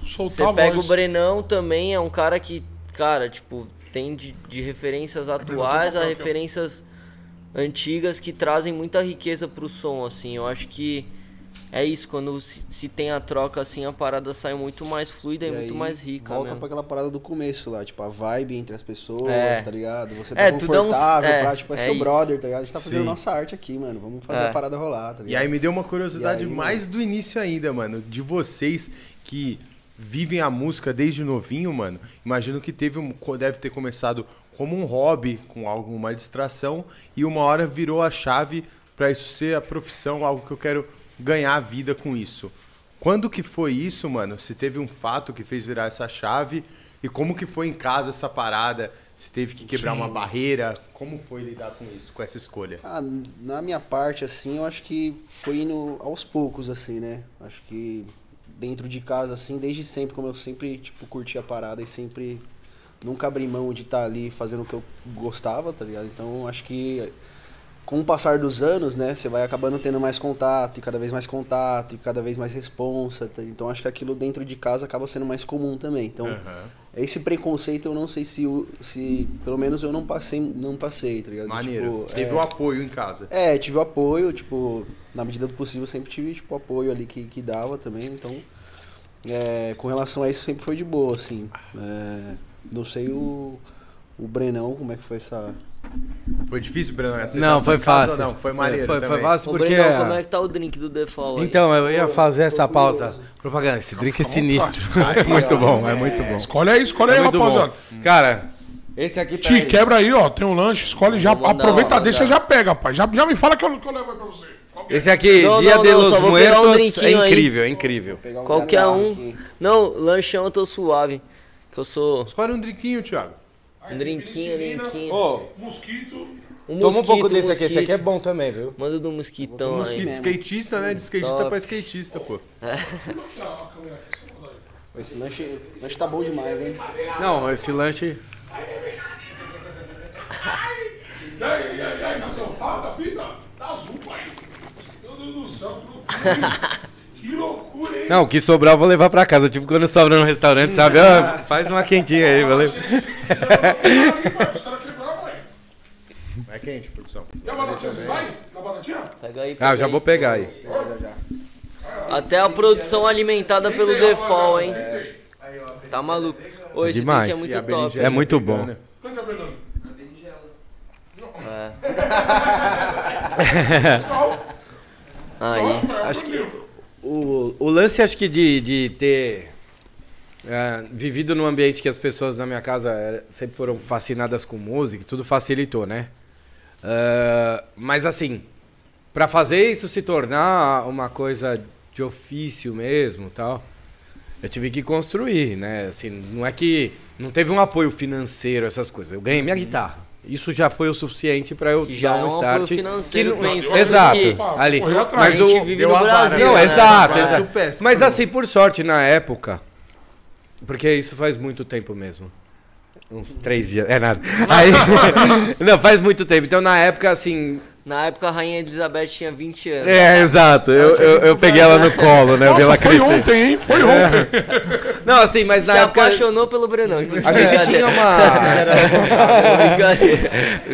S2: soltar
S3: você
S2: a
S3: pega
S2: voz.
S3: o Brenão também, é um cara que, cara, tipo, tem de, de referências atuais a referências antigas que trazem muita riqueza pro som, assim. Eu acho que é isso, quando se, se tem a troca, assim, a parada sai muito mais fluida e, muito
S5: aí
S3: mais rica
S5: Volta
S3: mesmo.
S5: pra aquela parada do começo lá, tipo, a vibe entre as pessoas,
S3: É.
S5: tá ligado? Você tá
S3: É, tudo é um-
S5: confortável
S3: é,
S5: pra, tipo, é,
S3: é
S5: seu
S3: isso.
S5: brother, tá ligado? A gente tá fazendo
S1: Sim.
S5: nossa arte aqui, mano. Vamos fazer
S3: É.
S5: a parada rolar, tá ligado?
S1: E aí me deu uma curiosidade
S5: E aí,
S1: mais do início ainda, mano. De vocês que vivem a música desde novinho, mano. Imagino que teve um, deve ter começado como um hobby, com alguma distração, e uma hora virou a chave pra isso ser a profissão, algo que eu quero ganhar a vida com isso. Quando que foi isso, mano? Se teve um fato que fez virar essa chave e como que foi em casa essa parada? Se teve que quebrar uma barreira? Como foi lidar com isso, com essa escolha?
S5: Ah, na minha parte, assim, eu acho que foi indo aos poucos, assim, né? Acho que dentro de casa, assim, desde sempre, como eu sempre, tipo, curti a parada e sempre nunca abri mão de estar ali fazendo o que eu gostava, tá ligado? Então, acho que com o passar dos anos, né, você vai acabando tendo mais contato, e cada vez mais contato, e cada vez mais responsa. tá? Então, acho que aquilo dentro de casa acaba sendo mais comum também. Então,
S1: Aham.
S5: esse preconceito eu não sei se, se pelo menos eu não passei, não passei, tá ligado?
S1: Maneiro.
S5: Tipo,
S1: Teve
S5: é,
S1: o apoio em casa.
S5: é, tive o apoio, tipo, na medida do possível sempre tive, tipo, o apoio ali que, que dava também, então, é, com relação a isso sempre foi de boa, assim. É, não sei o, o Brenão, como é que foi essa...
S1: Foi difícil, Breno? essa
S4: Não, foi fácil.
S1: Não, foi maneiro
S4: Foi, foi fácil
S3: Ô,
S4: porque.
S3: Brenão, como é que tá o drink do Default aí?
S4: Então, eu ia fazer essa pausa. Propaganda, esse drink é sinistro. É muito bom, é muito bom.
S2: Escolhe aí, escolhe aí,
S4: É muito
S2: rapaziada.
S4: bom. Cara, esse aqui
S2: Te
S4: peraí.
S2: quebra aí, ó. Tem um lanche, escolhe já.
S3: Mandar,
S2: Aproveita,
S3: vou
S2: deixa,
S3: mandar.
S2: já pega, pai. Já, já me fala que eu, que eu levo aí pra você. Qual que é?
S4: Esse aqui,
S3: Não,
S4: Dia
S3: não,
S4: de
S3: não,
S4: los
S3: vou pegar um
S4: Muertos, é
S3: drinquinho aí.
S4: incrível, é incrível.
S5: Um
S3: Qualquer um.
S5: aqui.
S3: Não, lanchão eu tô suave. Que eu sou
S1: Escolhe um drinquinho, Thiago.
S3: Um drinquinho, drinquinho.
S4: Ô,
S2: Mosquito.
S3: Um
S4: toma um pouco
S3: mosquito,
S4: desse aqui, esse aqui é
S3: mosquito.
S4: bom também, viu?
S3: Manda do mosquitão
S1: Um
S3: aí.
S1: mosquito skatista, né? De skatista
S3: Top.
S1: pra skatista, pô.
S5: Esse lanche, lanche tá bom demais, hein?
S4: Não, esse lanche.
S2: E aí, e aí, e aí, Cação? Paga a fita? Tá azul, pai. Meu Deus do céu, que loucura. hein?
S4: Não, o que sobrar eu vou levar pra casa. Tipo quando sobra no restaurante, sabe? Ó, faz uma quentinha aí, valeu.
S2: Se quiser, eu vou pegar ali, pai. Os caras quebraram, pai.
S1: É quente, produção.
S2: E a batatinha, vocês vai? Na batatinha?
S3: Pega aí,
S4: Ah,
S3: pega
S4: eu já
S3: aí.
S4: vou pegar aí.
S3: Até a produção alimentada pelo Default, hein? Tá maluco. Ô, esse
S4: Demais.
S3: drink é
S1: a
S3: muito top.
S1: berinjela
S4: É muito bom.
S2: Cadê a Fernanda?
S3: Aí.
S4: Acho que o, o lance, acho que de, de ter é, vivido num ambiente que as pessoas na minha casa eh, sempre foram fascinadas com música, tudo facilitou, né? Ah, mas assim, para fazer isso se tornar uma coisa de ofício mesmo, tal, eu tive que construir, né? Assim, não é que não teve um apoio financeiro essas coisas. Eu ganhei minha guitarra. Isso já foi o suficiente para eu
S3: Que já
S4: dar
S3: é
S4: um start. que não-
S3: pensando
S4: exato,
S3: que-
S4: ali.
S2: correu atrás.
S4: Mas
S3: a gente
S4: o,
S3: vive
S1: deu
S3: no Brasil,
S4: não,
S3: né?
S4: exato,
S1: Mas
S4: exato. Mas assim, por sorte, na época. Porque isso faz muito tempo mesmo. Uns três dias. É nada. Aí, não, faz muito tempo. Então, na época, assim.
S3: Na época a Rainha Elizabeth tinha 20 anos.
S4: É, exato. Eu, eu, eu peguei ela no colo, né? Eu vi ela
S2: Nossa, foi
S4: crescer.
S2: ontem, hein? Foi ontem.
S4: Não, assim, mas
S3: Se
S4: na época.
S3: apaixonou pelo Brenão.
S4: A gente tinha uma.
S3: Brincadeira.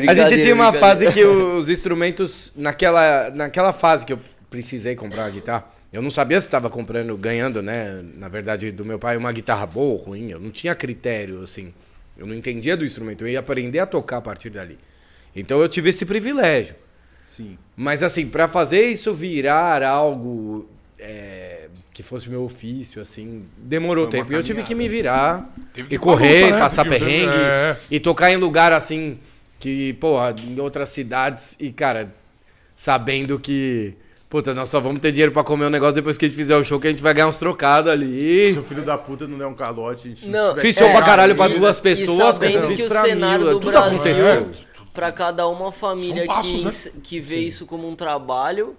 S4: A gente tinha uma fase que os instrumentos, naquela, naquela fase que eu precisei comprar a guitarra, Eu não sabia se estava comprando, ganhando, né? Na verdade, do meu pai, uma guitarra boa ou ruim. Eu não tinha critério, assim. Eu não entendia do instrumento. Eu ia aprender a tocar a partir dali. Então eu tive esse privilégio.
S1: Sim.
S4: Mas assim, para fazer isso virar algo é, que fosse meu ofício, assim, demorou tempo. E eu tive que me virar
S2: Teve que
S4: e correr,
S2: luta, né?
S4: passar
S2: Porque
S4: perrengue
S2: é.
S4: e tocar em lugar assim que, pô, em outras cidades e, cara, sabendo que, puta, nós só vamos ter dinheiro pra comer um negócio depois que a gente fizer o show, que a gente vai ganhar uns trocados ali.
S1: Se o filho da puta não der um calote, a gente
S3: Não,
S1: tiver
S4: Fiz show
S3: É,
S4: pra caralho pra duas
S3: E
S4: pessoas, cara,
S3: sabendo
S4: eu fiz
S3: que o
S4: pra
S3: cenário
S4: mil,
S3: do
S4: tudo
S3: Brasil,
S4: aconteceu.
S3: Pra cada uma família
S2: passos,
S3: que,
S2: né?
S3: que vê isso como um trabalho,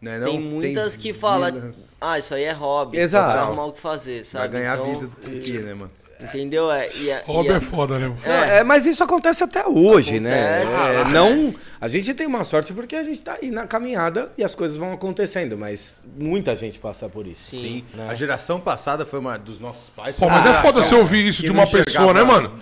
S1: né, não?
S3: tem muitas que falam,
S1: vida,
S3: ah, isso aí é hobby,
S4: Exato.
S3: não faz mal o que fazer,
S1: Vai
S3: sabe?
S1: ganhar
S3: então,
S1: vida do quê, né, mano?
S3: Entendeu? É, e é, e é-
S2: é foda, né? mano?
S4: Não, é, mas isso acontece até hoje, né?
S3: Acontece,
S4: É,
S3: acontece.
S4: não, a gente tem uma sorte porque a gente tá aí na caminhada e as coisas vão acontecendo, mas muita gente passa por isso.
S3: Sim.
S4: né?
S1: A geração passada foi uma dos nossos pais.
S2: Pô, mas é foda você ouvir isso de uma pessoa, né, mano?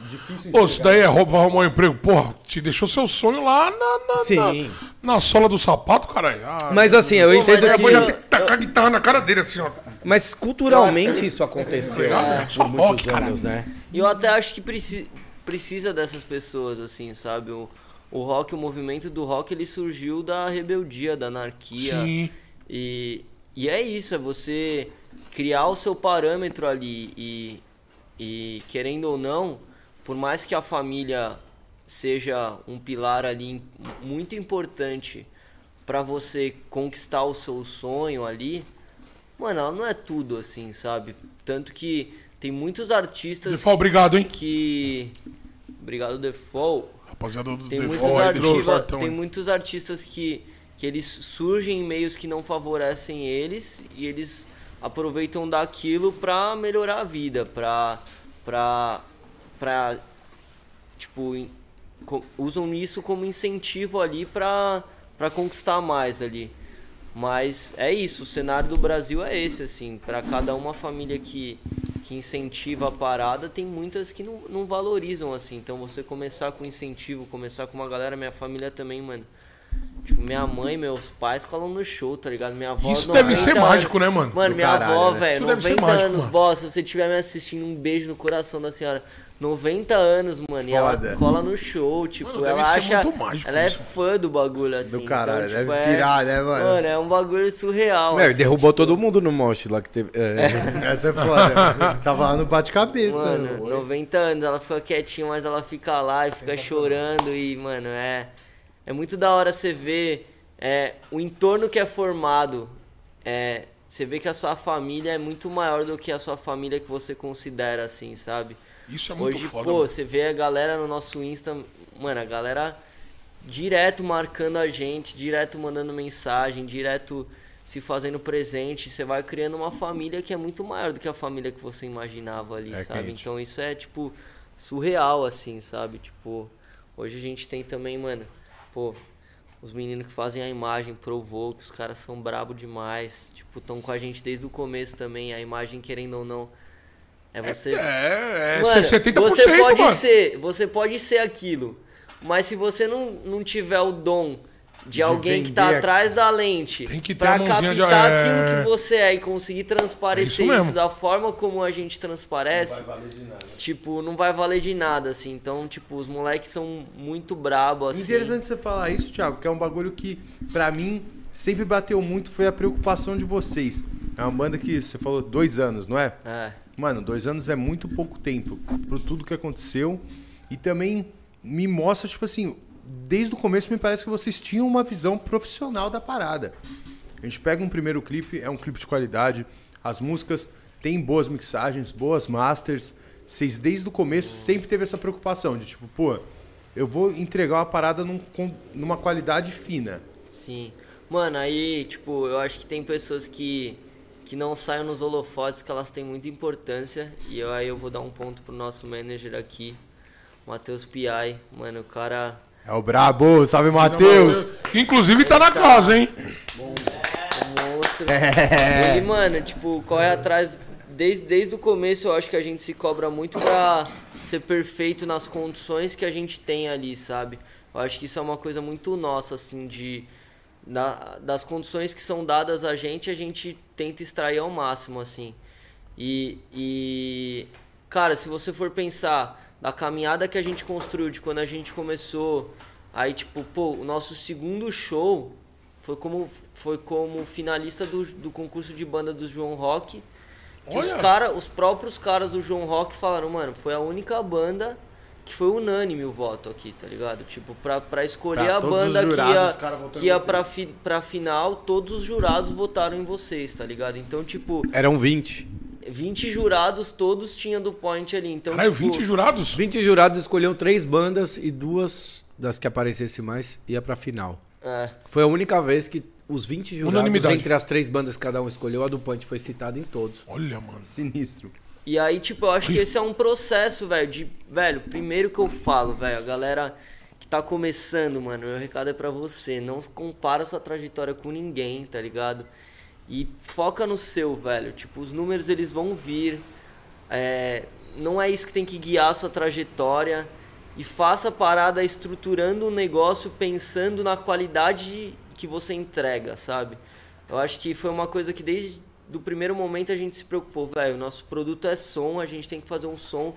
S2: Pô, isso daí é roubo, vai arrumar um emprego. Porra, te deixou seu sonho lá na, na,
S4: Sim.
S2: na, na sola do sapato, caralho. Ah,
S4: Mas assim, eu
S3: Pô, mas
S4: entendo
S3: é
S4: que.
S2: já tem que tacar a guitarra na cara dele, assim, ó.
S4: Mas culturalmente isso aconteceu
S2: É.
S4: por muitos anos, né?
S3: E eu até acho que preci- precisa dessas pessoas, assim, sabe? O, o rock, o movimento do rock, ele surgiu da rebeldia, da anarquia.
S2: Sim.
S3: E, e é isso, é você criar o seu parâmetro ali e, e querendo ou não, por mais que a família seja um pilar ali muito importante para você conquistar o seu sonho ali, mano, ela não é tudo assim, sabe? Tanto que tem muitos artistas
S2: Defal, obrigado, hein?
S3: que Obrigado Default.
S2: Rapaziada do
S3: Tem muitos,
S2: Default
S3: artiva-
S2: cartão
S3: tem muitos artistas que, que eles surgem em meios que não favorecem eles e eles aproveitam daquilo pra melhorar a vida, pra, pra, pra tipo, in- co- usam isso como incentivo ali pra, pra conquistar mais ali. Mas é isso, o cenário do Brasil é esse, assim, pra cada uma família que, que incentiva a parada, tem muitas que não, não valorizam, assim. Então você começar com incentivo, começar com uma galera, minha família também, mano. Tipo, minha mãe, meus pais colam no show, tá ligado? Minha avó.
S2: Isso deve ser
S3: 90
S2: mágico, né, mano?
S3: Mano,
S1: Do
S3: minha
S1: caralho,
S3: avó,
S1: né?
S3: velho,
S2: Isso deve ser
S3: 90
S2: mágico,
S3: anos,
S2: mano.
S3: boss, se você estiver me assistindo, um beijo no coração da senhora. 90 anos, mano, e ela cola no show, tipo,
S2: Mano,
S3: ela acha.
S2: mágico
S3: ela
S2: isso.
S3: é fã do bagulho, assim.
S1: Do caralho,
S3: então, tipo,
S1: deve
S3: é-
S1: pirar, né, mano?
S3: Mano, é um bagulho surreal.
S4: Meu,
S3: assim,
S4: derrubou todo mundo no mosh lá que teve. é.
S1: Essa é foda. Tava lá no bate-cabeça.
S3: Mano,
S1: né?
S3: 90 anos, ela fica quietinha, mas ela fica lá e fica chorando e, mano, é. É muito da hora você ver é, o entorno que é formado. É, você vê que a sua família é muito maior do que a sua família que você considera, assim, sabe?
S2: Isso é muito
S3: Hoje,
S2: foda.
S3: pô,
S2: mano.
S3: você vê a galera no nosso Insta, mano, a galera direto marcando a gente, direto mandando mensagem, direto se fazendo presente. Você vai criando uma família que é muito maior do que a família que você imaginava ali,
S1: É
S3: sabe? Então isso é, tipo, surreal, assim, sabe? Tipo, hoje a gente tem também, mano, pô. Os meninos que fazem a imagem provou que os caras são brabo demais. Tipo, estão com a gente desde o começo também. A imagem, querendo ou não, é você.
S2: É, é,
S3: Mano,
S2: 70%,
S3: você pode
S2: mano.
S3: ser, você pode ser aquilo. Mas se você não, não tiver o dom de, alguém que tá
S1: vender
S3: atrás da lente
S2: Tem que ter
S3: pra
S2: a
S3: captar
S2: de- é.
S3: aquilo que você é e conseguir transparecer
S2: Isso
S3: isso,
S2: mesmo.
S3: da forma como a gente transparece, tipo, não vai valer de nada, assim. Então, tipo, os moleques são muito brabo, assim.
S1: Interessante você falar isso, Thiago, que é um bagulho que, pra mim, sempre bateu muito, foi a preocupação de vocês. É uma banda que você falou dois anos, não é?
S3: É.
S1: Mano, dois anos é muito pouco tempo por tudo que aconteceu. E também me mostra, tipo assim, desde o começo me parece que vocês tinham uma visão profissional da parada. A gente pega um primeiro clipe, é um clipe de qualidade, as músicas têm boas mixagens, boas masters. Vocês desde o começo sempre teve essa preocupação de tipo, pô, eu vou entregar uma parada num- numa qualidade fina.
S3: Sim. Mano, aí, tipo, eu acho que tem pessoas que, que não saem nos holofotes, que elas têm muita importância. E eu, aí eu vou dar um ponto pro nosso manager aqui, Matheus Piai. Mano, o cara.
S1: É o brabo, salve Matheus!
S2: Que inclusive tá na casa, hein?
S3: um monstro. Ele, mano, tipo, corre atrás. Desde, desde o começo eu acho que a gente se cobra muito pra ser perfeito nas condições que a gente tem ali, sabe? Eu acho que isso é uma coisa muito nossa, assim, de, na- das condições que são dadas a gente, a gente tenta extrair ao máximo, assim. E, e cara, se você for pensar da caminhada que a gente construiu de quando a gente começou, aí tipo, pô, o nosso segundo show foi como foi como finalista do, do concurso de banda do João Rock. Que os, cara, os próprios caras do João Rock falaram, mano, foi a única banda que foi unânime o voto aqui, tá ligado? Tipo, pra, pra escolher
S1: Pra
S3: a banda que
S1: jurados,
S3: ia,
S1: os caras votaram
S3: que ia pra, fi, pra final, todos os jurados votaram em vocês, tá ligado? Então, tipo,
S4: Eram 20.
S3: 20 jurados, todos tinham do point ali. Então,
S2: Caralho,
S3: tipo,
S2: 20 jurados?
S4: 20 jurados escolheram três bandas e duas das que aparecessem mais ia pra final.
S3: É,
S4: Foi a única vez que os 20 jurados, entre as três bandas que cada um escolheu, a do Punch foi citada em todos.
S2: Olha, mano.
S1: Sinistro.
S3: E aí, tipo, eu acho que esse é um processo, velho, de... Velho, primeiro que eu falo, velho, a galera que tá começando, mano, meu recado é pra você, não compara sua trajetória com ninguém, tá ligado? E foca no seu, velho, tipo, os números eles vão vir, é, não é isso que tem que guiar a sua trajetória, e faça a parada estruturando o negócio pensando na qualidade que você entrega, sabe? Eu acho que foi uma coisa que desde do primeiro momento a gente se preocupou, velho, nosso produto é som, a gente tem que fazer um som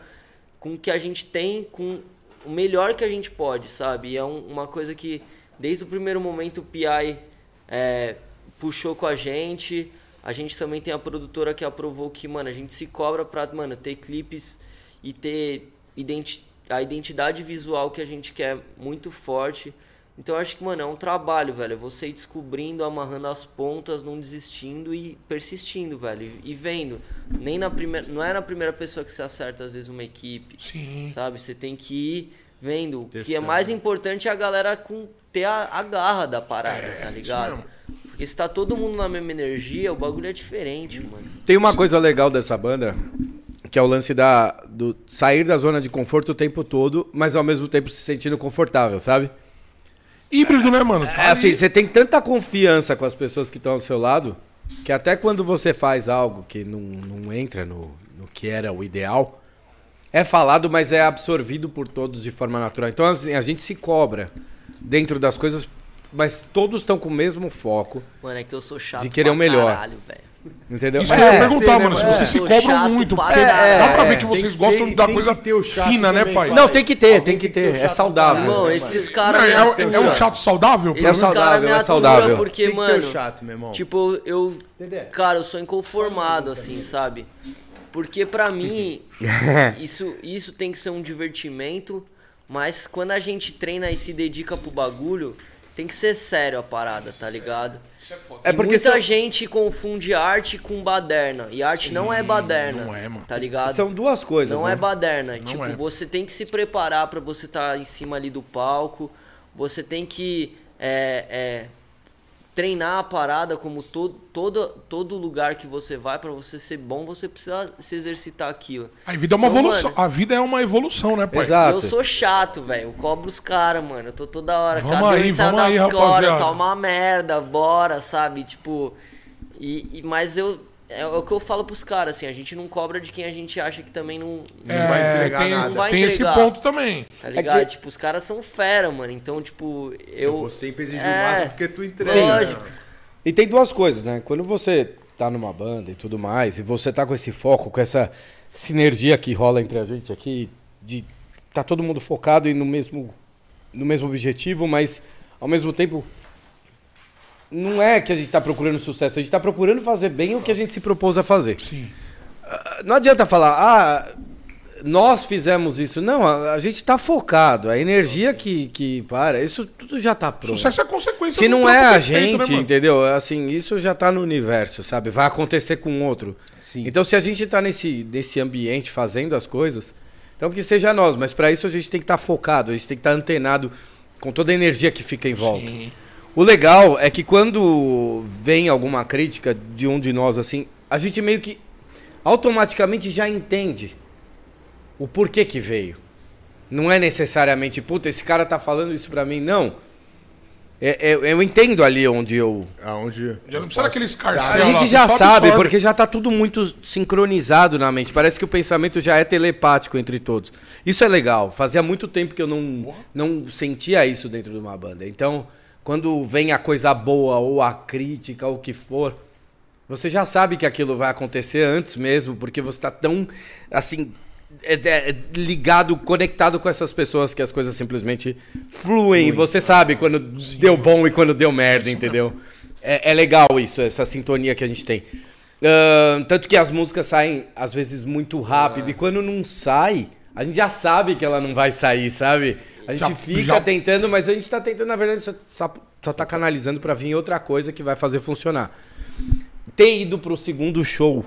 S3: com o que a gente tem, com o melhor que a gente pode, sabe? E é um- uma coisa que desde o primeiro momento o PI é, puxou com a gente. A gente também tem a produtora que aprovou que, mano, a gente se cobra pra, mano, ter clipes e ter identi a identidade visual que a gente quer muito forte. Então eu acho que, mano, é um trabalho, velho. É Você ir descobrindo, amarrando as pontas, não desistindo e persistindo, velho. E, vendo. Nem na primeira. Não é na primeira pessoa que você acerta, às vezes, uma equipe.
S2: Sim.
S3: Sabe? Você tem que ir vendo. O que é mais importante é a galera com, ter a, a garra da parada,
S2: É,
S3: tá
S2: isso
S3: ligado?
S2: mesmo.
S3: Porque se tá todo mundo na mesma energia, o bagulho é diferente, mano.
S4: Tem uma coisa legal dessa banda, que é o lance da, do sair da zona de conforto o tempo todo, mas ao mesmo tempo se sentindo confortável, sabe?
S2: Híbrido, né, mano? Tá
S4: É assim, você tem tanta confiança com as pessoas que estão ao seu lado, que até quando você faz algo que não, não entra no, no que era o ideal, é falado, mas é absorvido por todos de forma natural. Então, assim, a gente se cobra dentro das coisas, mas todos estão com o mesmo foco,
S3: Mano, é que eu sou chato
S4: De querer o melhor.
S3: caralho, velho.
S4: Entendeu?
S2: Isso que eu ia
S4: É,
S2: perguntar,
S1: sei, né,
S2: mano. Se
S1: mano?
S2: vocês se cobram
S3: chato
S2: muito, porque
S3: caralho.
S2: dá pra
S4: É,
S2: ver que vocês
S1: que
S2: gostam
S1: ser-
S2: da coisa fina, né,
S1: também,
S2: pai?
S1: pai.
S4: Não, tem que ter, tem que ter. É saudável.
S3: Irmão, esses
S1: mano.
S3: caras.
S2: É, é, é um chato saudável?
S4: É saudável, é saudável.
S3: Porque, mano.
S1: o chato, meu irmão.
S3: Tipo, eu. Cara, eu sou inconformado, assim, sabe? Porque pra mim, isso, isso tem que ser um divertimento, mas quando a gente treina e se dedica pro bagulho, tem que ser sério a parada, tá ligado?
S4: É
S3: E
S4: porque
S3: muita
S4: são,
S3: gente confunde arte com baderna. E arte não é baderna.
S2: não é, mano.
S3: Tá ligado?
S4: são duas coisas,
S3: Não
S4: né?
S3: é baderna.
S2: Não
S3: tipo,
S2: é.
S3: você tem que se preparar pra você estar em cima ali do palco. Você tem que é, é, treinar a parada como todo, todo, todo lugar que você vai. Pra você ser bom, você precisa se exercitar aquilo.
S2: A vida é uma
S3: Então,
S2: evolução.
S3: mano,
S2: A vida é uma evolução, né, pai?
S4: Exato.
S3: eu sou chato, velho. Eu cobro os caras, mano. Eu tô toda hora.
S2: Vamos aí, vamos aí,
S3: das glórias? Tá uma merda, bora, sabe? Tipo. E, e- mas eu. É o que eu falo pros caras, assim, a gente não cobra de quem a gente acha que também não, não
S2: É,
S1: vai entregar
S2: tem,
S1: nada.
S3: Não vai
S2: tem esse
S3: entregar.
S2: ponto também.
S3: Tá ligado?
S4: que-
S3: Tipo, os caras são fera, mano. Então, tipo, eu.
S1: Eu vou sempre exigir
S3: É,
S1: o máximo porque tu entrega.
S3: Sim. Lógico.
S4: E tem duas coisas, né? Quando você tá numa banda e tudo mais, e você tá com esse foco, com essa sinergia que rola entre a gente aqui, de tá todo mundo focado e no mesmo, no mesmo objetivo, mas ao mesmo tempo não é que a gente tá procurando sucesso, a gente tá procurando fazer bem o que a gente se propôs a fazer.
S2: Sim.
S4: Não adianta falar, ah, nós fizemos isso. Não, a, a gente tá focado, a energia que, que para, isso tudo já tá pronto.
S2: Sucesso é consequência
S4: Se não é a
S2: feito,
S4: gente,
S2: né, mano?
S4: entendeu? Assim, isso já tá no universo, sabe? Vai acontecer com outro.
S1: Sim.
S4: Então, se a gente tá nesse, nesse ambiente fazendo as coisas, então que seja nós, mas para isso a gente tem que estar focado, a gente tem que estar antenado com toda a energia que fica em volta.
S2: Sim.
S4: O legal é que quando vem alguma crítica de um de nós assim, a gente meio que automaticamente já entende o porquê que veio. Não é necessariamente, puta, esse cara tá falando isso pra mim, não. É- é- eu entendo ali onde eu.
S1: Aonde.
S2: Já não precisa daquele
S1: posso-
S2: escarcel
S4: A
S2: lá,
S4: gente já
S2: só
S4: sabe,
S2: absorve.
S4: porque já tá tudo muito sincronizado na mente. Parece que o pensamento já é telepático entre todos. Isso é legal. Fazia muito tempo que eu não, não sentia isso dentro de uma banda. Então, quando vem a coisa boa ou a crítica ou o que for, você já sabe que aquilo vai acontecer antes mesmo, porque você tá tão assim é- é- é ligado, conectado com essas pessoas que as coisas simplesmente fluem. Você sabe quando deu bom e quando deu merda, entendeu? É, é legal isso, essa sintonia que a gente tem. Ahn, tanto que as músicas saem, às vezes, muito rápido. E quando não sai, a gente já sabe que ela não vai sair, sabe? A gente
S2: Já-
S4: fica
S2: já-
S4: tentando, mas a gente tá tentando, na verdade, só, só, só tá canalizando pra vir outra coisa que vai fazer funcionar. Ter ido pro segundo show.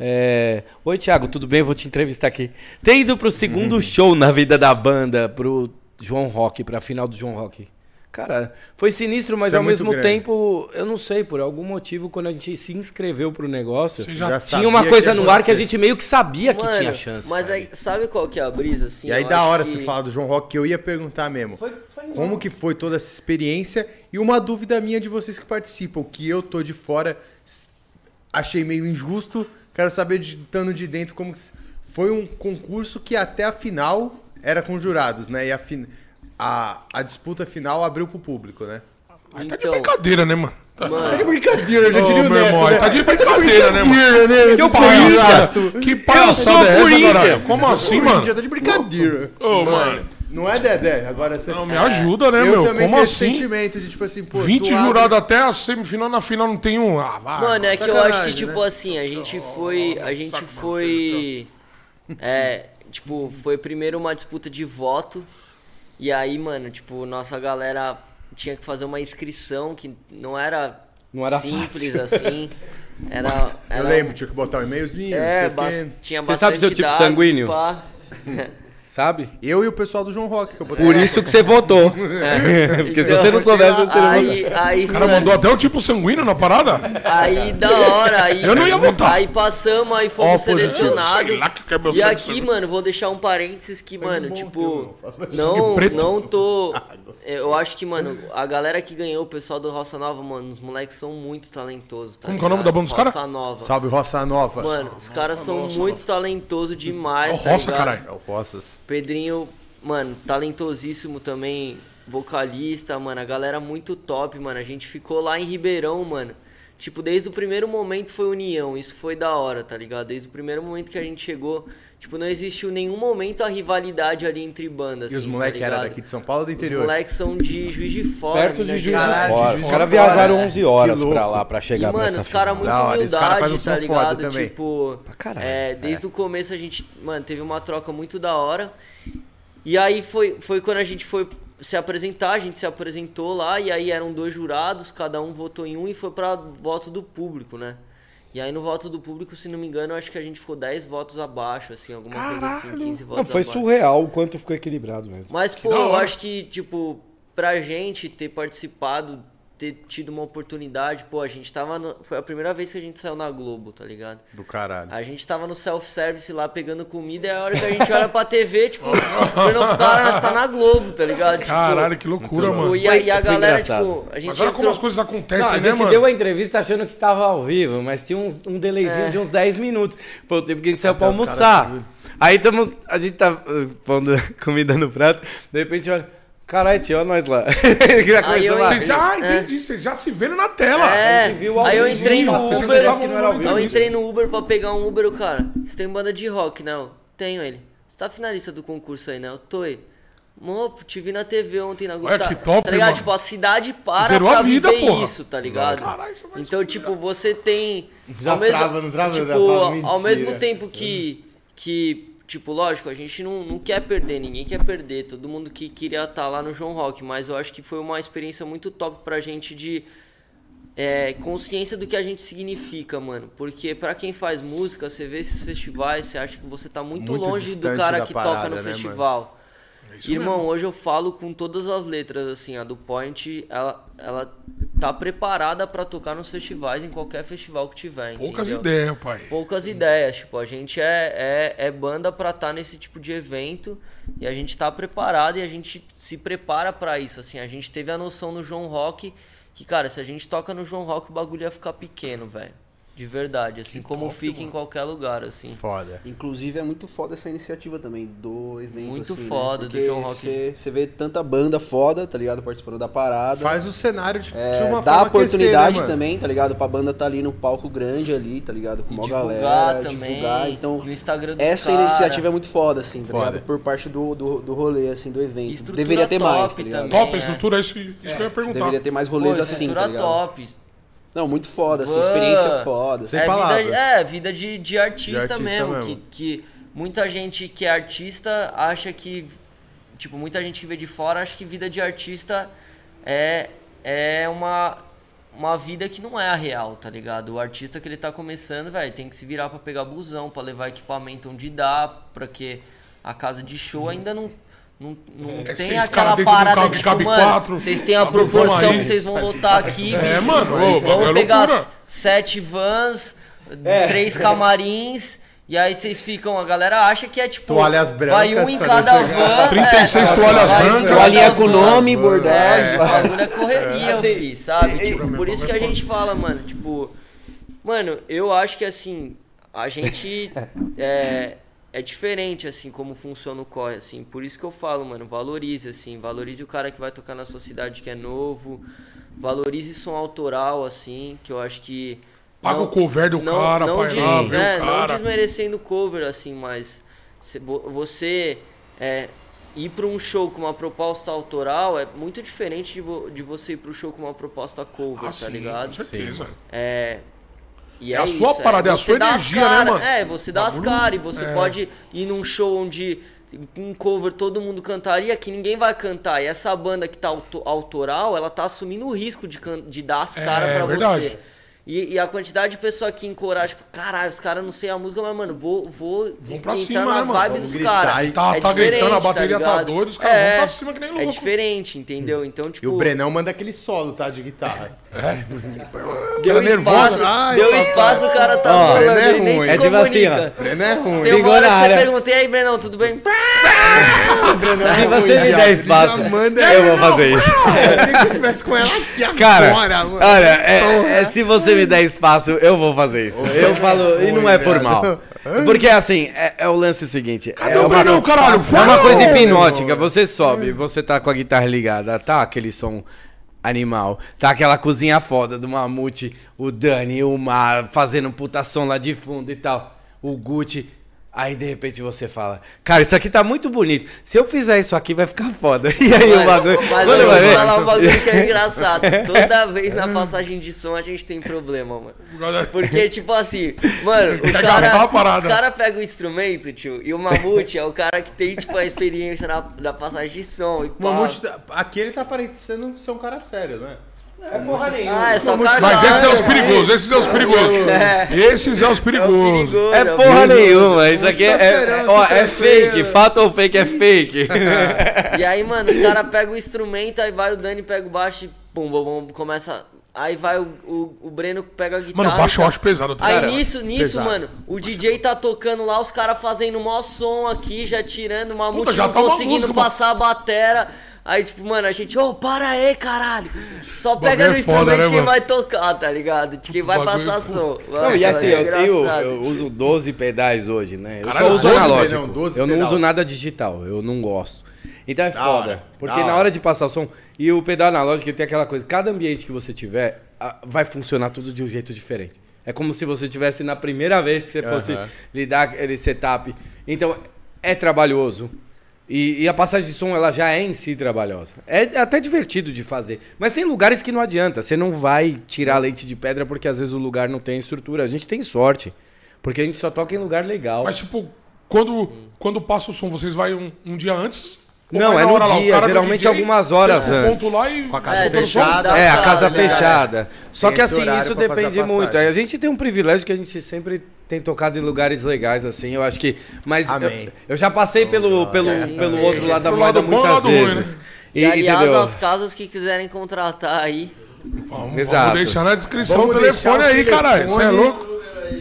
S4: é, Oi, Thiago, tudo bem? Vou te entrevistar aqui. Ter ido pro segundo show na vida da banda, pro João Rock, pra final do João Rock. Cara, foi sinistro, mas
S1: Isso é
S4: ao
S1: muito
S4: mesmo
S1: grande.
S4: tempo, eu não sei, por algum motivo, quando a gente se inscreveu pro negócio, tinha uma coisa
S1: que
S4: no ar que a gente meio que sabia que
S3: Mano,
S4: tinha chance.
S3: Mas
S4: sabe?
S3: aí, sabe qual que é a brisa, assim?
S1: E aí da hora
S3: que-
S1: você falar do João Rock, que eu ia perguntar mesmo.
S4: Foi- foi
S1: Como que foi toda essa experiência? E uma dúvida minha de vocês que participam, que eu tô de fora, achei meio injusto. Quero saber, de, estando de dentro, como que foi um concurso que até a final era com jurados, né? E a, fin- a, a disputa final abriu pro público, né?
S2: Aí tá de
S3: Então,
S2: brincadeira, né, mano?
S1: Tá
S3: mano,
S1: de brincadeira, já diria o
S2: meu
S1: Neto,
S2: irmão,
S1: né?
S2: tá de brincadeira, né, mano?
S1: Né?
S2: Que palhaçada, que palhaçada é essa, caralho? Como assim, mano?
S1: Tá de brincadeira.
S2: Ô, mano.
S1: Não é, Dedé? Agora você...
S2: Não, me ajuda, né,
S1: eu
S2: meu?
S1: também
S2: Como assim?
S1: sentimento de, tipo assim, pô...
S2: 20
S1: tu abre-
S2: jurados até a semifinal, na final não tem um. Ah, vai.
S3: Mano, é que eu acho que, tipo
S1: né?
S3: assim, a gente foi. A gente foi. É, tipo, foi primeiro uma disputa de voto. E aí, mano, tipo, nossa galera tinha que fazer uma inscrição que não era,
S4: Não era
S3: simples
S4: fácil.
S3: assim. Era.
S1: Eu
S3: era-
S1: lembro, tinha que botar um e-mailzinho,
S3: É,
S1: quê.
S3: tinha
S4: Você sabe seu tipo
S3: dados,
S4: sanguíneo?
S3: pá.
S4: Sabe?
S1: Eu e o pessoal do João Rock, que eu botei
S4: Por isso que você votou. Porque se você não soubesse, eu teria votado.
S3: Aí, aí,
S2: O cara
S3: mano,
S2: mandou até o tipo sanguíneo na parada?
S3: Aí da hora, aí.
S2: Eu não ia votar.
S3: Aí passamos, aí fomos
S1: positivo.
S3: selecionados.
S2: É
S3: E
S2: sangue,
S3: aqui,
S2: sangue.
S3: mano, vou deixar um parênteses que, mano,
S1: bom,
S3: tipo.
S1: não.
S3: Não, tô. Eu acho que, mano, a galera que ganhou, o pessoal do Roça Nova, mano, os moleques são muito talentosos. Tá
S2: Como é o nome da banda dos caras?
S3: Roça Nova.
S1: Salve Roça Nova.
S3: Mano, os caras são muito talentosos demais.
S2: Ó,
S3: tá
S2: Roça,
S3: ligado?
S2: caralho.
S1: É o Roças.
S3: Pedrinho, mano, talentosíssimo também, vocalista, mano, a galera muito top, mano. A gente ficou lá em Ribeirão, mano. Tipo, desde o primeiro momento foi união, isso foi da hora, tá ligado? Desde o primeiro momento que a gente chegou, tipo, não existiu nenhum momento a rivalidade ali entre bandas.
S1: E os
S3: assim,
S1: moleques
S3: tá
S1: eram daqui de São Paulo ou do
S3: Os
S1: interior?
S3: moleques são de Juiz de Fora,
S4: Perto de
S3: Minas
S4: Juiz de Fora. Os caras viajaram 11 horas pra lá pra chegar
S3: e, mano,
S4: nessa
S3: os caras muito
S1: Da cara faz
S3: humildade,
S1: um som
S3: tá ligado?
S1: também.
S3: Tipo,
S4: caralho.
S3: é, desde o começo a gente, mano, teve uma troca muito da hora. E aí foi, foi quando a gente foi se apresentar, a gente se apresentou lá, e aí eram dois jurados, cada um votou em um e foi pra voto do público, né? E aí no voto do público, se não me engano, eu acho que a gente ficou 10 votos abaixo, assim, alguma coisa assim, 15 votos
S4: Não, foi
S3: abaixo.
S4: surreal o quanto ficou equilibrado mesmo.
S3: Mas, pô, eu acho que, tipo, pra gente ter participado, ter tido uma oportunidade, pô, a gente tava. No... Foi a primeira vez que a gente saiu na Globo, tá ligado?
S1: Do caralho.
S3: A gente tava no self-service lá pegando comida e a hora que a gente olha pra TV, tipo, vendo cara, nós tá na Globo, tá ligado? Tipo,
S2: Caralho, que loucura,
S3: tipo,
S2: mano.
S3: E a, e a galera,
S4: engraçado.
S3: tipo, a gente
S2: Mas olha como
S3: entrou-
S2: as coisas
S4: Não,
S2: acontecem,
S4: a
S2: né,
S4: gente
S2: mano?
S4: deu a entrevista achando que tava ao vivo, mas tinha um, um delayzinho de uns 10 minutos. Foi o tempo que a gente saiu pra
S1: os caras
S4: almoçar. Aí tamo, a gente tá uh, pondo comida no prato, de repente olha, caralho, tio, olha nós lá.
S3: Aí eu-
S4: lá.
S2: Vocês já,
S3: É.
S2: entendi, vocês já se vendo na tela.
S3: É,
S4: A gente viu ao
S3: aí eu entrei no
S2: Uber,
S4: parece que não era ao
S3: Aí eu entrei no Uber pra pegar um Uber, o cara, você tem banda de rock, não? Tenho ele. Você tá finalista do concurso aí, né? Eu tô ele. Mopo, te vi na TV ontem na Globo.
S2: Olha
S3: tá,
S2: que top,
S3: tá ligado?
S2: mano.
S3: Tipo, a cidade para
S2: Zerou
S3: pra
S2: a vida,
S3: viver
S2: porra.
S3: isso, tá ligado?
S2: Caralho, isso vai
S3: então, tipo, você tem...
S1: Já
S3: ao mesmo,
S1: trava, não trava?
S3: Tipo,
S1: Já fala
S3: ao mesmo tempo que... que tipo, lógico, a gente não, não quer perder, ninguém quer perder. Todo mundo que queria estar lá no João Rock. Mas eu acho que foi uma experiência muito top pra gente de é, consciência do que a gente significa, mano. Porque pra quem faz música, você vê esses festivais, você acha que você tá muito,
S1: Muito
S3: longe do cara que
S1: parada,
S3: toca no
S1: né, mano?
S3: festival.
S2: É isso
S3: Irmão,
S2: mesmo.
S3: hoje eu falo com todas as letras, assim, a do Point, ela, ela tá preparada pra tocar nos festivais, em qualquer festival que tiver,
S2: Poucas
S3: entendeu?
S2: ideias, pai.
S3: Poucas ideias, tipo, a gente é, é, é banda pra estar nesse tipo de evento e a gente tá preparado e a gente se prepara pra isso, assim, a gente teve a noção no João Rock que, cara, se a gente toca no João Rock, o bagulho ia ficar pequeno, velho. De verdade, assim, como
S2: top,
S3: fica em
S2: mano.
S3: qualquer lugar, assim.
S1: Foda.
S5: Inclusive é muito foda essa iniciativa também do evento.
S3: Muito
S5: assim, né?
S3: foda do
S5: Porque
S3: João Rock.
S5: Você vê tanta banda foda, tá ligado? Participando da parada.
S1: Faz o cenário de, de
S5: É,
S1: uma
S5: dá
S1: forma
S5: oportunidade
S1: aquecer, né, mano?
S5: também, tá ligado? Pra banda tá ali no palco grande ali, tá ligado? Com uma galera,
S3: também,
S5: divulgar. Então,
S3: no Instagram dos
S5: essa
S3: cara.
S5: iniciativa é muito foda, assim, tá
S1: Foda.
S5: ligado? Por parte do, do, do rolê, assim, do evento.
S3: Estrutura
S5: Deveria ter mais,
S3: top
S5: tá ligado?
S3: também.
S2: Top, a
S3: é.
S2: estrutura, isso, isso que eu ia perguntar.
S5: Deveria ter mais
S3: Pô,
S5: rolês assim,
S3: estrutura
S5: tá ligado?
S3: top.
S5: Não, muito foda, assim, experiência foda. assim.
S1: Sem
S3: é,
S1: palavras.
S3: vida, é, vida de, de, artista
S1: De artista
S3: mesmo.
S1: mesmo.
S3: Que, que muita gente que é artista acha que. Tipo, muita gente que vê de fora acha que vida de artista é, é uma, uma vida que não é a real, tá ligado? O artista que ele tá começando, velho, tem que se virar pra pegar busão, pra levar equipamento onde dá, pra que a casa de show ainda não. Não, não
S2: É
S3: tem
S2: seis
S3: aquela
S2: caras dentro do
S3: parada
S2: carro
S3: de, tipo, mano, vocês têm a proporção que vocês vão lotar aqui,
S2: É,
S3: bicho.
S2: mano, ô,
S3: Vamos
S2: é
S3: pegar sete vans, três camarins, e aí vocês ficam, a galera acha que é tipo.
S1: Toalhas brancas
S3: Vai um em cada van.
S2: 36
S3: é,
S2: toalhas
S3: vai um
S2: brancas.
S5: Toalhinha com nome, bordado.
S3: É, o bagulho é correria,
S4: Assim,
S3: fi, sabe? Tipo, por isso que a gente fala, mano, tipo. Mano, eu acho que assim, a gente é, é diferente, assim, como funciona o corre, assim. Por isso que eu falo, mano, valorize, assim, valorize o cara que vai tocar na sua cidade que é novo, valorize som autoral, assim, que eu acho que.
S2: Paga o cover do cara,
S3: não,
S2: pai
S3: de-
S2: lá, vê
S3: é,
S2: o
S3: não
S2: cara.
S3: desmerecendo o cover, assim, mas você é, ir para um show com uma proposta autoral é muito diferente de, vo- de você ir para um show com uma proposta cover,
S2: Ah,
S3: tá
S2: sim,
S3: ligado?
S2: com certeza.
S3: É. E
S2: É a sua parada, é a
S3: você
S2: sua
S3: dá as
S2: energia, né,
S3: cara-
S2: mano?
S3: É, você dá as
S2: Bagulho-
S3: caras e você
S2: é.
S3: pode ir num show onde um cover todo mundo cantaria que ninguém vai cantar. E essa banda que tá auto- autoral, ela tá assumindo o risco de, de dar as
S2: É,
S3: caras pra
S2: verdade.
S3: você. E, e a quantidade de pessoa que encoraja, tipo, caralho, os caras não sei a música, mas, mano, vou, vou
S2: Vão pra
S3: entrar
S2: cima,
S3: na
S2: né, mano?
S3: vibe
S1: Vamos
S3: dos caras.
S1: e-
S2: Tá- tá gritando, a bateria tá
S3: ligado?
S2: doida, os caras vão pra cima que nem
S3: É
S2: louco.
S3: diferente, entendeu? Então, tipo...
S1: E o Brenão manda aquele solo, tá? De guitarra.
S3: Deu
S2: Era nervoso.
S3: espaço,
S1: Ai,
S3: deu
S1: papai.
S3: espaço, o cara tá
S4: Ó,
S3: falando,
S1: Brenão é
S3: ele nem se
S4: É tipo assim,
S3: comunica.
S1: Brenão é ruim.
S3: Tem uma
S4: Ligou
S3: hora que
S4: área.
S3: você pergunta, e aí, Brenão, tudo bem?
S4: Se você me der espaço,
S1: manda-
S4: eu vou fazer isso.
S1: Eu queria que eu tivesse com ela aqui
S4: Cara,
S1: agora, mano.
S4: olha, é- é, se você me der espaço, eu vou fazer isso. Eu falo, e não é por mal. Porque assim, é, é o lance seguinte.
S2: Cadê
S4: é
S2: o
S4: uma,
S2: Brenão, caralho?
S4: é uma coisa hipnótica. Você sobe, você tá com a guitarra ligada, tá aquele som animal. Tá aquela cozinha foda do Mamute, o Dani, o Mar fazendo puta som lá de fundo e tal. O Gucci. Aí de repente você fala, cara, isso aqui tá muito bonito. Se eu fizer isso aqui, vai ficar foda. E aí o bagulho.
S3: Mas eu vou
S4: ver-
S3: falar um bagulho que é engraçado. Toda vez na passagem de som a gente tem problema, mano. Porque, tipo assim, mano, o cara, os caras pegam o instrumento, tio, e o Mamute é o cara que tem, tipo, a experiência na, na passagem de som. E
S1: O
S3: pá.
S1: Mamute, tá- aqui ele tá parecendo ser um cara sério, né?
S4: É porra nenhuma.
S3: Ah, é só cara
S2: Mas esses são os
S3: cara.
S2: perigosos, esses são os perigosos.
S3: É.
S2: Esses são os
S3: É
S2: perigosos.
S3: perigoso,
S4: É porra nenhuma, isso aqui é,
S1: tá
S4: é, ó,
S1: tá
S4: é fake, fato ou fake é fake.
S3: E aí, mano, os caras pegam o instrumento, aí vai o Dani, pega o baixo e pum, bum, bum, começa. Aí vai o, o, o Breno, pega a guitarra.
S2: Mano, baixo eu
S3: tal.
S2: acho pesado. tá
S3: Aí
S2: ligado?
S3: nisso, nisso,
S1: pesado.
S3: mano, o DJ tá tocando lá, os caras fazendo mó som aqui, já tirando, uma
S2: Puta,
S3: multi
S2: já
S3: não
S2: tá uma
S3: conseguindo
S2: música, mano.
S3: passar a batera. Aí, tipo, mano, a gente, ô, para aí, caralho. Só pega no
S2: é foda,
S3: instrumento
S2: né,
S3: quem
S2: mano?
S3: vai tocar, tá ligado? De quem vai
S2: bagulho-
S3: passar som.
S4: Não, e assim,
S3: é
S4: eu, tenho, eu uso 12 pedais hoje, né? Eu
S2: Caralho,
S4: só uso
S2: 12,
S4: analógico.
S1: não, 12
S4: eu não
S1: pedal.
S4: uso nada digital, eu não gosto. Então é
S1: Da
S4: foda.
S1: hora,
S4: porque na
S1: hora.
S4: de passar o som, e o pedal analógico ele tem aquela coisa, cada ambiente que você tiver, vai funcionar tudo de um jeito diferente. É como se você tivesse na primeira vez que você fosse
S1: Aham.
S4: lidar aquele setup. Então, é trabalhoso. E, e a passagem de som, ela já é em si trabalhosa. É até divertido de fazer. Mas tem lugares que não adianta. Você não vai tirar leite de pedra porque às vezes o lugar não tem estrutura. A gente tem sorte. Porque a gente só toca em lugar legal.
S2: Mas, tipo, quando, quando passa o som, vocês vai um, um dia antes? Ou
S4: Não, é
S2: na
S4: no
S2: lá?
S4: Dia, geralmente
S2: DJ,
S4: algumas horas antes.
S2: e...
S1: Com a casa
S3: É,
S1: fechada.
S4: É, a
S3: pra-
S4: casa fechada. Só
S1: Tem
S4: que assim, isso depende muito. A gente tem um privilégio que a gente sempre tem tocado em lugares legais, assim. Eu acho que. Mas eu,
S1: Amém.
S4: eu já passei pelo, pelo,
S3: sim,
S4: pelo
S3: sim.
S4: outro lado da
S2: Pro
S4: moeda
S2: lado
S4: muitas vezes.
S2: né?
S3: E, aliás,
S4: entendeu?
S3: as casas que quiserem contratar aí,
S2: Vamos,
S4: Exato.
S2: vamos deixar na descrição
S1: Vamos
S2: o telefone aí, caralho. Você é louco?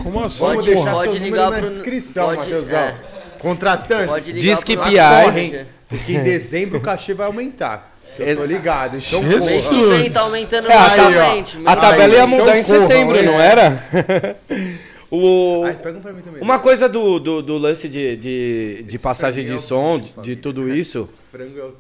S2: Como assim,
S1: Vamos
S3: Pode-
S1: deixar
S3: pode
S1: seu
S3: ligar
S1: número na
S3: pro-
S1: descrição,
S3: pode-
S1: Matheusão.
S3: é.
S1: Contratantes,
S3: pode ligar
S4: Diz que
S3: pro
S4: PI.
S1: Porque em dezembro o cachê vai aumentar. eu tô ligado. Então,
S2: Jesus.
S1: Porra.
S3: que vem tá aumentando
S4: É,
S3: realmente.
S4: a tabela ia
S1: Então
S4: mudar em
S1: corram,
S4: setembro, não era? o,
S1: Ai, pega um pra mim também.
S4: uma coisa do, do, do lance de, de, de
S1: Esse
S4: passagem de
S1: é
S4: som,
S1: de
S4: de, tudo isso,
S1: Frango é o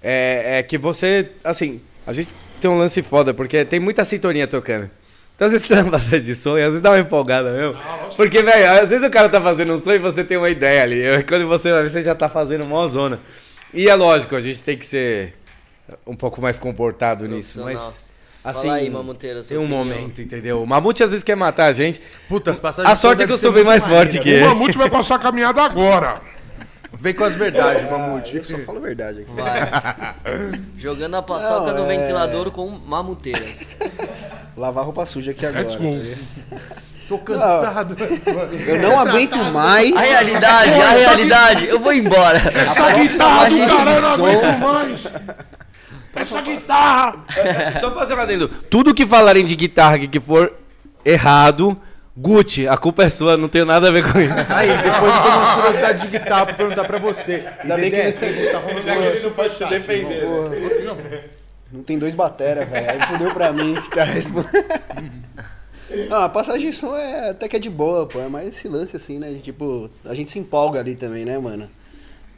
S4: é, é que você, assim, a gente tem um lance foda, porque tem muita sintonia tocando. Então às vezes você tá na passagem de som e às vezes dá uma empolgada mesmo. Porque, velho, às vezes o cara tá fazendo um som e você tem uma ideia ali. Quando você vai ver, você já tá fazendo mó zona. E é lógico, a gente tem que ser um pouco mais comportado nisso, mas... Assim,
S3: Fala aí, Mamuteira,
S4: tem um
S3: opinião.
S4: momento, entendeu? O Mamute às vezes quer matar a gente.
S1: Puta, as passagens
S4: A sorte é que eu sou bem mais forte que
S2: O
S4: ele.
S2: Mamute vai passar a caminhada agora.
S1: Vem com as verdades, Mamute.
S5: Eu só falo a verdade aqui.
S3: Vai. Jogando a paçoca
S5: Não,
S3: no
S5: é-
S3: ventilador com mamuteiras.
S5: Lavar roupa suja aqui agora.
S2: Let's
S5: tá
S2: go.
S1: Tô cansado.
S5: Eu não aguento mais.
S3: A realidade, a realidade. Eu vou embora.
S2: Essa guitarra do caralho eu não aguento mais. Essa guitarra.
S4: Só fazer um adendo. Tudo que falarem de guitarra aqui que for errado, Gucci, a culpa é sua, não tenho nada a ver com isso.
S1: Aí, depois eu tenho umas curiosidades de guitarra pra perguntar pra você.
S5: Ainda bem que ele-
S1: tem que botar rolando
S4: não pode se defender.
S5: Porra, não tem dois batera, velho. Aí fudeu pra mim que tá respondendo. Não, a passagem de som é até que é de boa, pô. É mais esse lance assim, né? de, Tipo, a gente se empolga ali também, né, mano?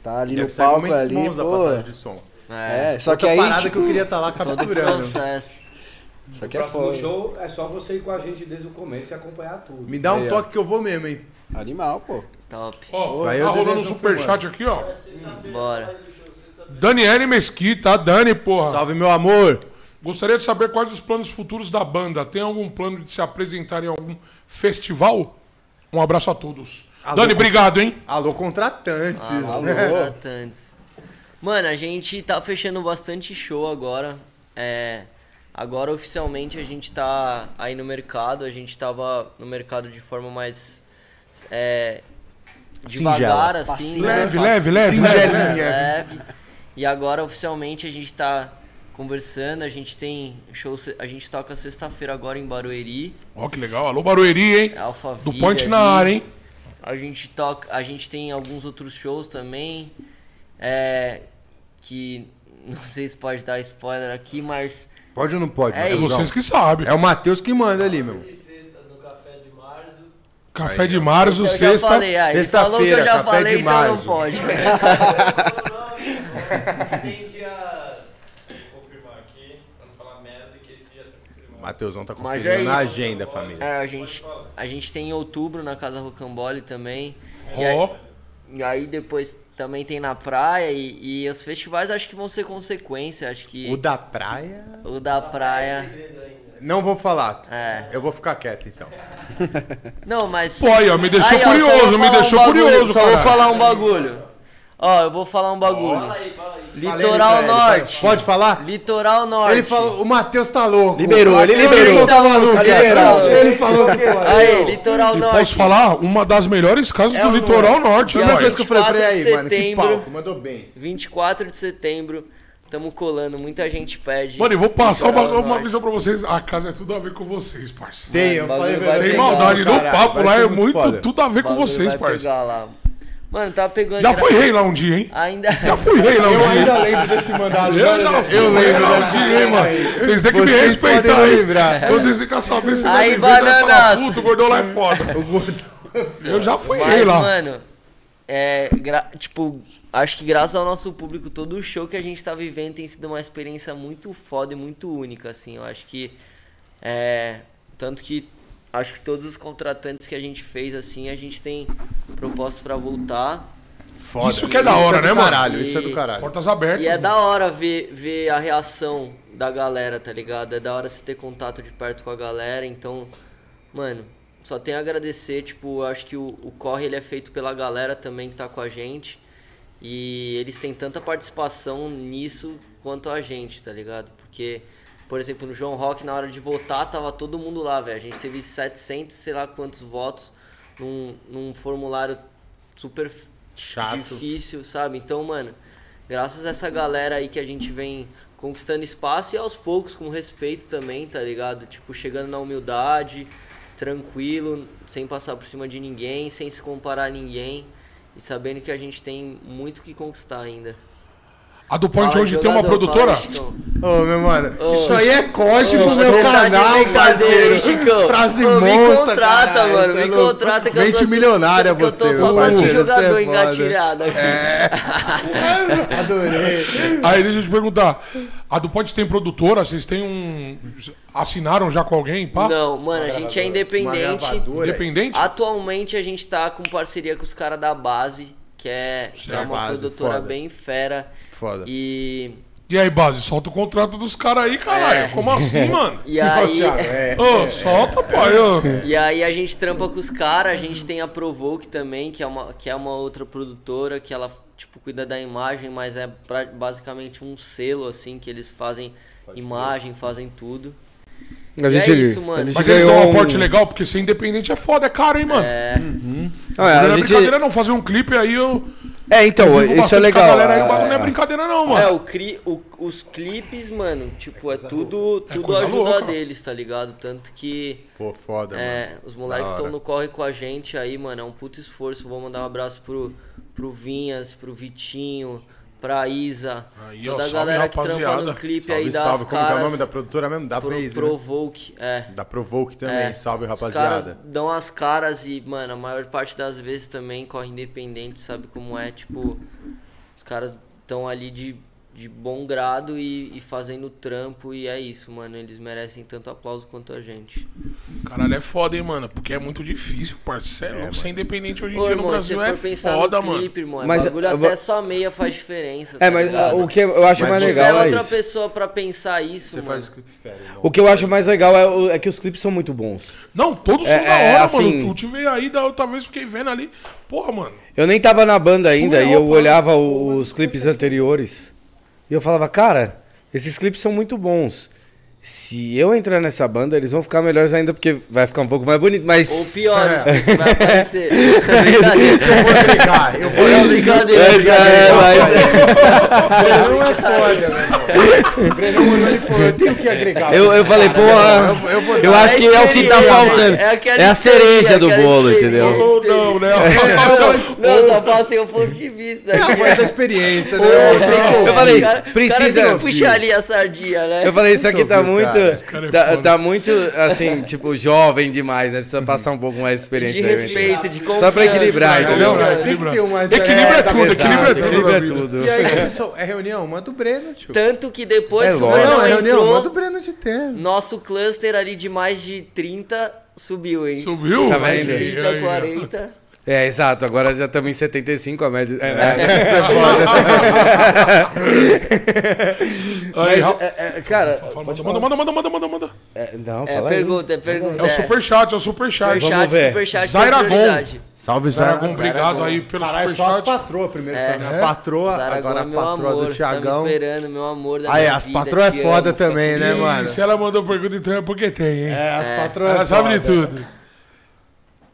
S5: Tá ali
S1: Deve
S5: no palco ali,
S1: bons da
S5: pô.
S1: passagem de som.
S5: É, só
S1: Outra
S5: que aí,
S1: parada
S5: tipo,
S1: que eu queria estar lá
S3: Todo
S1: capturando.
S5: Isso aqui é foda.
S4: show é só você ir com a gente desde o começo e acompanhar tudo.
S1: Me dá um
S5: Aí, ó.
S1: toque que eu vou mesmo, hein?
S5: Animal, pô.
S3: Top.
S2: Ó,
S1: Aí
S2: tá
S1: eu
S2: rolando um superchat aqui, ó.
S3: Bora.
S2: Daniele Mesquita, Dani, porra.
S1: Salve, meu amor.
S2: Gostaria de saber quais os planos futuros da banda. Tem algum plano de se apresentar em algum festival? Um abraço a todos.
S1: Alô,
S2: Dani, obrigado, hein?
S1: Alô, contratantes.
S3: Alô, contratantes. Mano, a gente tá fechando bastante show agora. É, agora oficialmente a gente tá aí no mercado. A gente tava no mercado de forma mais é, devagar, assim.
S5: Passinho.
S3: né?
S2: Leve, leve, leve, leve.
S3: leve. E agora oficialmente a gente tá conversando. A gente tem show. A gente toca sexta-feira agora em Barueri.
S2: Ó, que legal. Alô, Barueri, hein?
S3: Alphaville
S2: Do Ponte na área, hein?
S3: A gente toca, a gente tem alguns outros shows também, é, que não sei se pode dar spoiler aqui, mas
S1: Pode ou não pode?
S3: É
S2: É vocês que sabem.
S1: É o Matheus que manda ali, meu.
S2: Café de março, sexta.
S3: falei, ah, ele falou que eu
S1: sexta-feira,
S3: já
S1: café
S3: falei,
S1: de
S3: então não
S1: março.
S3: pode.
S6: Tem dia. Vou confirmar aqui, pra não falar merda, que esse já tá
S1: tá conferindo
S3: é
S1: na agenda, família.
S3: É, a gente, a gente tem em outubro na Casa Rocambole também. E
S2: Ó,
S3: aí, e aí depois também tem na praia e, e os festivais acho que vão ser consequência, acho que
S1: O da praia.
S3: o da praia.
S1: Não vou falar.
S3: É.
S1: Eu vou ficar quieto, então.
S3: Não, mas.
S2: Pô, aí, ó, me deixou
S3: Aí,
S2: curioso, me deixou
S3: um bagulho,
S2: curioso,
S3: Só vou falar um bagulho. Ó, eu vou falar um bagulho. Litoral
S1: Falei pra ele,
S3: Norte.
S1: Pode falar?
S3: Litoral Norte.
S1: Ele falou, o Matheus tá louco.
S5: Liberou, ele liberou.
S1: Tá maluco,
S3: Tá
S1: cara.
S3: liberado.
S1: Ele falou que
S3: Aí, Litoral
S2: E
S3: Norte.
S2: posso falar? Uma das melhores casas
S1: É
S2: do litoral
S1: é?
S2: norte, né,
S1: Primeira vez que eu falei pra ele
S3: 24
S1: aí,
S3: de
S1: mano, que
S3: setembro.
S1: palco, mandou bem.
S3: 24 de setembro. Tamo colando, muita gente pede.
S2: Mano, eu vou passar uma,
S3: Litoral
S2: uma
S3: Norte.
S2: visão pra vocês. A casa é tudo a ver com vocês, parceiro.
S1: Tem, eu falei
S2: Sem
S1: ele,
S2: maldade, no papo lá é muito, tudo a ver com vocês, parceiro.
S3: Mano, tá pegando.
S2: Já
S3: gra-
S2: fui rei lá um dia, hein?
S3: Ainda.
S2: Já fui rei lá um
S1: Eu
S2: dia.
S1: ainda lembro desse mandado.
S2: Eu
S1: mano.
S2: fui
S1: eu
S2: rei
S1: lembro
S2: lá um dia, hein, mano. Vocês têm que me
S1: Vocês
S2: respeitar,
S1: podem
S2: hein?
S1: lembrar.
S2: Vocês ficam sabendo, vocês
S3: Aí,
S2: ver, vai falar,
S3: bananas.
S2: puto, o gordão lá é foda. Eu já fui rei
S3: Mas,
S2: lá.
S3: mano, é. gra- Tipo, acho que graças ao nosso público, todo o show que a gente tá vivendo tem sido uma experiência muito foda e muito única, assim. Eu acho que. É. Tanto que. Acho que todos os contratantes que a gente fez, assim, a gente tem proposta pra voltar.
S1: Foda.
S2: Isso que é da hora,
S1: do
S2: né, mano?
S1: caralho, Isso é do caralho.
S2: Portas abertas.
S3: E é
S2: mano.
S3: da hora ver, ver a reação da galera, tá ligado? É da hora você ter contato de perto com a galera, então, mano, só tenho a agradecer, tipo, acho que o, o corre ele é feito pela galera também que tá com a gente. E eles têm tanta participação nisso quanto a gente, tá ligado? Porque, por exemplo, no João Rock, na hora de votar, tava todo mundo lá, velho. A gente teve 700, sei lá quantos votos num, num formulário super
S1: Chato.
S3: difícil, sabe? Então, mano, graças a essa galera aí que a gente vem conquistando espaço e aos poucos com respeito também, tá ligado? Tipo, chegando na humildade, tranquilo, sem passar por cima de ninguém, sem se comparar a ninguém e sabendo que a gente tem muito que conquistar ainda.
S2: A do Point
S3: Fala,
S2: hoje tem uma produtora?
S1: Ô, meu mano,
S3: Ô,
S1: isso aí é código
S3: Ô,
S1: do meu canal,
S3: brincadeira, hein,
S1: parceiro.
S3: Chicão?
S1: Frase
S3: me
S1: monstra,
S3: contrata,
S1: caralho,
S3: mano,
S1: é
S3: me
S1: louco.
S3: contrata que eu
S1: Mente
S3: sou-
S1: milionária
S3: que eu
S1: você,
S3: tô só mais um
S1: parceiro,
S3: jogador
S1: é
S3: engatilhado aqui.
S1: Adorei.
S2: Aí deixa eu te perguntar. A do Point tem produtora? Vocês têm um. Assinaram já com alguém? Pá?
S3: Não, mano, a gente é independente.
S2: Independente?
S3: Atualmente a gente tá com parceria com os caras da base, que é, que é uma
S1: Base,
S3: produtora
S1: foda.
S3: bem fera.
S1: Foda.
S3: E,
S2: E aí, base, solta o contrato dos caras aí, caralho.
S3: É.
S2: Como assim, mano?
S3: e aí.
S1: É.
S2: Ô, solta, pai. ô.
S3: E aí a gente trampa com os caras, a gente tem a Provoke também, que é uma, que é uma outra produtora que ela, tipo, cuida da imagem, mas é pra- basicamente um selo, assim, que eles fazem imagem, fazem tudo.
S4: A
S3: E
S4: gente,
S3: é isso, mano.
S4: a gente
S2: Mas eles dão um
S4: um-
S2: aporte legal, porque ser independente é foda, é caro, hein, mano.
S3: É,
S4: Não, é, a
S2: é
S4: gente...
S2: brincadeira não, fazer um clipe aí eu.
S4: É então, isso é legal.
S2: A galera aí, o
S4: é-
S2: bagulho não é brincadeira, não, mano.
S3: é o cri, o- os clipes, mano, tipo, é tudo,
S2: É
S3: tudo
S2: coisa
S3: ajuda
S2: louca.
S3: deles, tá ligado? Tanto que
S1: Pô, foda, mano.
S3: É, os moleques estão no corre com a gente aí, mano. É um puto esforço. Vou mandar um abraço pro, pro Vinhas, pro Vitinho, pra Isa.
S2: Aí, ó,
S3: toda a
S2: salve,
S3: galera que trampa no clipe
S1: Salve,
S3: aí das
S1: salve. Como que é o
S3: caras.
S1: nome da produtora mesmo? Da
S3: pro,
S1: Base, né?
S3: Provoke, é.
S1: Da Provoke também.
S3: É.
S1: Salve,
S3: Os
S1: rapaziada.
S3: caras dão as caras e, mano, a maior parte das vezes também corre independente, sabe como é? Tipo, os caras estão ali de, de bom grado e, e fazendo trampo e é isso, mano. Eles merecem tanto aplauso quanto a gente.
S2: Caralho, é foda, hein, mano. Porque é muito difícil, parceiro. É, ser independente hoje em
S3: Ô,
S2: dia no
S3: irmão, se
S2: Brasil
S3: for
S2: é foda,
S3: no
S2: mano.
S3: clipe, irmão, é
S4: Mas,
S3: bagulho
S4: eu
S3: até só meia faz diferença.
S4: É,
S3: tá
S4: mas
S3: ligado?
S4: o que eu acho
S1: Mas
S4: mais legal
S3: é
S4: é
S3: outra
S4: isso.
S3: pessoa pra pensar isso,
S1: Você
S3: mano.
S1: faz o clipe fera.
S4: O que eu acho mais legal é, é que os clipes são muito bons.
S2: Não, todos
S4: É,
S2: são da
S4: é,
S2: hora,
S4: assim-
S2: mano. Eu tive aí, da outra vez fiquei vendo ali. Porra, mano.
S4: Eu nem tava na banda ainda
S2: Surreal,
S4: e eu
S2: pô.
S4: olhava os clipes anteriores e eu falava, cara, esses clipes são muito bons. Se eu entrar nessa banda, eles vão ficar melhores ainda porque vai ficar um pouco mais bonito, mas
S3: Ou piores,
S1: É.
S3: porque você vai aparecer.
S1: Eu vou agregar, eu vou
S3: É brincadeira,
S4: É,
S3: brincadeira.
S4: é, mas-
S1: é foda, meu irmão. Brenão mandou ele falou, eu tenho que agregar.
S4: eu, eu falei, porra,
S1: Eu, eu vou
S4: eu acho que é o que tá faltando.
S3: é
S4: É a cereja do bolo, entendeu?
S2: Ou não, né?
S3: Não, só fala tem um ponto de vista.
S1: É a voz da experiência, né?
S3: É.
S4: Eu falei,
S3: o cara,
S4: precisa-
S3: O puxar ali a sardinha, né?
S4: Eu falei, isso aqui tá
S1: ouviu,
S4: muito.
S1: cara?
S2: Esse cara é
S4: Tá, tá muito, assim, tipo, jovem demais, né? Precisa passar um pouco mais de experiência.
S3: De respeito, de confiança.
S4: Só pra equilibrar, entendeu?
S2: É
S1: da
S2: tudo, é tudo.
S4: é
S2: vida.
S4: tudo.
S1: E aí, pessoal, é reunião? Manda o Breno, tio.
S3: Tanto que depois
S4: É
S3: que o
S4: lógico.
S1: Não,
S3: Breno
S1: é reunião, manda o Breno de tempo.
S3: nosso cluster ali de mais de 30 subiu, hein?
S2: Subiu?
S4: Tá
S3: Mais
S4: vendo?
S3: de
S2: Aí, aí,
S3: 30,
S2: ó.
S3: 40.
S4: É, exato. Agora já estamos em 75, a média. É, né?
S2: Aí,
S4: Mas, é, é, cara.
S2: Fala, manda,
S4: falar.
S2: manda, manda, manda, manda, manda.
S4: É, não,
S3: É
S4: fala aí.
S3: pergunta, é pergunta.
S2: É o superchat, é o superchat.
S4: Vamos
S3: Superchat,
S4: ver.
S3: superchat. Prioridade.
S1: Salve,
S2: Zaragon, obrigado aí pelo
S1: Caralho, só as
S2: superchat.
S1: patroas primeiro.
S3: É.
S1: né? A patroa,
S3: Zaragon
S1: agora
S3: é
S1: a patroa
S3: amor,
S1: do Thiagão.
S3: Tá me esperando, meu amor da
S1: Aí, as patroas é foda
S3: amo,
S1: também, né,
S2: E
S1: mano?
S2: se ela mandou pergunta, então é porque tem, hein?
S1: É, as
S3: É.
S1: patroas
S2: Ela
S1: é
S2: sabe de
S1: foda.
S2: tudo.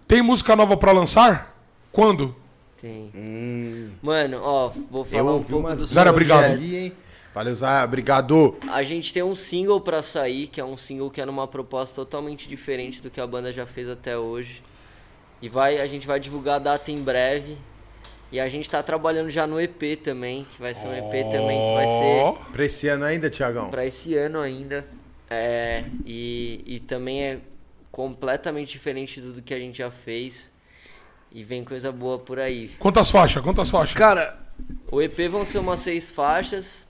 S2: Tem música nova pra lançar? Quando?
S3: Tem.
S4: Hum.
S3: Mano, ó, vou falar
S1: Eu
S3: um
S1: ouvi
S3: pouco
S1: umas
S3: dos
S2: Zara, obrigado.
S1: ali, hein? Valeu, Zara, obrigado.
S3: A gente tem um single pra sair, que é um single que é numa proposta totalmente diferente do que a banda já fez até hoje. E vai, a gente vai divulgar a data em breve. E a gente tá trabalhando já no EP também, que vai ser um EP também que vai
S2: Ó.
S3: ser
S1: Pra esse ano ainda, Thiagão?
S3: pra esse ano ainda. É, e, e também é completamente diferente do que a gente já fez. E vem coisa boa por aí.
S2: Quantas faixas? Quantas faixas?
S4: Cara,
S3: O EP vão ser umas seis faixas.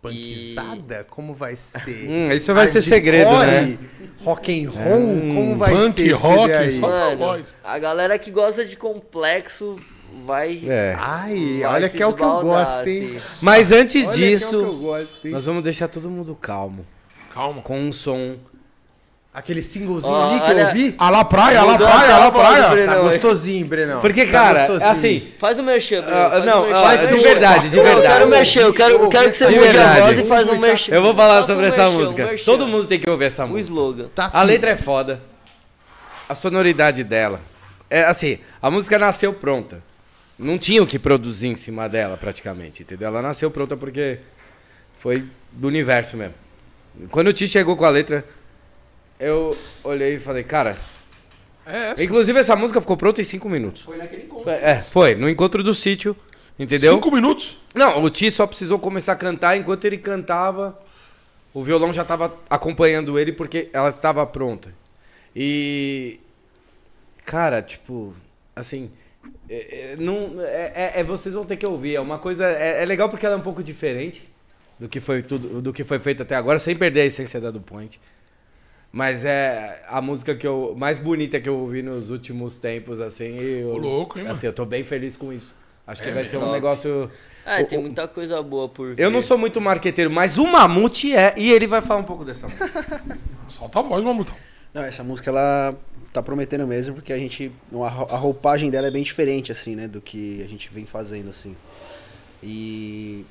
S1: Punkizada? Como vai ser?
S4: Hum, isso vai ser
S1: Hardcore?
S4: segredo, né?
S1: Rock and roll? como vai
S2: punk,
S1: ser
S2: rock,
S1: daí?
S2: só-
S3: Mano, a galera que gosta de complexo vai.
S4: é.
S1: Ai,
S3: vai
S1: olha que é o que eu gosto, hein?
S3: assim.
S4: Mas antes
S1: Olha que é o que eu
S4: disso,
S1: gosto, hein?
S4: nós vamos deixar todo mundo calmo.
S2: Calma.
S4: Com um som.
S1: Aquele singlezinho
S3: Ó,
S1: ali que
S3: olha-
S1: eu ouvi.
S2: A la praia, a la praia, a la praia.
S3: Breno.
S1: Tá gostosinho, Brenão.
S4: Porque,
S1: Tá
S4: cara,
S1: gostosinho.
S4: assim.
S3: Faz o merchan, Bruno.
S4: Ah,
S3: faz
S4: não,
S3: o merchan.
S4: ah,
S3: Faz
S4: de
S3: o-
S4: verdade, de
S3: Não, Eu
S4: verdade.
S3: quero mexer, eu quero, eu quero que você
S1: De
S3: mude a
S4: verdade.
S3: voz e faz um merchan.
S4: Eu vou falar sobre
S3: um
S4: essa
S3: merchan,
S4: música.
S3: merchan.
S4: Todo mundo tem que ouvir essa
S3: O
S4: música.
S3: slogan.
S1: Tá
S4: A letra é foda. A sonoridade dela. É assim, a música nasceu pronta. Não tinha o que produzir em cima dela, praticamente, entendeu? Ela nasceu pronta porque foi do universo mesmo. Quando o Ti chegou com a letra, eu olhei e falei, cara.
S2: É essa.
S4: Inclusive, essa música ficou pronta em cinco minutos.
S5: Foi naquele encontro.
S4: Foi- É, foi. No encontro do sítio, Entendeu?
S2: Cinco minutos?
S4: Não, o Ti só precisou começar a cantar. Enquanto ele cantava, o violão já estava acompanhando ele porque ela estava pronta. E. Cara, tipo, assim. é- é- não, é, é- é- vocês vão ter que ouvir. É uma coisa. É, é legal porque ela é um pouco diferente do que foi tudo, do que foi feito até agora, sem perder a essência da do Point. Mas é a música que eu mais bonita que eu ouvi nos últimos tempos, assim. Eu,
S2: Ô, louco, hein, mano?
S4: assim, eu tô bem feliz com isso. Acho que
S2: É
S4: vai ser um
S3: Top.
S4: negócio.
S3: É,
S4: O-
S3: tem
S4: o-
S3: muita coisa boa por
S4: Eu não
S3: vir.
S4: sou muito marqueteiro, mas o Mamute é. E ele vai falar um pouco dessa música.
S2: Solta a voz, Mamutão.
S5: Não, essa música ela tá prometendo mesmo, porque a gente. A roupagem dela é bem diferente, assim, né? Do que a gente vem fazendo, assim. E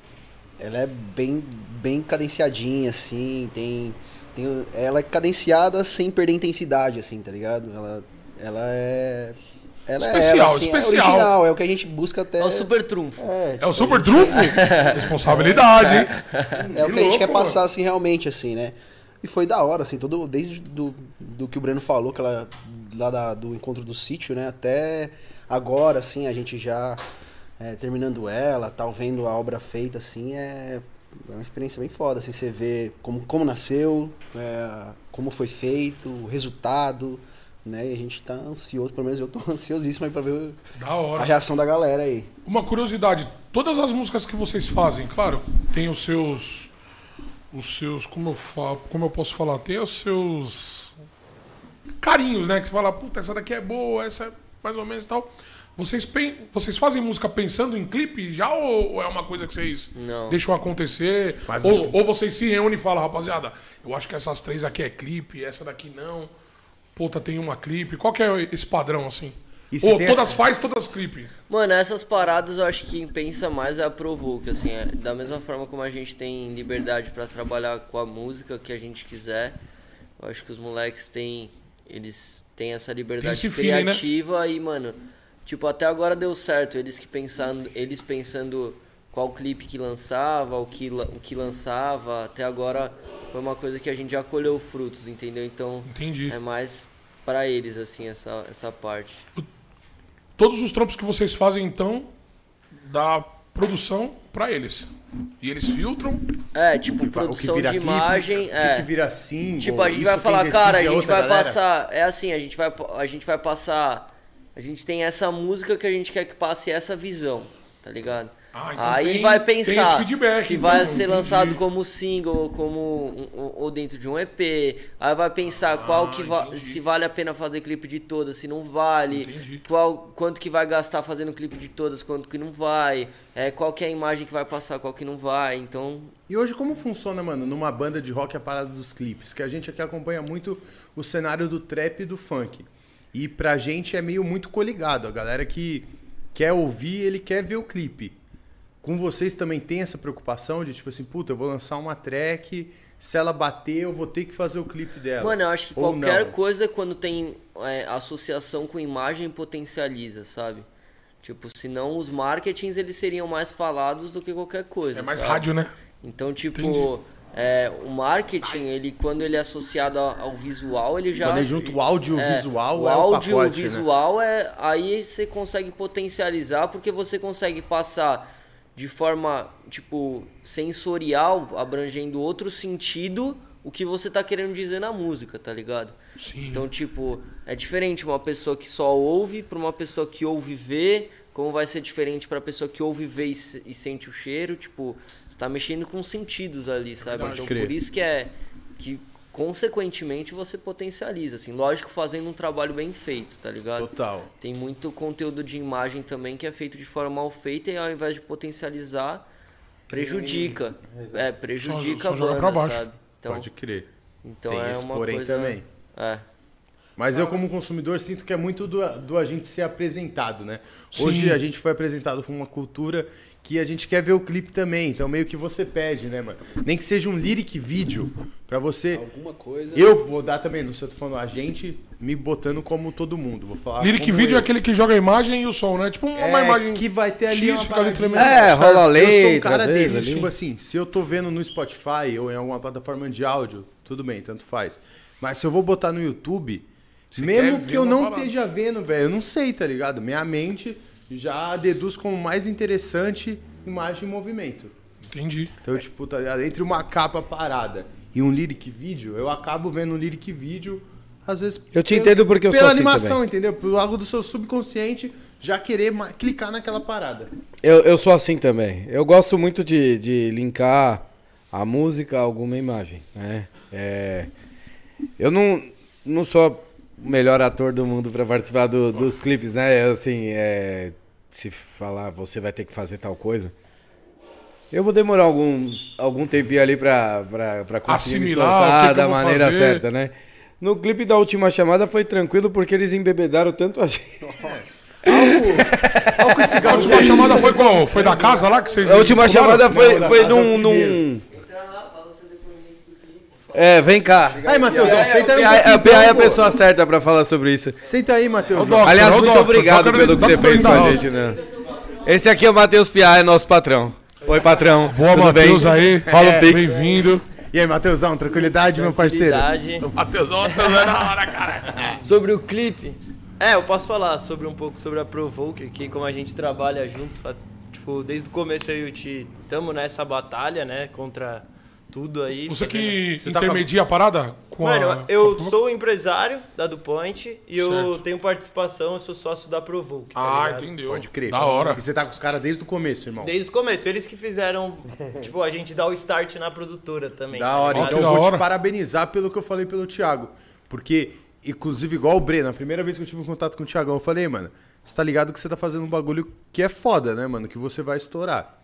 S5: ela é bem, bem cadenciadinha, assim, tem. Tem ela é cadenciada sem perder intensidade, assim, tá ligado? Ela, ela é. Ela é
S2: Especial,
S5: ela, assim,
S2: especial.
S5: É original, é o que a gente busca até.
S3: É o super trunfo.
S5: É,
S2: É o super trunfo? Responsabilidade, hein?
S5: É o
S2: Que
S5: que a gente
S2: louco,
S5: quer
S2: mano.
S5: passar, assim, realmente, assim, né? E foi da hora, assim, todo, desde do, do que o Breno falou, que ela, lá da- do encontro do sítio, né? Até agora, assim, a gente já é, terminando ela, tal, vendo a obra feita, assim, é, é uma experiência bem foda, assim, você vê como, como nasceu, é, como foi feito, o resultado, né? E a gente tá ansioso, pelo menos eu tô ansiosíssimo aí pra ver a reação da galera aí.
S2: Uma curiosidade, todas as músicas que vocês fazem, claro, tem os seus os seus, como eu falo, como eu posso falar, tem os seus carinhos, né, que você fala, puta, essa daqui é boa, essa é mais ou menos e tal. Vocês pen- vocês fazem música pensando em clipe já ou, é uma coisa que vocês
S3: Não.
S2: deixam acontecer?
S1: Mas
S2: ou, ou vocês se reúnem e falam, rapaziada, eu acho que essas três aqui é clipe, essa daqui não. Puta, tem uma clipe. Qual que é esse padrão assim? Ou todas
S1: essa-
S2: faz, todas clipe.
S3: Mano, essas paradas eu acho que quem pensa mais é a Provoke, assim, é, da mesma forma como a gente tem liberdade pra trabalhar com a música que a gente quiser, eu acho que os moleques têm, eles têm essa liberdade
S2: feeling, né?
S3: criativa e, mano, tipo, até agora deu certo, eles que pensando, eles pensando qual clipe que lançava, o que, o que lançava, até agora foi uma coisa que a gente já colheu frutos, entendeu? Então,
S2: Entendi.
S3: é mais pra eles, assim, essa, essa parte.
S2: Todos os trampos que vocês fazem, então, da produção pra eles. E eles filtram.
S3: É, tipo,
S1: O que o
S3: produção
S1: vira
S3: de
S1: clipe,
S3: imagem.
S1: o
S3: é.
S1: que vira single.
S3: Tipo, a gente
S1: isso
S3: vai falar, cara, a
S1: é
S3: gente vai
S1: galera.
S3: passar. É assim, a gente vai, a gente vai passar. A gente tem essa música que a gente quer que passe essa visão, tá ligado?
S2: Ah, então
S3: Aí
S2: tem-
S3: vai pensar
S2: feedback,
S3: se
S2: então,
S3: vai ser
S2: entendi.
S3: lançado como single ou como um- ou- dentro de um EP. Aí vai pensar qual que va
S2: Ah, entendi.
S3: se vale a pena fazer clipe de todas, se não vale.
S2: Entendi.
S3: Qual quanto que vai gastar fazendo clipe de todas, quanto que não vai. É, qual que é a imagem que vai passar, qual que não vai. Então,
S1: E hoje como funciona, mano, numa banda de rock a parada dos clipes? Que a gente aqui acompanha muito o cenário do trap e do funk. E pra gente é meio muito coligado. A galera que quer ouvir, ele quer ver o clipe. Com vocês também tem essa preocupação de tipo assim, puta, eu vou lançar uma track, se ela bater, eu vou ter que fazer o clipe dela.
S3: Mano, eu acho que
S1: Ou
S3: qualquer
S1: não.
S3: coisa quando tem é, associação com imagem potencializa, sabe? Tipo, senão os marketings eles seriam mais falados do que qualquer coisa.
S2: É mais
S3: sabe?
S2: rádio, né?
S3: Então, tipo,
S2: Entendi.
S3: É, o marketing, ele quando ele é associado ao, visual, ele já
S1: Quando é junto o áudio o
S3: é,
S1: visual,
S3: o
S1: é
S3: áudio
S1: o pacote, né?
S3: visual é aí você consegue potencializar porque você consegue passar de forma tipo sensorial abrangendo outro sentido o que você tá querendo dizer na música tá ligado
S2: Sim.
S3: então tipo é diferente uma pessoa que só ouve para uma pessoa que ouve e vê como vai ser diferente para pessoa que ouve vê e, se- e sente o cheiro tipo você tá mexendo com sentidos ali sabe
S2: verdade.
S3: então
S1: Crer.
S3: por isso que é que consequentemente você potencializa, assim, lógico fazendo um trabalho bem feito, tá ligado?
S1: Total.
S3: Tem muito conteúdo de imagem também que é feito de forma mal feita e ao invés de potencializar, prejudica. É, prejudica
S2: Só- só
S3: a banda, sabe? Então,
S1: Pode crer.
S3: então
S1: Tem
S3: é
S1: esse
S3: uma
S1: porém
S3: coisa...
S1: também.
S3: É.
S1: Mas eu, como consumidor, sinto que é muito do, do a gente ser apresentado, né? Hoje
S2: Sim.
S1: a gente foi apresentado com uma cultura que a gente quer ver o clipe também. Então meio que você pede, né, mano? Nem que seja um lyric vídeo pra você.
S5: Alguma coisa.
S1: Eu vou dar também, não sei, eu tô falando a gente me botando como todo mundo. Vou falar.
S2: Lyric vídeo
S1: eu.
S2: é aquele que joga a imagem e o som, né? Tipo uma,
S1: É,
S2: uma imagem.
S1: que vai ter ali
S2: X,
S1: uma
S2: tremendo.
S4: É, rola
S1: Eu sou um cara desses,
S4: ali.
S1: tipo assim, se eu tô vendo no Spotify ou em alguma plataforma de áudio, tudo bem, tanto faz. Mas se eu vou botar no YouTube,
S2: Você
S1: mesmo que eu não
S2: parada.
S1: esteja vendo, velho, eu não sei, tá ligado? Minha mente já deduz como mais interessante imagem e movimento.
S2: Entendi.
S1: Então, tipo, tá ligado? Entre uma capa parada e um lyric vídeo, eu acabo vendo um lyric vídeo, às vezes.
S4: Eu te
S1: pelo-
S4: entendo porque eu sou
S1: Pela
S4: assim
S1: animação,
S4: também.
S1: entendeu? Pelo algo do seu subconsciente já querer clicar naquela parada.
S4: Eu, eu sou assim também. Eu gosto muito de, de linkar a música a alguma imagem, né? É, eu não, não sou melhor ator do mundo para participar do- dos clipes, né? Eu, Assim, é, se falar você vai ter que fazer tal coisa, eu vou demorar alguns, algum tempinho ali pra, pra, pra conseguir me
S2: Assimilar que
S4: soltar da maneira
S2: fazer.
S4: certa, né? No clipe da última chamada foi tranquilo porque eles embebedaram tanto a gente.
S1: Olha com esse
S2: A
S1: gato
S2: última chamada foi qual? Foi da casa lá que vocês.
S4: A última chamada foi, foi num, num. É, vem cá.
S1: Aí, Matheusão, senta aí um
S4: A
S1: pouquinho.
S4: PA é a
S1: então,
S4: pessoa certa pra falar sobre isso.
S1: Senta aí.
S2: Doctor,
S4: Aliás, muito
S2: Doctor,
S4: obrigado pelo que você fez com a gente, né? Esse aqui é o Matheus Pia, é nosso patrão. Oi, patrão.
S2: Boa,
S4: Tudo
S2: Matheus
S4: bem?
S2: aí.
S4: Rola o
S2: É,
S4: Pix.
S2: Bem-vindo.
S1: E aí, Matheusão, tranquilidade, meu parceiro?
S3: Tranquilidade.
S2: Matheusão, Matheusão é da hora, cara.
S3: Sobre o clipe, é, eu posso falar sobre um pouco sobre a Provoke, que como a gente trabalha junto, a- tipo, desde o começo eu e o Ti estamos nessa batalha, né, contra tudo aí.
S2: Você
S3: fazendo-
S2: que
S1: Você tá com a-
S2: intermedia a parada? Com
S3: Mano,
S2: a...
S3: eu
S2: com a-
S3: sou empresário da DuPont e eu
S2: Certo.
S3: tenho participação, eu sou sócio da Provoke. tá
S2: Ah,
S3: ligado?
S2: entendeu.
S1: Pode crer.
S2: Da hora.
S1: E você tá com os caras desde o começo, irmão.
S3: Desde o começo, eles que fizeram, tipo, a gente dar o start na produtora também.
S1: Da
S3: tá
S1: hora.
S3: ligado?
S1: Então
S2: que
S1: eu
S2: da
S1: vou
S2: hora.
S1: te parabenizar pelo que eu falei pelo Thiago. Porque, inclusive, igual o Breno, a primeira vez que eu tive um contato com o Thiagão, eu falei, mano, você tá ligado que você tá fazendo um bagulho que é foda, né, mano? Que você vai estourar.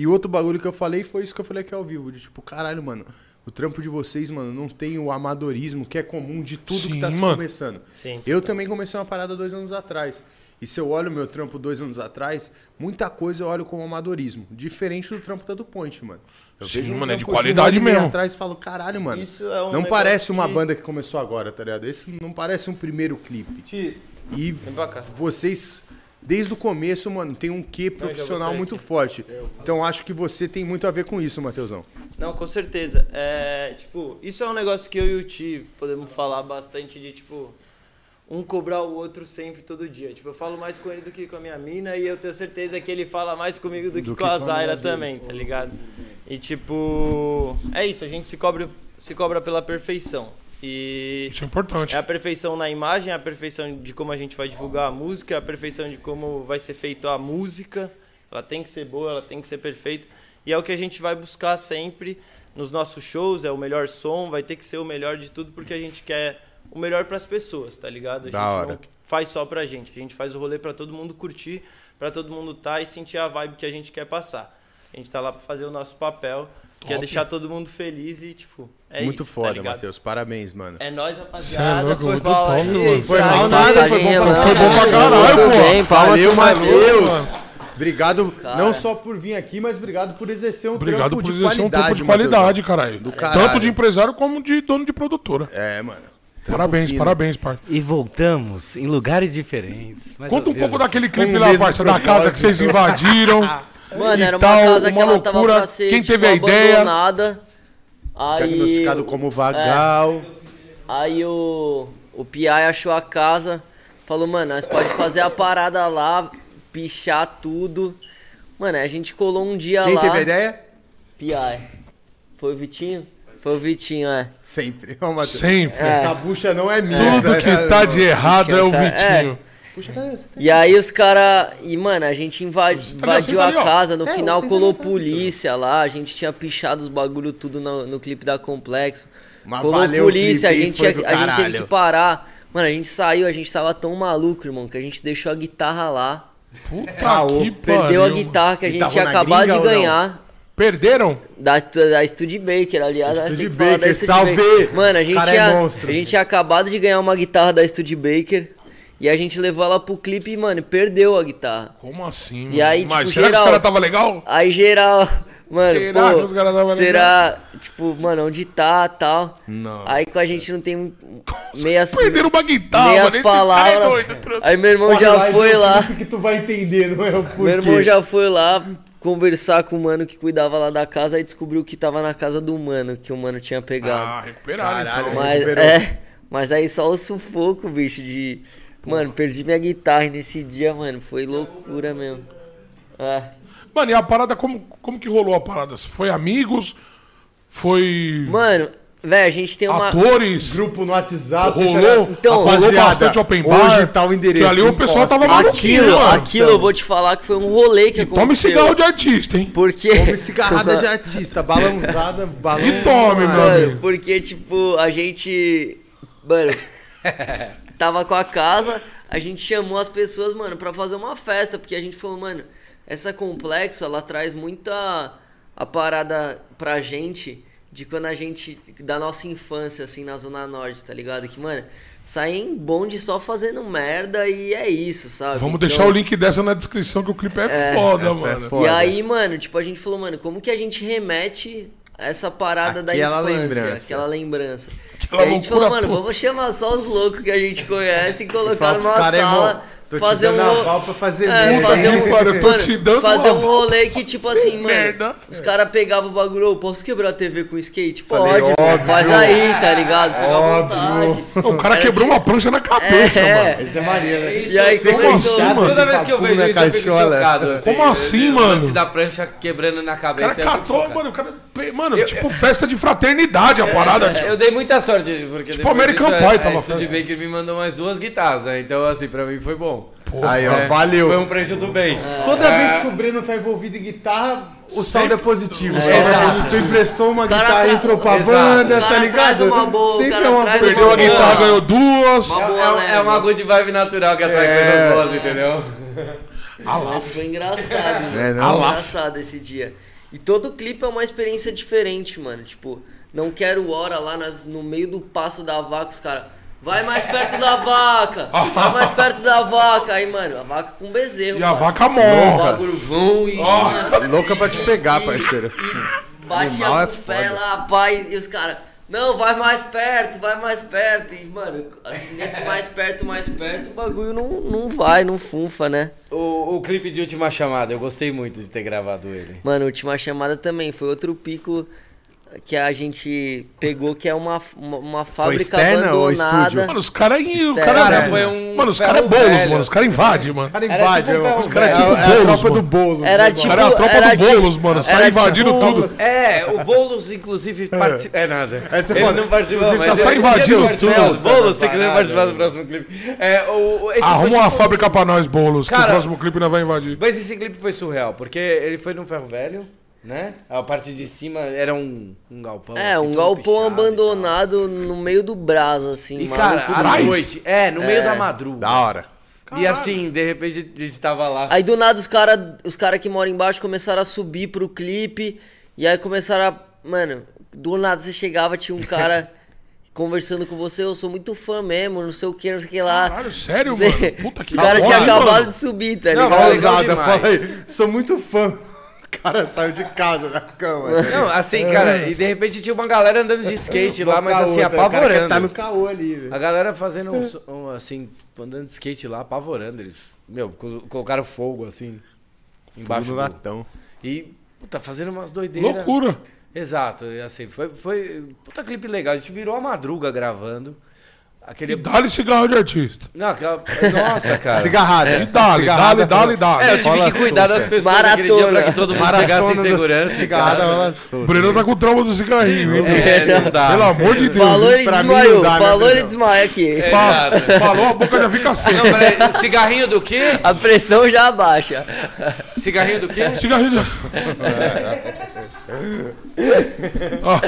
S1: E outro bagulho que eu falei foi isso que eu falei aqui ao vivo. De tipo, caralho, mano, o trampo de vocês, mano, não tem o amadorismo que é comum de tudo que
S2: Sim,
S1: tá se
S2: mano.
S1: começando.
S3: Sim.
S1: Eu também comecei uma parada dois anos atrás. E se eu olho o meu trampo dois anos atrás, muita coisa eu olho como amadorismo. Diferente do trampo da DuPont, mano. Eu
S2: Sim,
S1: vejo um
S2: mano, é de qualidade
S1: e meio
S2: mesmo.
S1: atrás e falo, caralho, mano.
S3: Isso é um
S1: não parece uma
S3: que-
S1: banda que começou agora, tá ligado? Esse não parece um primeiro clipe. E
S3: Vem pra cá.
S1: vocês, desde o começo, mano, tem um quê profissional muito
S3: aqui.
S1: forte. Então acho que você tem muito a ver com isso, Matheusão.
S3: Não, com certeza. É, tipo, isso é um negócio que eu e o Ti podemos falar bastante de, tipo, um cobrar o outro sempre, todo dia. Tipo, eu falo mais com ele do que com a minha mina e eu tenho certeza que ele fala mais comigo do que, com a Zaira também, tá ligado? E, tipo, é isso, a gente se cobra, se cobra pela perfeição. E
S2: Isso é importante.
S3: é a perfeição na imagem, é a perfeição de como a gente vai divulgar a música, é a perfeição de como vai ser feita a música. Ela tem que ser boa, ela tem que ser perfeita. E é o que a gente vai buscar sempre nos nossos shows, é o melhor som, vai ter que ser o melhor de tudo porque a gente quer o melhor para as pessoas, tá ligado? A
S1: Da
S3: gente
S1: hora.
S3: não faz só pra gente, a gente faz o rolê para todo mundo curtir, para todo mundo tá e sentir a vibe que a gente quer passar. A gente tá lá para fazer o nosso papel, que é
S2: Top.
S3: deixar todo mundo feliz e tipo, é
S1: muito
S3: isso, tá
S1: foda,
S3: ligado?
S1: Matheus. Parabéns, mano.
S3: É nóis,
S2: Cê é
S3: rapaziada.
S2: louco,
S3: foi
S2: muito
S3: mal
S2: top, mano.
S1: Foi
S3: Thiago.
S1: mal nada, foi bom pra
S2: Foi bom pra caralho, pô.
S5: bem,
S1: Valeu, Matheus. Obrigado
S3: Cara.
S1: não só por vir aqui, mas obrigado por exercer um
S2: Obrigado
S1: trampo
S2: por
S1: de
S2: exercer um
S1: qualidade,
S2: tempo de
S1: Matheusão.
S2: qualidade, caralho.
S1: Do caralho.
S2: Tanto de empresário como de dono de produtora.
S1: É, mano.
S2: Parabéns,
S1: fino.
S2: parabéns, pai.
S7: E voltamos em lugares diferentes.
S2: Conta um pouco daquele clipe lá, parça, da casa que vocês invadiram.
S3: Mano, era uma
S2: tal,
S3: casa que
S2: uma
S3: ela tava
S2: loucura.
S3: pra ser
S2: Quem
S3: tipo,
S2: teve a ideia?
S3: abandonada. Aí,
S1: Diagnosticado como vagal.
S3: Aí o, o PI achou a casa, falou, mano, nós pode fazer a parada lá, pichar tudo. Mano, a gente colou um dia
S1: Quem
S3: lá.
S1: teve a ideia?
S3: PI. Foi o Vitinho? Foi o Vitinho, é.
S1: Sempre.
S2: Sempre.
S1: Essa bucha não é minha.
S2: Tudo que tá de errado é o
S3: Tá-
S2: Vitinho.
S1: Puxa, cadê você?
S3: E aí os caras. E, mano, a gente invadi-
S2: tá
S3: invadiu
S2: tá
S3: a casa, no
S1: É,
S3: final
S1: tá
S3: colou
S1: ali, tá
S3: polícia lá, a gente tinha pichado os bagulho tudo no, no clipe da Complexo.
S1: Mas
S3: colou polícia, a gente, a gente teve que parar. Mano, a gente saiu, a gente tava tão maluco, irmão, que a gente deixou a guitarra lá.
S2: Puta
S1: Caô.
S2: que
S3: Perdeu a
S2: pariu.
S3: guitarra que a gente tinha acabado de ganhar.
S2: Perderam?
S3: Da, da Studebaker, aliás.
S1: Studebaker, salve!
S3: Mano, a gente,
S1: é
S3: tinha, a gente tinha acabado de ganhar uma guitarra da Studebaker. E a gente levou ela pro clipe e, mano, perdeu a guitarra.
S2: Como assim, mano?
S3: E aí, tipo,
S2: Mas será que os
S3: geral-
S2: caras tava legal?
S3: Aí geral. Mano,
S2: Será
S3: pô,
S2: que os caras tava
S3: será, tipo, mano, onde tá tal.
S1: Não.
S3: Aí com a gente não tem meias,
S2: Perderam uma guitarra,
S3: meias
S2: mano. É
S3: palavras.
S2: doido.
S3: Aí meu irmão já
S1: lá e
S3: foi
S1: vê o
S3: lá.
S1: que tu vai entender, não é o porquê.
S3: Meu irmão já foi lá conversar com o mano que cuidava lá da casa e descobriu que tava na casa do mano, que o mano tinha pegado.
S2: Ah, recuperaram
S1: Caralho,
S2: então.
S1: mas-
S3: mas,
S1: recuperou.
S3: é, mas aí só o sufoco, bicho, de. Mano, perdi minha guitarra e nesse dia, mano, foi loucura mesmo. É.
S2: Mano, e a parada, como, como que rolou a parada? Foi amigos? Foi
S3: Mano, velho, a gente tem uma.
S2: atores?
S1: Grupo no WhatsApp.
S2: Rolou,
S3: Então,
S2: rolou bastante open bar.
S1: Hoje tá o endereço.
S2: Que ali o pessoal tava maluquinho,
S3: Aquilo,
S2: mano.
S3: aquilo eu vou te falar que foi um rolê que
S2: E tome cigarro de artista, hein?
S3: Porque.
S1: Come cigarrada de artista, balãozada, balão.
S2: E tome, meu
S3: Mano,
S2: amigo.
S3: porque, tipo, a gente. Mano, tava com a casa, a gente chamou as pessoas, mano, pra fazer uma festa, porque a gente falou, mano, essa complexo, ela traz muita a parada pra gente de quando a gente. da nossa infância, assim, na Zona Norte, tá ligado? Que, mano, saem em bonde só fazendo merda e é isso, sabe?
S2: Vamos
S3: Então-
S2: deixar o link dessa na descrição, que o clipe é, foda,
S1: essa é
S2: mano.
S1: foda.
S3: e aí, mano, tipo, a gente falou, mano, como que a gente remete essa parada
S1: Aquela
S3: da infância,
S1: lembrança.
S3: aquela lembrança.
S2: Aquela
S3: e a gente falou, mano, vamos chamar só os loucos que a gente conhece e colocar numa sala,
S1: tô te
S3: fazer
S1: dando
S3: um
S1: aval pra fazer
S3: é,
S1: merda,
S3: fazer um,
S2: Cara, eu tô
S3: mano,
S2: te dando
S3: fazer um rolê que tipo assim, mano,
S2: merda.
S3: os caras pegavam o bagulho, "Ô, posso quebrar a TV com skate?
S1: Falei,
S3: Pode,
S1: óbvio.
S3: mano, faz aí, tá ligado? Fica à
S1: Óbvio.
S3: vontade.
S2: O cara
S3: Era
S2: quebrou
S3: tipo-
S2: uma prancha na cabeça,
S3: É.
S2: mano.
S1: Esse é Maria, né?
S3: E aí,
S1: Você
S3: começou-
S1: conchado
S2: mano?
S4: Toda vez que eu vejo isso, eu fico chocado. assim.
S2: Como assim,
S4: O
S2: mano?
S4: lance da prancha quebrando na
S2: O
S4: cabeça.
S2: cara
S4: eu fico
S2: catou, mano, o cara. Mano, tipo festa de fraternidade a parada,
S4: É,
S2: tipo.
S4: Eu dei muita sorte, porque
S2: Tipo, American
S4: disso,
S2: Pie
S4: a,
S2: tava
S4: a Studio
S2: festa.
S4: Baker me mandou mais duas guitarras, né? Então, assim, pra mim foi bom.
S1: Aí, ó,
S4: É,
S1: valeu.
S4: Foi um preço do bem.
S1: Toda vez que o Breno tá envolvido em guitarra, o saldo é positivo.
S3: É, exato.
S1: tu emprestou uma
S3: cara
S1: guitarra,
S3: tra-
S1: entrou pra
S4: Exato.
S1: banda, tá ligado?
S3: uma boa,
S1: Sempre
S3: cara
S1: é uma coisa
S2: Perdeu a
S3: boa.
S2: guitarra, ganhou duas.
S3: Uma
S4: É,
S3: boa
S4: é- é uma good vibe natural que atrai
S1: É.
S4: coisas boas, entendeu?
S3: Mas foi engraçado, mano.
S1: É,
S3: Foi
S1: não?
S3: engraçado esse dia. E todo clipe é uma experiência diferente, mano. Tipo, não quero hora lá nas, no meio do passo da vaca, os caras. Vai mais perto da vaca! Vai mais perto da vaca! Aí, mano, a vaca com bezerro.
S2: E a
S3: parça.
S2: vaca
S3: O
S2: morra.
S3: bagulho vão e. mano,
S1: Louca pra te pegar, parceiro.
S3: Batia
S1: Animal é
S3: com o pé
S1: foda.
S3: lá, pai, e os caras, não, vai mais perto, vai mais perto. E, mano, nesse mais perto, mais perto, o bagulho não, não vai, não funfa, né?
S4: O, o clipe de Última Chamada, eu gostei muito de ter gravado ele.
S3: Mano, última chamada também foi outro pico que a gente pegou, que é uma, uma, uma fábrica
S1: externa ou estúdio?
S3: abandonada.
S2: Mano, os caras. O
S3: Externo.
S2: cara,
S4: Cara, foi um
S2: Mano, os caras é bolos, mano. Os caras invadem, mano.
S1: Os caras
S4: Era
S1: invadem,
S4: tipo
S1: Os caras é, tipo
S2: Era
S1: é a
S2: tipo
S1: tropa
S2: bolos,
S1: do bolo.
S3: Era tipo-
S2: Cara, a tropa
S3: era
S2: do
S3: tipo-
S2: bolos, mano.
S3: era
S2: Sai
S3: tipo-
S2: invadindo tudo.
S4: É, o Boulos, inclusive, participa. É nada.
S1: Aí você
S4: ele
S1: fala,
S4: não participou, mas
S1: tá só
S2: invadindo tudo.
S4: Boulos, você quiser participar do próximo clipe. É, o, esse foi,
S2: Arruma uma
S4: tipo,
S2: fábrica pra nós, bolos. que
S4: Cara-
S2: o próximo clipe nós vai invadir.
S4: Mas esse clipe foi surreal, porque ele foi num ferro velho, né? A parte de cima era um, um galpão.
S3: É,
S4: assim,
S3: um galpão abandonado no meio do brasa, assim.
S4: E, cara, à noite, é, no meio
S3: É.
S4: da madruga.
S1: Da hora.
S4: E assim, de repente a gente tava lá.
S3: Aí do nada os caras os cara que moram embaixo começaram a subir pro clipe. E aí começaram a. Mano, do nada você chegava, tinha um cara conversando com você, eu sou muito fã mesmo, não sei o que, não sei o que lá.
S2: Caralho, sério,
S3: Você-
S2: mano? Puta que
S3: O cara tinha acabado de subir, tá
S4: Não,
S3: ligado?
S4: mas- legal
S1: Pausada,
S4: demais.
S1: fala aí. Sou muito fã. O cara saiu de casa da cama.
S4: Não, assim, cara, e de repente tinha uma galera andando de skate lá, mas assim, apavorando.
S1: Tá no caô ali, velho.
S4: A galera fazendo um, um, assim, andando de skate lá, apavorando. Eles, meu, colo- colocaram fogo assim, embaixo
S1: no
S4: do...
S1: latão.
S4: E, puta, fazendo umas doideiras.
S2: Loucura.
S4: Exato, e assim, foi, foi. Puta clipe legal. A gente virou a madruga gravando. Aquele.
S2: E dá-lhe cigarro de artista.
S4: Não, aquela. Nossa, cara.
S1: Cigarrada.
S2: E dá-lhe, dá-lhe, dá-lhe, dá
S4: É, eu tive que cuidar das pessoas naquele dia
S3: Maratona.
S4: pra que todo mundo
S1: Maratona
S4: chegasse em
S1: do-
S4: segurança.
S1: Cigarrada
S2: O. Breno tá com trauma do cigarrinho, hein?
S4: É, não dá.
S2: Pelo amor de Deus.
S3: Falou, ele
S1: pra mim
S3: desmaiou.
S1: né,
S3: Falou, ele desmaia aqui.
S4: Exato.
S2: Falou, a boca já fica seca.
S4: Não, peraí, cigarrinho do quê?
S3: A pressão já abaixa.
S4: Cigarrinho do quê?
S2: Cigarrinho de... Ó,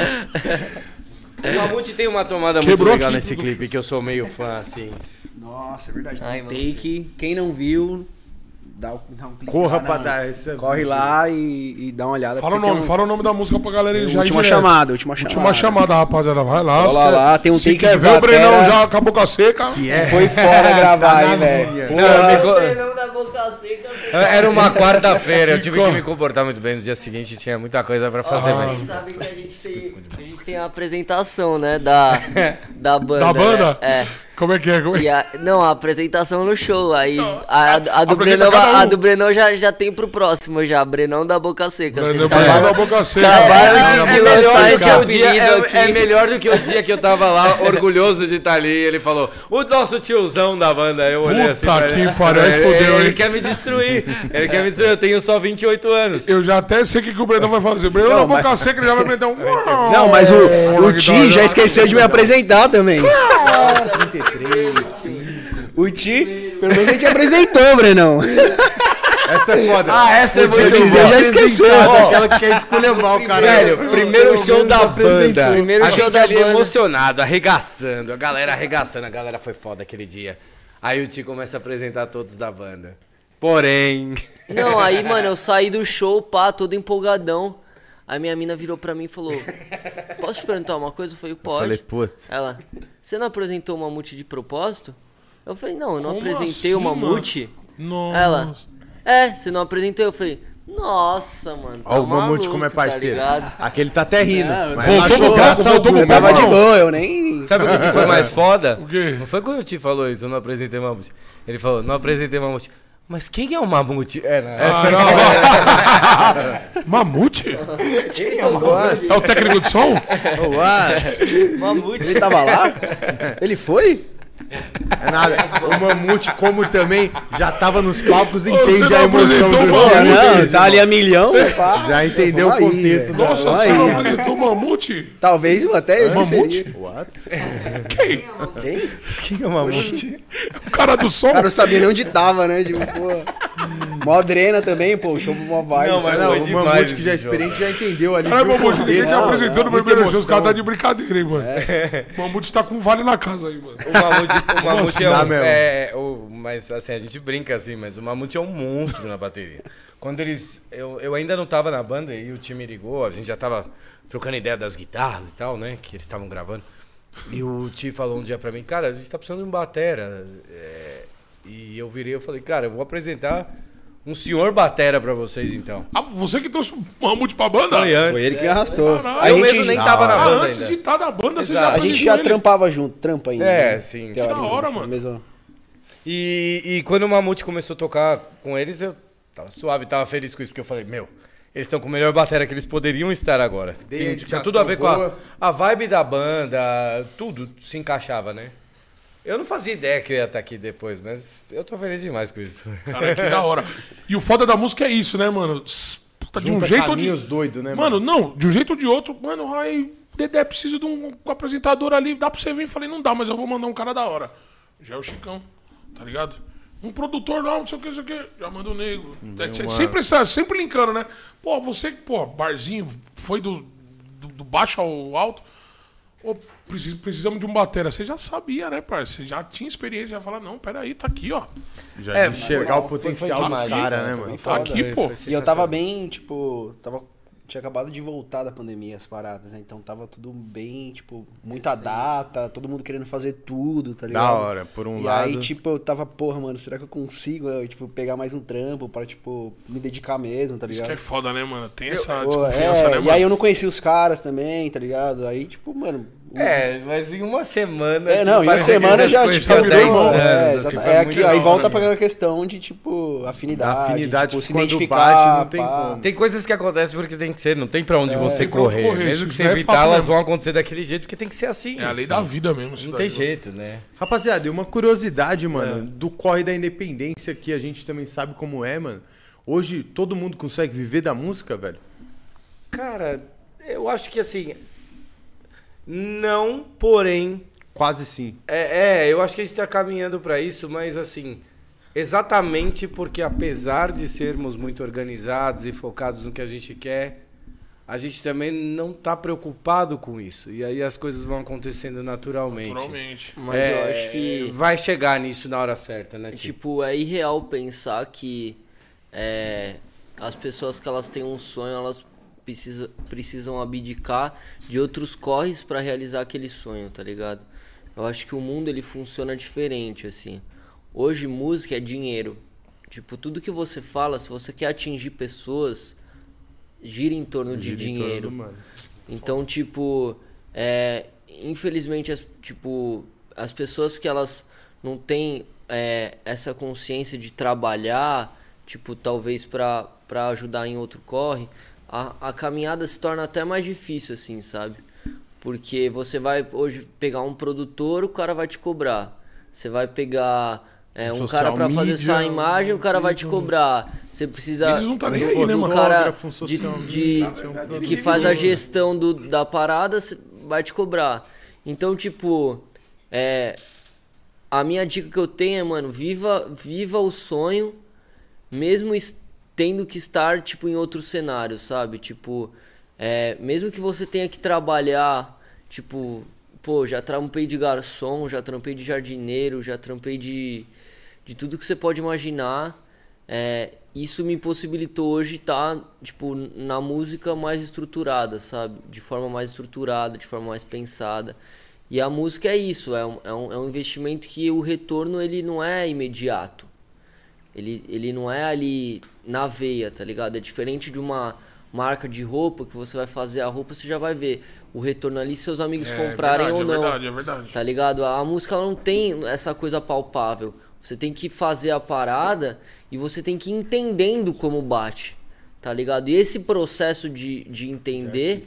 S4: O Mamute tem uma tomada
S2: Quebrou
S4: muito legal
S2: aqui
S4: nesse
S2: tudo.
S4: clipe que eu sou meio fã, assim.
S5: Nossa, é verdade.
S3: Ai,
S5: um
S3: mano.
S5: take. Quem não viu, dá, um- dá um clique
S1: Corra
S5: lá
S1: pra
S5: na-
S1: dar esse
S5: Corre lá e, e dá uma olhada.
S2: fala o
S5: porque tem
S2: nome,
S5: um-
S2: fala o nome da música pra galera já ir
S5: Última
S2: direto.
S5: chamada, última chamada.
S2: Última chamada, rapaziada. Vai lá.
S5: Cola
S2: se quer-
S5: lá, tem um
S2: Se
S5: take
S2: quer
S5: de
S2: ver o Brenão já com a boca seca.
S1: Que é.
S5: Foi fora gravar
S1: Tá
S5: aí,
S1: na
S5: velho.
S1: linha.
S4: Não, me co-
S3: Treinão da boca
S4: Era uma quarta-feira, eu tive que me comportar muito bem no dia seguinte, tinha muita coisa pra fazer,
S3: Vocês
S4: mas.
S3: sabem que a gente tem, a gente tem a apresentação, né? Da, da banda.
S2: Da banda?
S3: né? É.
S2: Como é que é? Como é?
S3: E a- não, a apresentação no show. Aí
S2: Não,
S3: a, a, a do Brenão,
S2: um.
S3: a do Brenão já, já tem pro próximo já. Brenão da Boca Seca.
S2: Brenão
S3: acabaram-
S2: da Boca Seca.
S3: acabaram
S2: É, é
S3: de
S2: melhor
S3: esse
S2: que
S4: o dia, é, é melhor do que o dia que eu tava lá, orgulhoso de estar ali. Ele falou, o nosso tiozão da banda. Eu olhei
S2: Puta
S4: assim. pra ele.
S2: que pariu, aí
S4: ele,
S2: fodeu,
S4: ele quer me destruir. Ele quer me destruir. Eu tenho só 28 anos.
S2: Eu já até sei o que, que o Brenão vai fazer. O Brenão da Boca Seca ele já vai meter um.
S5: Não, mas o, o Ti já esqueceu de me apresentar também.
S1: 33.
S5: O Ti, pelo menos ele te apresentou, Brenão.
S1: Essa é foda.
S4: Ah, essa é muito boa.
S1: já esqueceu.
S4: Ó.
S1: Aquela que quer esculhambar o cara.
S4: Velho, primeiro show da banda.
S3: Primeiro
S4: a
S3: show
S4: gente
S3: da
S4: ali
S3: banda.
S4: emocionado, arregaçando. A galera arregaçando. A galera foi foda aquele dia. Aí o Ti começa a apresentar todos da banda. Porém...
S3: Não, aí, mano, eu saí do show, pá, todo empolgadão. Aí minha mina virou pra mim e falou: Posso te perguntar uma coisa? Eu falei, pode.
S1: Falei, putz.
S3: Ela, você não apresentou o mamute de propósito? Eu falei, não, eu não
S2: Como
S3: apresentei
S2: assim,
S3: o mamute.
S2: Nossa.
S3: Ela, é, você não apresentou? Eu falei, nossa, mano. Tá
S1: Ó, o Mamute como é
S3: tá
S1: parceiro.
S3: ligado?
S1: Aquele tá até rindo.
S5: Não,
S1: mas
S2: voltou pro
S1: graça.
S5: Eu tava de boa, eu nem.
S4: Sabe o que que foi mais foda?
S2: O quê?
S4: Não foi quando o Ti falou isso, eu não apresentei Mamute. Ele falou, não apresentei Mamute. Mas quem é o Mamute? É, não, essa
S2: Ah, não. Mamute? É o técnico de som?
S1: What?
S3: Mamute.
S5: Ele tava lá? Ele foi?
S1: É nada. O Mamute, como também já tava nos palcos,
S2: Você
S1: entende
S2: não
S1: a emoção do
S2: Mamute?
S5: não, tá ali a milhão, pá.
S1: Já entendeu o contexto da-
S2: Nossa, você não apresentou o Mamute?
S5: Talvez até esse
S2: Mamute?
S1: What?
S2: Quem?
S5: Quem?
S4: Quem é o Mamute?
S2: O cara do som?
S5: O cara não sabia nem onde tava, né? Tipo, pô. Mó drena também, pô. Show mó vibe.
S4: Não,
S1: Mas não,
S4: foi
S1: o Mamute que já é experiente já entendeu ali.
S2: Caralho,
S1: o
S2: Mamute, ninguém
S1: contexto.
S2: se apresentou no primeiro show. Os caras tá de brincadeira, hein, mano. O Mamute tá com um vale na casa aí, mano.
S4: O Mamute, o Mamute é,
S1: Dá
S4: um,
S1: mesmo.
S4: é o, mas assim, a gente brinca assim, mas o Mamute é um monstro na bateria. Quando eles, eu, eu ainda não tava na banda e o time ligou, a gente já tava trocando ideia das guitarras e tal, né, que eles estavam gravando. E o Ti falou um dia pra mim, cara, a gente tá precisando de um batera. é, e eu virei, eu falei, cara, eu vou apresentar um senhor batera pra vocês então.
S2: Ah, você que trouxe o Mamute pra banda?
S4: Foi antes.
S5: Foi ele que me arrastou.
S2: Caralho.
S5: A
S4: Eu
S5: gente,
S4: mesmo nem tava na.
S2: Ah,
S4: banda
S2: antes
S4: ainda.
S2: de estar na banda, você
S4: Exato.
S2: já
S5: a gente já
S2: ele.
S5: trampava junto, trampa ainda.
S4: É,
S5: né?
S4: sim.
S5: Teoricamente,
S2: Da hora,
S5: na
S2: mano.
S5: mesma-
S4: E, e quando o Mamute começou a tocar com eles, eu tava suave, tava feliz com isso, porque eu falei, meu, eles estão com a melhor bateria que eles poderiam estar agora. Tinha tudo a ver com a,
S1: boa.
S4: a vibe da banda, tudo se encaixava, né? Eu não fazia ideia que eu ia estar aqui depois, mas eu tô feliz demais com isso.
S2: Cara, que da hora. E o foda da música é isso, né, mano? Puta, de um jeito ou de...
S1: doido, né,
S2: Mano, não, de um jeito ou de outro, mano, aí, Dedé, preciso de um apresentador ali, dá pra você vir? Falei, não dá, mas eu vou mandar um cara da hora. Já é o Chicão, tá ligado? Um produtor lá, não sei o que, não sei o que, já manda o nego. É, sempre, essa- sempre linkando, né? Pô, você, pô, barzinho, foi do, do, do baixo ao alto. Ô, precis- precisamos de um batera. Você já sabia, né, parceiro? Você já tinha experiência, já falar, não, peraí, tá aqui, ó.
S1: Já
S4: É,
S1: enxergar o potencial do cara,
S4: né?
S1: mano?
S2: Tá aqui, pô.
S5: E eu tava bem, tipo, tava tinha acabado de voltar da pandemia as paradas, né? Então tava tudo bem, tipo, muita data, todo mundo querendo fazer tudo, tá ligado?
S1: Da hora, por um
S5: e
S1: lado.
S5: aí, tipo, eu tava, porra, mano, será que eu consigo, eu, tipo, pegar mais um trampo pra, tipo, me dedicar mesmo, tá
S2: Isso
S5: ligado?
S2: que é foda, né, mano? Tem essa
S5: Pô,
S2: desconfiança,
S5: é,
S2: né,
S5: E
S2: mano?
S5: aí eu não conhecia os caras também, tá ligado? Aí, tipo, mano.
S4: É, mas em uma semana.
S5: É,
S4: tipo,
S5: não, em uma
S4: que
S5: semana já, tipo,
S4: 10
S5: virou-
S4: anos,
S5: é,
S4: assim,
S5: é aqui, aí volta
S4: mano.
S5: pra aquela questão de, tipo, afinidade.
S1: Da afinidade
S5: tipo, se
S1: quando
S5: identificar.
S1: bate, não tem.
S4: Tem coisas que acontecem porque tem que ser, não tem pra onde você
S2: pra onde
S4: correr.
S2: correr,
S4: Mesmo que você
S2: é
S4: evitar, elas vão acontecer daquele jeito, porque tem que ser assim.
S2: É a lei
S4: assim.
S2: da vida mesmo.
S4: Não tem
S2: mano.
S4: jeito, né?
S1: Rapaziada, e uma curiosidade, mano, do corre da independência que a gente também sabe como é, mano. Hoje todo mundo consegue viver da música, velho?
S4: Cara, eu acho que assim. Não, porém.
S1: Quase sim.
S4: É, é, eu acho que a gente tá caminhando pra isso, mas assim. Exatamente porque, apesar de sermos muito organizados e focados no que a gente quer, a gente também não tá preocupado com isso. E aí as coisas vão acontecendo naturalmente.
S2: Naturalmente.
S3: Mas
S4: É,
S3: eu acho que.
S4: Vai chegar nisso na hora certa, né? Tipo,
S3: Tipo, é irreal pensar que é, as pessoas que elas têm um sonho, elas precisa, precisam abdicar de outros corres pra realizar aquele sonho, tá ligado? Eu acho que o mundo ele funciona diferente, assim. Hoje música é dinheiro. Tipo, tudo que você fala, se você quer atingir pessoas, gira em torno de
S1: Gira em torno
S3: dinheiro. Então, tipo, é, infelizmente, as- tipo, as pessoas que elas não têm é, essa consciência de trabalhar, tipo, talvez pra ajudar em outro corre, a, a caminhada se torna até mais difícil, assim, sabe? Porque você vai hoje pegar um produtor, o cara vai te cobrar. Você vai pegar é, um cara pra fazer sua imagem, o cara vai te cobrar. Você precisa
S2: Eles não tá nem
S3: do-
S2: aí, né,
S3: do cara
S1: Fotógrafo, um
S3: de,
S1: social
S3: de-
S1: media,
S3: que faz a gestão do, da parada, vai te cobrar. Então, tipo, é, a minha dica que eu tenho é, mano, viva, viva o sonho, mesmo es- tendo que estar, tipo, em outro cenário, sabe? Tipo, é, mesmo que você tenha que trabalhar, tipo, pô, já trampei de garçom, já trampei de jardineiro, já trampei de, de tudo que você pode imaginar. É, isso me possibilitou hoje estar, tipo, na música mais estruturada, sabe? De forma mais estruturada, de forma mais pensada. E a música é isso, é um, é um, é um investimento que o retorno ele não é imediato. Ele, ele não é ali na veia, tá ligado? É diferente de uma marca de roupa que você vai fazer a roupa, você já vai ver o retorno ali se seus amigos
S2: É
S3: comprarem
S2: verdade,
S3: ou
S2: é
S3: não.
S2: verdade, é verdade.
S3: Tá ligado? A música ela não tem essa coisa palpável. Você tem que fazer a parada e você tem que ir entendendo como bate. Tá ligado? E esse processo de, de entender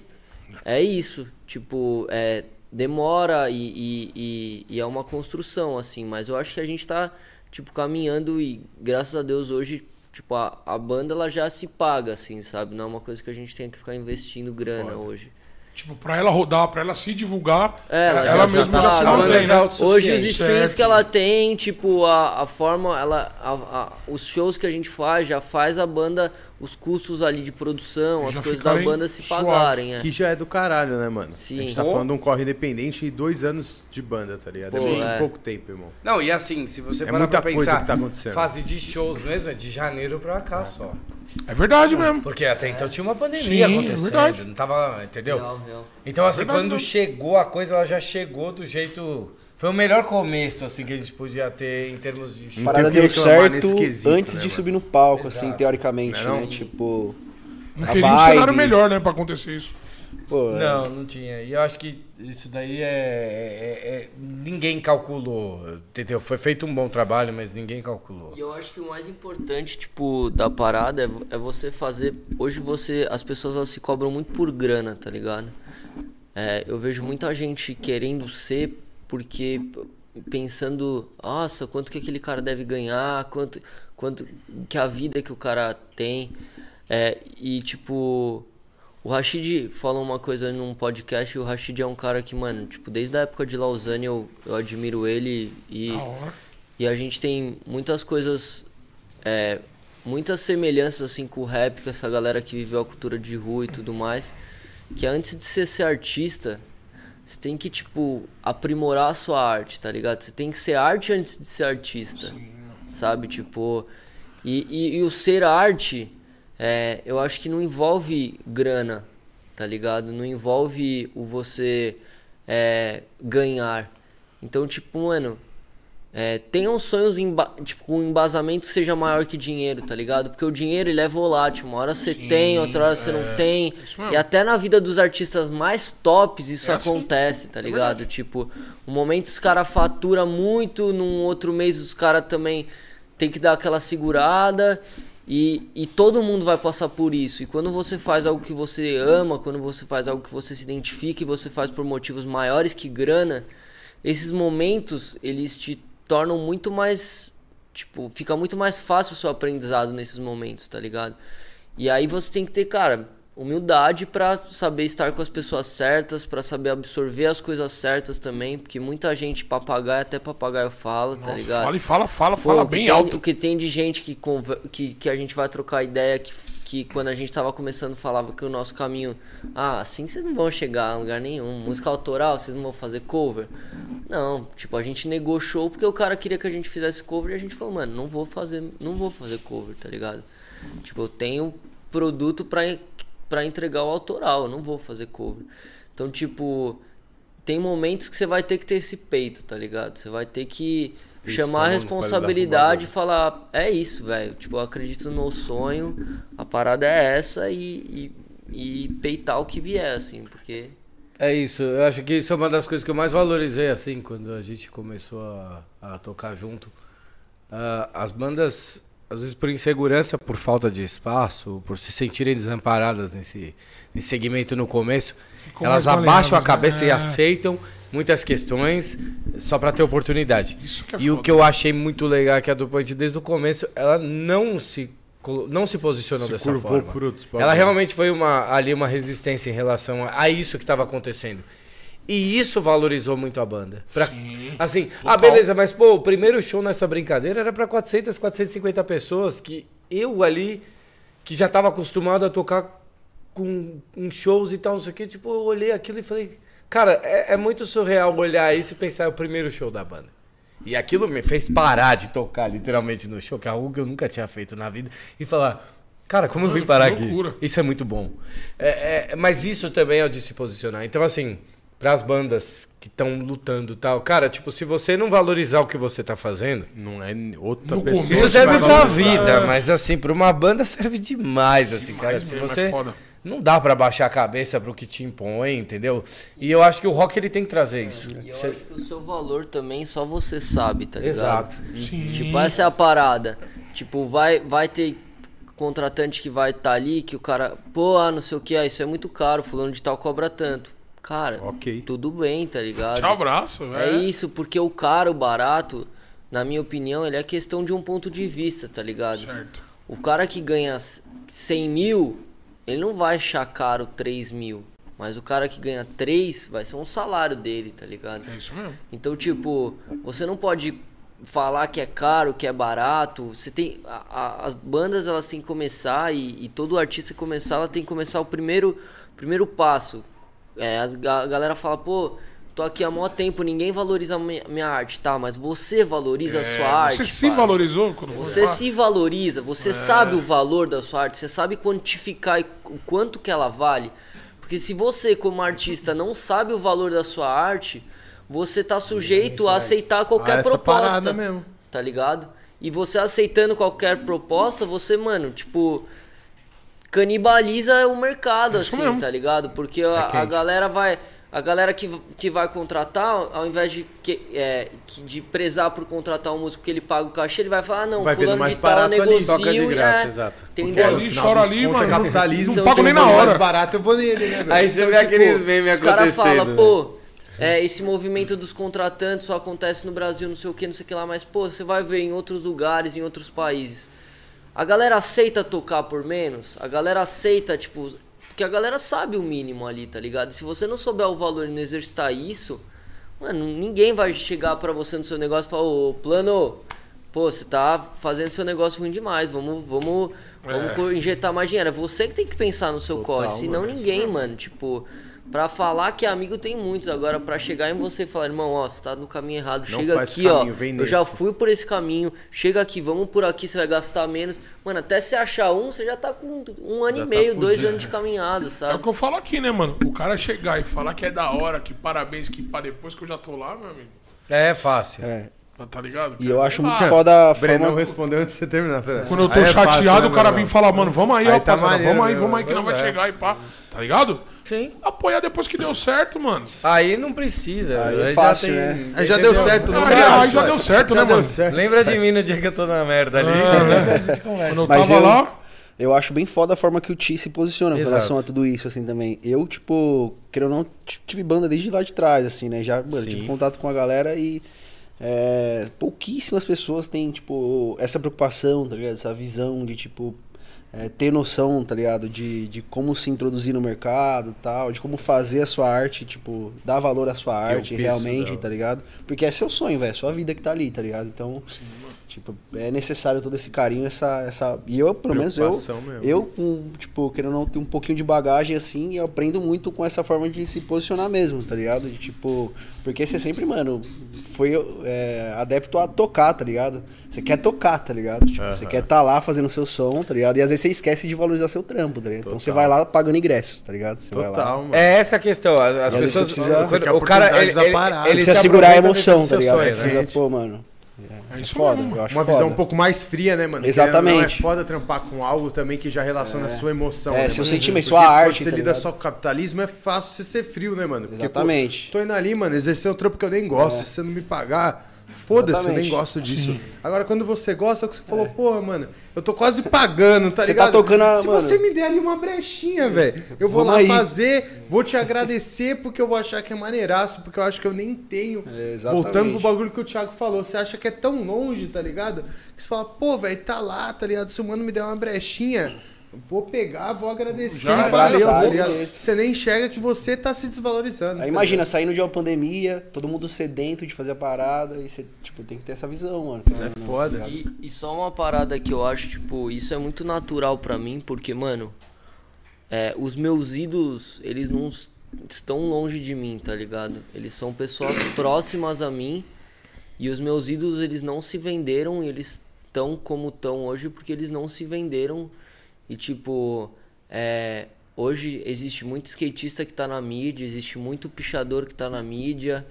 S3: é isso. Tipo, é, demora e, e, e, e é uma construção, assim. Mas eu acho que a gente tá, tipo, caminhando e graças a Deus hoje, tipo, a, a banda ela já se paga, assim, sabe? Não é uma coisa que a gente tem que ficar investindo grana hoje.
S2: Tipo, pra ela rodar, pra ela se divulgar,
S3: É,
S2: ela,
S3: ela já
S2: mesma
S3: tá
S2: já se mantém, né?
S4: auto-
S3: Hoje os streams que ela tem, tipo, a, a forma, ela, a, a- os shows que a gente faz, já faz a banda, os custos ali de produção, as
S2: Já
S3: coisas
S2: fica
S3: da banda se
S2: suave.
S3: pagarem, é.
S1: Que já é do caralho, né, mano?
S3: Sim.
S1: A gente tá falando de um corre independente e dois anos de banda, tá ligado?
S3: Pô,
S1: é muito
S3: é.
S1: pouco tempo, irmão.
S7: Não, e assim, se você
S1: É
S7: parar
S1: muita
S7: pra
S1: coisa
S7: pensar,
S1: que tá acontecendo.
S7: fase de shows mesmo é de janeiro pra cá só.
S2: É verdade mesmo.
S7: Porque até então tinha uma pandemia
S2: Sim, é
S7: acontecendo,
S2: verdade.
S7: não tava, entendeu?
S3: Real, real.
S7: Então assim,
S2: Verdade,
S7: quando
S2: não.
S7: chegou a coisa, ela já chegou do jeito... Foi o melhor começo, assim, que a gente podia ter em termos de show.
S5: parada deu certo antes
S1: né,
S5: de
S1: mano?
S5: subir no palco, assim,
S7: Exato.
S5: teoricamente,
S1: Não é
S5: né?
S1: não?
S5: Tipo.
S2: Não teria um cenário melhor, né, pra acontecer isso.
S5: Pô,
S7: Não, não tinha. E eu acho que isso daí é, é- é- Ninguém calculou, entendeu? Foi feito um bom trabalho, mas ninguém calculou.
S3: E eu acho que o mais importante, tipo, da parada é, é você fazer. Hoje você. As pessoas elas se cobram muito por grana, tá ligado? É, eu vejo muita gente querendo ser porque pensando, nossa, quanto que aquele cara deve ganhar, quanto, quanto que a vida que o cara tem. É, e tipo, o Rashid falou uma coisa num podcast e o Rashid é um cara que, mano, tipo, desde a época de Lausanne eu, eu admiro ele e. E a gente tem muitas coisas, é, muitas semelhanças assim com o rap, com essa galera que viveu a cultura de rua e tudo mais. Que antes de você ser artista, você tem que, tipo, aprimorar a sua arte, tá ligado? Você tem que ser arte antes de ser artista. Sabe? Tipo. E, e, e o ser arte, é, eu acho que não envolve grana, tá ligado? Não envolve o você é, ganhar. Então, tipo, mano, é, tenham sonhos tipo, com um embasamento que seja maior que dinheiro, tá ligado? Porque o dinheiro ele é volátil. Uma hora você
S2: Sim,
S3: tem, outra hora você
S2: é,
S3: não tem. E até na vida dos artistas mais tops isso
S2: É assim,
S3: acontece, tá
S2: é
S3: ligado? Tipo, um momento os caras faturam muito, num outro mês os caras também tem que dar aquela segurada. E, e todo mundo vai passar por isso. E quando você faz algo que você ama, quando você faz algo que você se identifica e você faz por motivos maiores que grana, esses momentos eles te tornam muito mais tipo fica muito mais fácil o seu aprendizado nesses momentos tá ligado e aí você tem que ter cara humildade pra saber estar com as pessoas certas pra saber absorver as coisas certas também porque muita gente papagaio até papagaio fala tá
S2: Nossa,
S3: ligado
S2: fala e fala, fala,
S3: Pô,
S2: fala bem
S3: tem-
S2: alto.
S3: O que tem de gente que, que, que a gente vai trocar ideia, que, que quando a gente tava começando falava que o nosso caminho. Ah, assim vocês não vão chegar a lugar nenhum. Música autoral, vocês não vão fazer cover. Não, tipo, a gente negou show porque o cara queria que a gente fizesse cover e a gente falou, mano, não vou fazer, não vou fazer cover, tá ligado? Tipo, eu tenho produto pra, pra entregar o autoral, eu não vou fazer cover. Então, tipo, tem momentos que você vai ter que ter esse peito, tá ligado? Você vai ter que
S1: Ter
S3: chamar a responsabilidade e falar, é isso, velho. Tipo, eu acredito no sonho, a parada é essa e, e, e peitar o que vier, assim, porque
S4: É isso, eu acho que isso é uma das coisas que eu mais valorizei, assim, quando a gente começou a, a tocar junto. Ah, as bandas, às vezes por insegurança, por falta de espaço, por se sentirem desamparadas nesse, nesse segmento no começo,
S2: Ficou
S4: elas abaixam a cabeça
S2: né?
S4: e aceitam muitas questões só para ter oportunidade.
S2: É
S4: e o
S2: foda.
S4: que eu achei muito legal é que a Dupont, desde o começo, ela não se, não se posicionou
S1: Se
S4: dessa forma.
S1: outros
S4: Ela realmente foi uma, ali uma resistência em relação a, a isso que estava acontecendo. E isso valorizou muito a banda. Pra-
S2: Sim,
S4: assim,
S2: total.
S4: ah, beleza, mas pô, o primeiro show nessa brincadeira era para 400, 450 pessoas que eu ali, que já estava acostumado a tocar com em shows e tal, não sei o que, tipo, eu olhei aquilo e falei, cara, é, é muito surreal olhar isso e pensar é o primeiro show da banda. E aquilo me fez parar de tocar literalmente no show, que é algo que eu nunca tinha feito na vida, e falar, cara, como eu vim parar aqui? Isso é muito bom. É, é, mas isso também é o de se posicionar. Então, assim, para as bandas que estão lutando e tal, cara, tipo, se você não valorizar o que você tá fazendo,
S1: Não é outra
S2: No
S1: pessoa.
S2: começo
S4: isso serve pra
S1: valorizar.
S4: vida,
S2: É.
S4: mas assim, pra uma banda serve demais, assim, cara.
S2: Demais
S4: Se
S2: mesmo,
S4: você.
S2: é foda.
S4: Não dá pra baixar a cabeça pro que te impõe, entendeu? E eu acho que o rock ele tem que trazer isso.
S3: E eu
S4: Cê-
S3: acho que o seu valor também só você sabe, tá ligado?
S4: Exato.
S2: Sim.
S3: Tipo, essa é a parada. Tipo, vai, vai ter contratante que vai estar ali, que o cara, pô, ah, não sei o que, ah, isso é muito caro, fulano de tal cobra tanto. Cara,
S1: Ok.
S3: tudo bem, tá ligado?
S2: Tchau, abraço.
S3: É isso, porque o caro, o barato, na minha opinião, ele é questão de um ponto de vista, tá ligado?
S2: Certo.
S3: O cara que ganha 100 mil, ele não vai achar caro 3 mil. Mas o cara que ganha 3 vai ser um salário dele, tá ligado?
S2: É isso mesmo.
S3: Então, tipo, você não pode falar que é caro, que é barato. Você tem. a- a- as bandas elas têm que começar e, e todo artista começar, ela tem que começar o primeiro, primeiro passo. É, as, a galera fala, pô, tô aqui há mó tempo, ninguém valoriza a minha, minha arte, tá? Mas você valoriza a sua
S2: É,
S3: arte.
S2: Você se
S3: parça.
S2: valorizou quando foi
S3: Você
S2: lá?
S3: se valoriza, você
S2: É.
S3: sabe o valor da sua arte, você sabe quantificar o quanto que ela vale. Porque se você, como artista, não sabe o valor da sua arte, você tá sujeito a aceitar qualquer
S1: Ah, essa
S3: proposta.
S1: parada mesmo.
S3: Tá ligado? E você aceitando qualquer proposta, você, mano, tipo, canibaliza o mercado,
S2: É
S3: assim,
S2: mesmo.
S3: tá ligado? Porque a, a
S1: quente.
S3: galera vai. A galera que, que vai contratar, ao invés de, que, é, que- de prezar por contratar um músico que ele paga o cachê, ele vai falar, ah, não,
S1: Vai vendo
S3: fulano
S1: mais
S3: de tal
S1: barato ali,
S3: negocio
S4: toca de graça,
S3: é,
S4: exato.
S3: Entendeu?
S1: Porque
S2: ali,
S1: final
S2: chora ali,
S1: contos,
S2: mano.
S1: É capitalismo,
S2: Não pago
S1: tem
S2: nem na hora.
S1: mais barato, eu vou nele, né, velho?
S4: Aí você vê aqueles memes
S3: Os caras
S4: acontecendo.
S3: falam,
S4: né?
S3: pô, é, esse movimento dos contratantes só acontece no Brasil, não sei o que, não sei o que lá, mas, pô, você vai ver em outros lugares, em outros países. A galera aceita tocar por menos? A galera aceita, tipo. Porque a galera sabe o mínimo ali, tá ligado? Se você não souber o valor e não exercitar isso, mano, ninguém vai chegar pra você no seu negócio e falar, ô, plano, pô, você tá fazendo seu negócio ruim demais, vamos, vamos, vamos co- injetar mais dinheiro. É você que tem que pensar no seu corre, senão ninguém, mano. Tipo, pra falar que amigo tem muitos. Agora, pra chegar em você e falar, irmão, ó, você tá no caminho errado,
S1: Não
S3: chega aqui,
S1: caminho,
S3: ó.
S1: vem
S3: Eu já
S1: nesse.
S3: fui por esse caminho, chega aqui, vamos por aqui, você vai gastar menos. Mano, até você achar um, você já tá com um ano
S1: Já
S3: e
S1: tá
S3: meio, dois
S1: fudido.
S3: anos de caminhada,
S2: É o
S3: sabe?
S2: que eu falo aqui, né, mano? O cara chegar e falar que é da hora, que parabéns, que pá, depois que eu já tô lá, meu amigo.
S4: É fácil.
S5: É.
S2: Tá ligado?
S5: E eu acho muito
S2: Ah,
S5: foda a forma...
S1: respondeu antes de você terminar. pera.
S2: Quando eu tô
S1: Aí é
S2: chateado,
S1: fácil, né,
S2: o cara vem falar, mano, vamos aí,
S1: Aí tá
S2: rapaziada,
S1: maneiro,
S2: vamos aí, vamos aí que não vai
S4: é.
S2: chegar e pá. Tá ligado?
S4: Sim.
S2: Apoiar depois que deu certo, mano.
S4: Aí não precisa.
S5: Aí é
S4: aí
S5: fácil,
S4: já
S5: né?
S4: tem-
S1: Aí já deu certo, não
S2: Aí, aí já deu certo,
S1: Já
S2: né,
S1: deu
S2: mano?
S1: certo.
S4: Lembra de mim no dia que eu tô na merda ali?
S2: Quando eu
S5: Mas
S2: tava
S5: eu-
S2: lá,
S5: Eu acho bem foda a forma que o Ti se posiciona em
S4: Exato.
S5: relação a tudo isso, assim, também. Eu, tipo, quero ou não, tive banda desde lá de trás, assim, né? Já mano, tive contato com a galera e é, pouquíssimas pessoas têm, tipo, essa preocupação, tá ligado? Essa visão de, tipo, é, ter noção, tá ligado? De, de como se introduzir no mercado e tal, de como fazer a sua arte, tipo, dar valor à sua arte realmente,
S1: dela.
S5: tá ligado? Porque é seu sonho, velho, é sua vida que tá ali, tá ligado? Então, tipo, é necessário todo esse carinho, essa, essa... E eu, pelo menos, eu,
S1: mesmo.
S5: eu, com, tipo, querendo não ter um pouquinho de bagagem assim, eu aprendo muito com essa forma de se posicionar mesmo, tá ligado? De tipo, porque você sempre, mano, foi é, adepto a tocar, tá ligado? Você quer tocar, tá ligado? Tipo, você quer estar lá fazendo seu som, tá ligado? E às vezes você esquece de valorizar seu trampo, tá ligado? Então você vai lá pagando ingressos, tá ligado? Você vai lá.
S1: Total, mano.
S4: É essa a questão. As,
S5: E
S4: pessoas.
S5: você precisa-
S1: Você
S4: o cara, ele, ele,
S1: parada.
S4: ele
S5: Precisa
S4: se
S5: segurar a emoção, tá ligado? Você
S4: sonhos, né?
S5: precisa, pô, mano.
S2: É isso
S5: foda,
S2: mesmo.
S5: eu acho
S1: Uma
S5: foda.
S1: visão um pouco mais fria, né, mano?
S5: Exatamente.
S1: Querendo ou Não é foda trampar com algo também que já relaciona a sua emoção.
S5: É,
S1: né,
S5: seu
S1: mano?
S5: sentimento, sua arte,
S1: Quando você
S5: tá
S1: lida
S5: ligado?
S1: só com capitalismo, é fácil você ser frio, né, mano? Porque, pô,
S5: Exatamente.
S1: tô indo ali, mano, exercer um trampo que eu nem gosto. Se você não me pagar, foda-se, eu nem gosto disso. Agora, quando você gosta, é o que você falou, porra, mano, eu tô quase pagando, tá
S5: Você
S1: ligado?
S5: tá tocando a-
S1: Se
S5: mano-
S1: você me der ali uma brechinha, velho, eu vou
S5: Vamos
S1: lá
S5: aí.
S1: fazer, vou te agradecer porque eu vou achar que é maneiraço, porque eu acho que eu nem tenho.
S5: É.
S1: Voltando pro bagulho que o Thiago falou, você acha que é tão longe, tá ligado? Que você fala, pô, velho, tá lá, tá ligado? Se o mano me der uma brechinha, vou pegar, vou agradecer,
S2: Já
S1: valeu, tá ligado? Você nem enxerga que você tá se desvalorizando.
S5: Aí
S1: tá
S5: imagina, saindo de uma pandemia, todo mundo sedento de fazer a parada, e você, tipo, tem que ter essa visão, mano.
S1: É foda.
S3: E, e só uma parada que eu acho, tipo, isso é muito natural pra mim, porque, mano, é, os meus ídolos, eles não estão longe de mim, tá ligado? Eles são pessoas próximas a mim, e os meus ídolos, eles não se venderam, e eles estão como estão hoje, porque eles não se venderam, e, tipo, é, hoje existe muito skatista que tá na mídia, existe muito pichador que tá na mídia,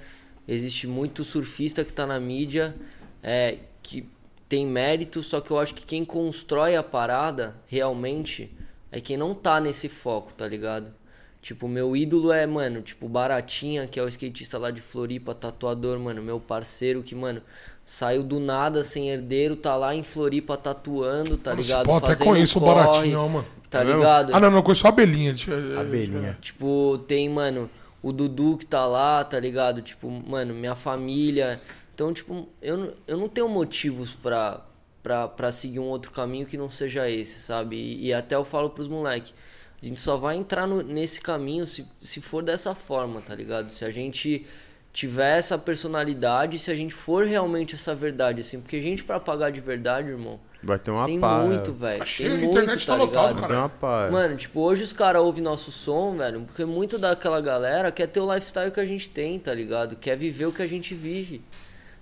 S3: existe muito surfista que tá na mídia, é, que tem mérito, só que eu acho que quem constrói a parada realmente é quem não tá nesse foco, tá ligado? Tipo, meu ídolo é, mano, tipo, Baratinha, que é o skatista lá de Floripa, tatuador, mano, meu parceiro que, mano, saiu do nada sem herdeiro, tá lá em Floripa tatuando, tá
S2: Nossa,
S3: ligado?
S2: pô, até
S3: Fazendo
S2: conheço o
S3: corre,
S2: Baratinha, ó, mano.
S3: Tá
S1: É mesmo?
S3: ligado?
S2: Ah, não, não, eu conheço a Abelhinha.
S1: Abelhinha.
S3: Tipo, tem, mano, o Dudu que tá lá, tá ligado? Tipo, mano, minha família. Então, tipo, eu, não- eu não tenho motivos pra, pra, pra seguir um outro caminho que não seja esse, sabe? E, e até eu falo pros moleques. A gente só vai entrar no- nesse caminho se, se for dessa forma, tá ligado? Se a gente tiver essa personalidade, se a gente for realmente essa verdade, assim. Porque gente pra pagar de verdade, irmão,
S1: Vai ter uma
S3: tem
S1: pá.
S3: muito, velho.
S2: Tá
S3: Tem
S2: a
S3: muito,
S2: internet
S3: tá
S2: tá?
S1: Vai ter uma pá.
S3: Mano, tipo, hoje os caras ouvem nosso som, velho, porque muito daquela galera quer ter o lifestyle que a gente tem, tá ligado? Quer viver o que a gente vive,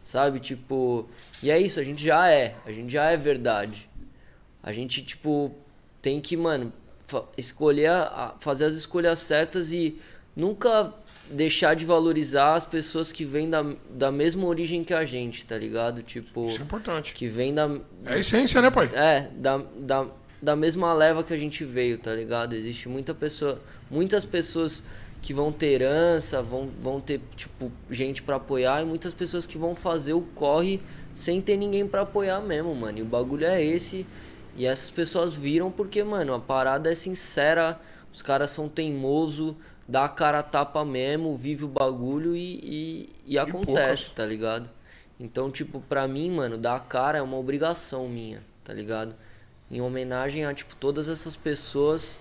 S3: sabe? Tipo, e é isso, a gente já é, a gente já é verdade. A gente, tipo, tem que, mano, fa- escolher, a- fazer as escolhas certas e nunca deixar de valorizar as pessoas que vêm da, da mesma origem que a gente, tá ligado? Tipo,
S2: Isso é importante.
S3: que vêm da,
S2: É a essência, né, pai?
S3: é, da, da, da mesma leva que a gente veio, tá ligado? Existe muita pessoa, muitas pessoas que vão ter herança, vão, vão ter, tipo, gente pra apoiar e muitas pessoas que vão fazer o corre sem ter ninguém pra apoiar mesmo, mano. E o bagulho é esse. E essas pessoas viram porque, mano, a parada é sincera, os caras são teimoso, dá a cara a tapa mesmo, vive o bagulho e, e, e acontece,
S2: poucas.
S3: tá ligado? Então, tipo, pra mim, mano, dar a cara é uma obrigação minha, tá ligado? Em homenagem a, tipo, todas essas pessoas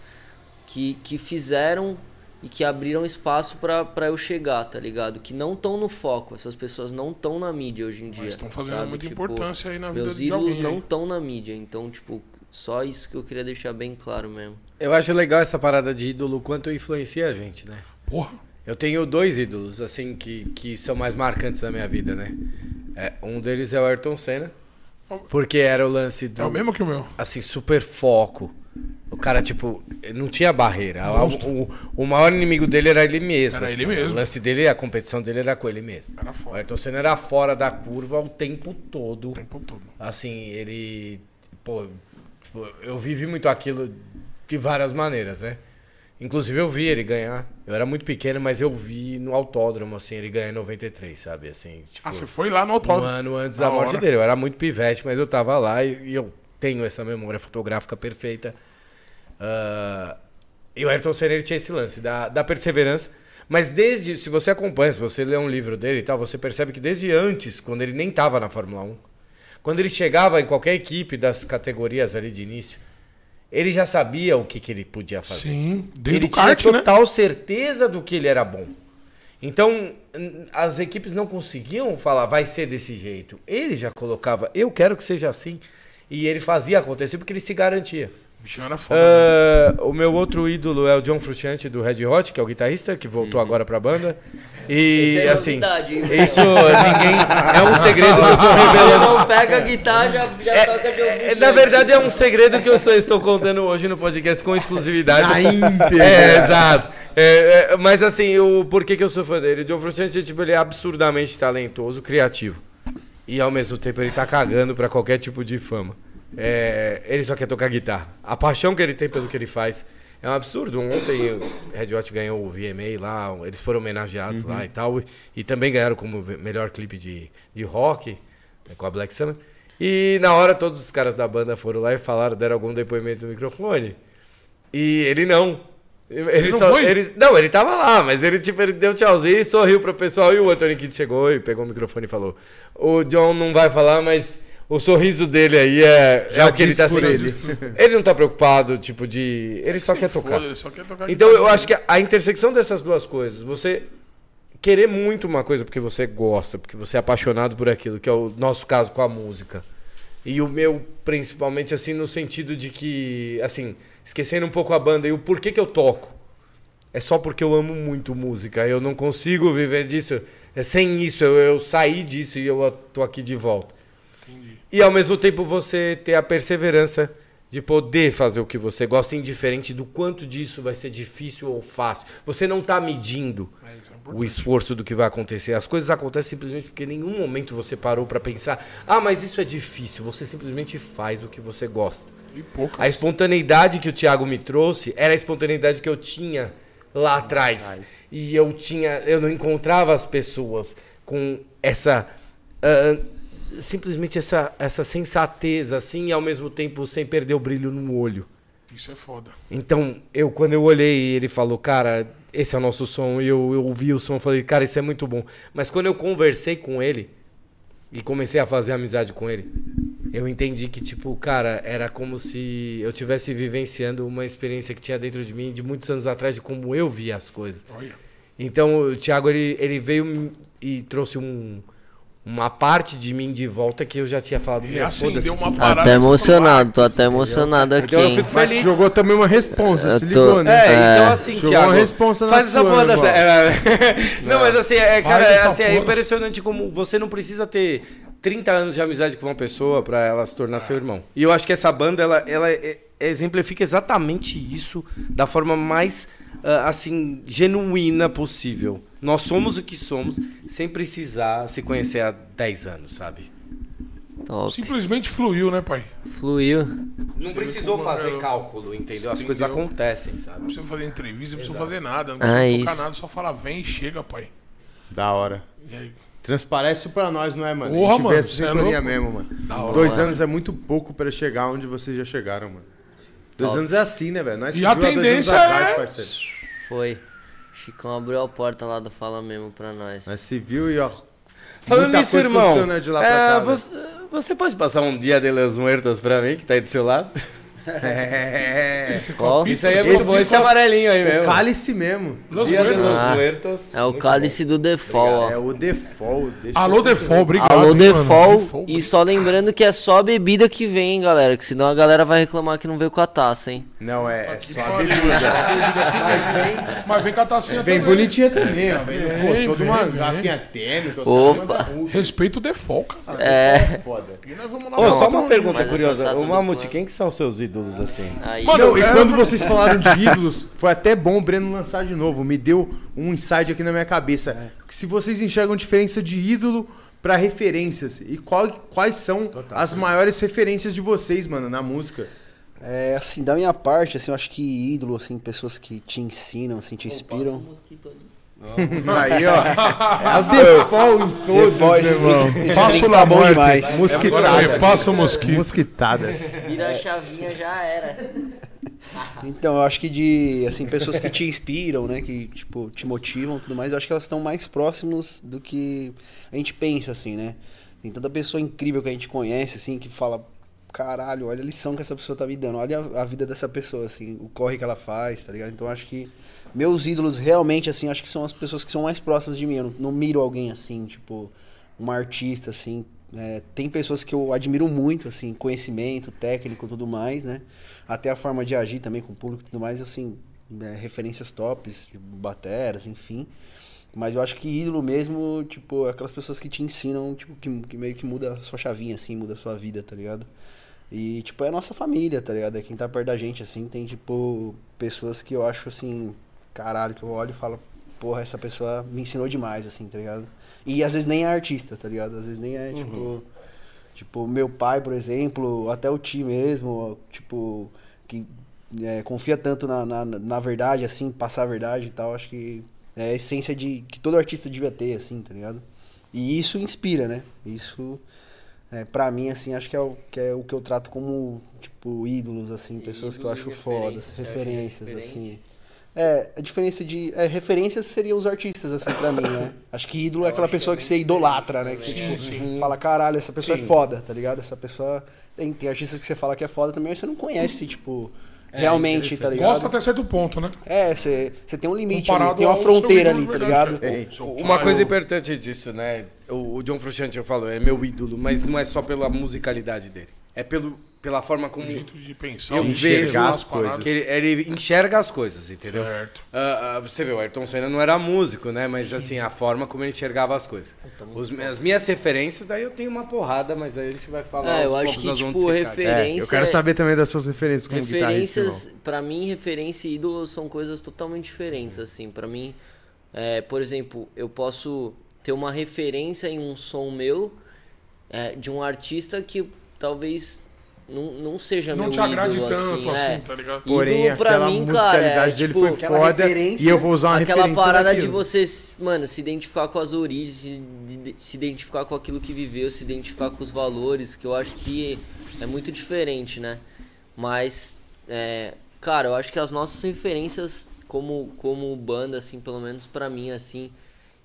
S3: que, que fizeram e que abriram espaço pra, pra eu chegar, tá ligado? Que não estão no foco, essas pessoas não estão na mídia hoje em dia.
S2: Mas estão fazendo
S3: sabe?
S2: muita
S3: Tipo,
S2: importância aí na vida
S3: Meus
S2: de
S3: ídolos
S2: alguém.
S3: não
S2: aí.
S3: estão na mídia, então, tipo, só isso que eu queria deixar bem claro mesmo.
S4: Eu acho legal essa parada de ídolo, o quanto influencia a gente, né?
S2: Porra.
S4: Eu tenho dois ídolos, assim, que, que são mais marcantes na minha vida, né? É, um deles é o Ayrton Senna, porque era o lance do...
S2: É o mesmo que o meu.
S4: assim, super foco. O cara, tipo, não tinha barreira. O, o, o maior inimigo dele era ele mesmo.
S2: Era
S4: assim.
S2: ele mesmo.
S4: O lance dele, a competição dele era com ele mesmo.
S2: Era
S4: O
S2: foda.
S4: Ayrton Senna era fora da curva o tempo todo.
S2: O tempo todo.
S4: Assim, ele. Pô, tipo, eu vivi muito aquilo de várias maneiras, né? Inclusive eu vi ele ganhar. Eu era muito pequeno, mas eu vi no autódromo, assim, ele ganhar em 93, sabe? Assim, tipo,
S2: Ah, você foi lá no
S4: um
S2: autódromo.
S4: ano antes
S2: Da
S4: da morte
S2: hora.
S4: dele. Eu era muito pivete, mas eu tava lá e, e eu tenho essa memória fotográfica perfeita. Ah, e o Ayrton Senna tinha esse lance da, da perseverança. Mas desde, se você acompanha, se você lê um livro dele e tal, você percebe que desde antes, quando ele nem tava na Fórmula 1, quando ele chegava em qualquer equipe das categorias ali de início, ele já sabia o que, que ele podia fazer
S2: Sim, desde
S4: ele
S2: o kart,
S4: tinha
S2: né?
S4: total certeza do que ele era bom. Então, as equipes não conseguiam falar, vai ser desse jeito. Ele já colocava, eu quero que seja assim. E ele fazia acontecer porque ele se garantia.
S2: O bichinho era foda. né?
S4: Ah, o meu outro ídolo é o John Frusciante do Red Hot, que é o guitarrista, que voltou agora pra banda. E
S3: é
S4: assim,
S3: novidade,
S4: isso ninguém. É um segredo que eu tô revelando.
S3: Não pega a guitarra, já, já toca de
S4: É, na verdade, é um segredo que eu só estou contando hoje no podcast com exclusividade.
S1: Na íntegra.
S4: É, exato. É, é, mas assim, o porquê que eu sou fã dele? O John Frusciante, tipo, ele é absurdamente talentoso, criativo. e ao mesmo tempo ele tá cagando pra qualquer tipo de fama. É, ele só quer tocar guitarra. A paixão que ele tem pelo que ele faz é um absurdo. Ontem o Red Hot ganhou o VMA lá, eles foram homenageados lá e tal. E também ganharam como melhor clipe de, de rock né, com a Black Summer. E na hora todos os caras da banda foram lá e falaram, deram algum depoimento no microfone. E ele não. Ele,
S2: não
S4: só,
S2: foi?
S4: ele- não, ele tava lá, mas ele tipo, ele deu tchauzinho e sorriu pro pessoal. E o Anthony Kidd chegou e pegou o microfone e falou: O John não vai falar, mas o sorriso dele aí é, é o que ele tá sentindo.
S1: ele.
S4: Ele não tá preocupado, tipo, de. Ele só quer
S2: foda, ele só quer tocar
S4: Então eu acho que a intersecção dessas duas coisas, você querer muito uma coisa porque você gosta, porque você é apaixonado por aquilo, que é o nosso caso com a música. E o meu, principalmente, assim, no sentido de que, assim, esquecendo um pouco a banda e o porquê que eu toco. É só porque eu amo muito música. Eu não consigo viver disso. É sem isso. Eu, eu saí disso e eu tô aqui de volta. E ao mesmo tempo você ter a perseverança de poder fazer o que você gosta, indiferente do quanto disso vai ser difícil ou fácil. Você não tá medindo
S2: É, é
S4: o esforço do que vai acontecer. As coisas acontecem simplesmente porque em nenhum momento você parou pra pensar: ah, mas isso é difícil. Você simplesmente faz o que você gosta. A espontaneidade que o Thiago me trouxe era a espontaneidade que eu tinha lá atrás. E eu tinha, eu não encontrava as pessoas com essa ah, simplesmente essa essa sensatez assim e ao mesmo tempo sem perder o brilho no olho.
S2: Isso é foda.
S4: Então, eu quando eu olhei ele falou, cara, esse é o nosso som, e eu, eu ouvi o som e falei, cara, isso é muito bom. Mas quando eu conversei com ele e comecei a fazer amizade com ele, eu entendi que, tipo, cara, era como se eu tivesse vivenciando uma experiência que tinha dentro de mim de muitos anos atrás, de como eu via as coisas.
S2: Olha.
S4: Então, o Thiago, ele, ele veio e trouxe um, uma parte de mim de volta que eu já tinha falado. "Meu,
S2: assim, deu uma parada.
S3: até emocionado, tô até emocionado aqui,
S4: Então eu fico
S1: Mas
S4: feliz.
S1: jogou também uma responsa,
S3: Eu
S1: se
S3: tô-
S1: ligou, né?
S4: É,
S3: É.
S4: então assim,
S1: Jogou
S4: Thiago.
S1: uma responsa na
S4: faz essa
S1: sua,
S4: banda.
S1: irmão.
S4: é, não, mas assim, é, cara, é, assim, é
S2: porra.
S4: impressionante como você não precisa ter 30 anos de amizade com uma pessoa pra ela se tornar seu irmão. E eu acho que essa banda, ela, ela é- exemplifica exatamente isso da forma mais, ah, assim, genuína possível. Nós somos o que somos sem precisar se conhecer há 10 anos, sabe?
S3: Top.
S2: Simplesmente fluiu, né, pai?
S3: Fluiu.
S4: Não precisou fazer cálculo, entendeu? As coisas
S2: Entendeu?
S4: acontecem, sabe?
S2: Não precisa fazer entrevista, não precisa fazer nada. Não
S3: Ah,
S2: precisa tocar
S3: isso.
S2: nada, só fala, vem e chega, pai.
S1: Da hora.
S2: E aí?
S1: Transparece isso pra nós, não é, mano?
S2: Porra,
S1: a gente
S2: mano,
S1: vê essa
S2: cê é
S1: sintonia
S2: louco.
S1: mesmo, mano.
S2: Da hora.
S1: Dois anos é muito pouco pra chegar onde vocês já chegaram, mano. Dois anos é assim, né, velho? Nós
S2: E a tendência
S1: atrás,
S2: é-
S1: parceiro.
S3: Foi. Chicão abriu a porta lá do Fala Mesmo pra nós.
S1: Nós se viu e, ó.
S4: Falando nisso, irmão,
S1: né, de lá pra
S4: é,
S1: cá. velho.
S4: você, você pode passar um dia de los muertos pra mim, que tá aí do seu lado?
S1: É.
S2: Esse copinho-
S4: Isso aí é muito bom, esse é amarelinho aí
S1: O
S4: mesmo.
S1: cálice mesmo.
S2: Los
S4: Dia de
S2: Muertos.
S4: los
S3: Ah,
S4: muertos.
S3: É o cálice do Default,
S1: É
S3: ó.
S1: o default. deixa
S2: Alô, Defol, obrigado.
S3: Alô. Default.
S2: Default,
S3: E só lembrando que é só a bebida que vem, hein, galera. Que senão a galera vai reclamar que não veio com a taça, hein.
S1: Não, é, é só a
S2: pariu.
S1: bebida.
S2: Mas vem com a tacinha
S1: Vem
S2: também.
S1: bonitinha também, ó. Vem,
S2: Vem,
S1: pô, toda
S2: vem,
S1: uma
S2: vem.
S1: garrafinha tênica. os
S3: Opa.
S2: Respeita o Default, cara.
S3: É.
S1: Foda.
S2: E nós vamos lá
S4: Ô, só uma pergunta
S3: Mas
S4: curiosa.
S3: tá
S4: O Mamute, quem que são seus ídolos assim?
S3: Aí.
S2: Mano,
S1: Não, e
S2: é,
S1: quando vocês falaram de ídolos, foi até bom o Breno lançar de novo. Me deu um insight aqui na minha cabeça. Que se vocês enxergam diferença de ídolo pra referências. E qual- quais são as maiores referências de vocês, mano, na música?
S5: É, assim, da minha parte, assim, eu acho que ídolo, assim, pessoas que te ensinam, assim, te inspiram.
S1: Aí, ó. É a default em todos,
S5: Depois,
S1: meu irmão.
S5: esse
S2: Passa o
S5: tá demais.
S1: Mosquitada.
S2: Passa o mosquito.
S1: Mosquitada.
S3: Vira a chavinha, já era.
S5: Então, eu acho que de, assim, pessoas que te inspiram, né, que, tipo, te motivam e tudo mais, eu acho que elas estão mais próximos do que a gente pensa, assim, né? Tem tanta pessoa incrível que a gente conhece, assim, que fala, caralho, olha a lição que essa pessoa tá me dando, olha a, a vida dessa pessoa, assim, o corre que ela faz, tá ligado? Então, eu acho que meus ídolos realmente, assim, acho que são as pessoas que são mais próximas de mim, eu não, não miro alguém assim, tipo, uma artista, assim, é, tem pessoas que eu admiro muito, assim, conhecimento, técnico tudo mais, né? Até a forma de agir também com o público tudo mais, assim, é, referências tops, de bateras, enfim. Mas eu acho que ídolo mesmo, tipo, é aquelas pessoas que te ensinam, tipo, que, que meio que muda a sua chavinha, assim, muda a sua vida, tá ligado? E, tipo, é a nossa família, tá ligado? É quem tá perto da gente, assim, tem, tipo, pessoas que eu acho, assim, caralho, que eu olho e falo, porra, essa pessoa me ensinou demais, assim, tá ligado? E às vezes nem é artista, tá ligado? Às vezes nem é, tipo. Tipo, meu pai, por exemplo, até o Ti mesmo, tipo, que é, confia tanto na, na, na verdade, assim, passar a verdade e tal, acho que é a essência de que todo artista devia ter, assim, tá ligado? E isso inspira, né? Isso, é, pra mim, assim, acho que é, o, que é o que eu trato como, tipo, ídolos, assim, pessoas que eu acho fodas,
S3: referência, você acha
S5: referências, assim. É, a diferença de. É, referências seriam os artistas, assim, pra mim, né? Acho que ídolo é aquela pessoa que você idolatra, né? Que você,
S2: Sim,
S5: tipo,
S2: sim.
S5: fala, caralho, essa pessoa é foda, tá ligado? Essa pessoa. Tem, tem artistas que você fala que é foda também, mas você não conhece, tipo, realmente, tá ligado?
S2: Gosta até certo ponto, né?
S5: É, você, você tem um limite ali, tem uma fronteira ali, tá ligado?
S2: é
S4: Uma coisa importante disso, né? O, o John Frusciante, eu falo, é meu ídolo, mas não é só pela musicalidade dele. É pelo, pela forma como
S2: O jeito de pensar,
S4: eu vejo
S2: enxergar
S1: as coisas.
S4: que ele, ele enxerga as coisas, entendeu?
S2: Certo.
S4: Ah, ah, você vê, o Ayrton Senna não era músico, né? Mas assim, a forma como ele enxergava as coisas. Os- as minhas referências, daí eu tenho uma porrada, mas aí a gente vai falar
S3: É, eu acho que, tipo, referência.
S1: É, eu quero saber também das suas referências como.
S3: Referências, pra mim, referência e ídolo são coisas totalmente diferentes, assim. Pra mim, é, por exemplo, eu posso ter uma referência em um som meu é, de um artista que talvez não, não seja
S2: Não
S3: meu
S2: te agrade
S3: ídolo,
S2: tanto assim,
S3: é.
S2: tá ligado?
S1: Porém,
S3: Ídolo pra
S1: aquela
S3: mim, cara,
S1: musicalidade
S3: é,
S1: dele
S3: tipo,
S1: foi foda e eu vou usar uma
S3: Aquela
S1: referência
S3: parada de você, mano, se identificar com as origens, se, de- se identificar com aquilo que viveu, se identificar com os valores, que eu acho que é muito diferente, né? Mas, é, cara, eu acho que as nossas referências como, como banda, assim, pelo menos pra mim, assim,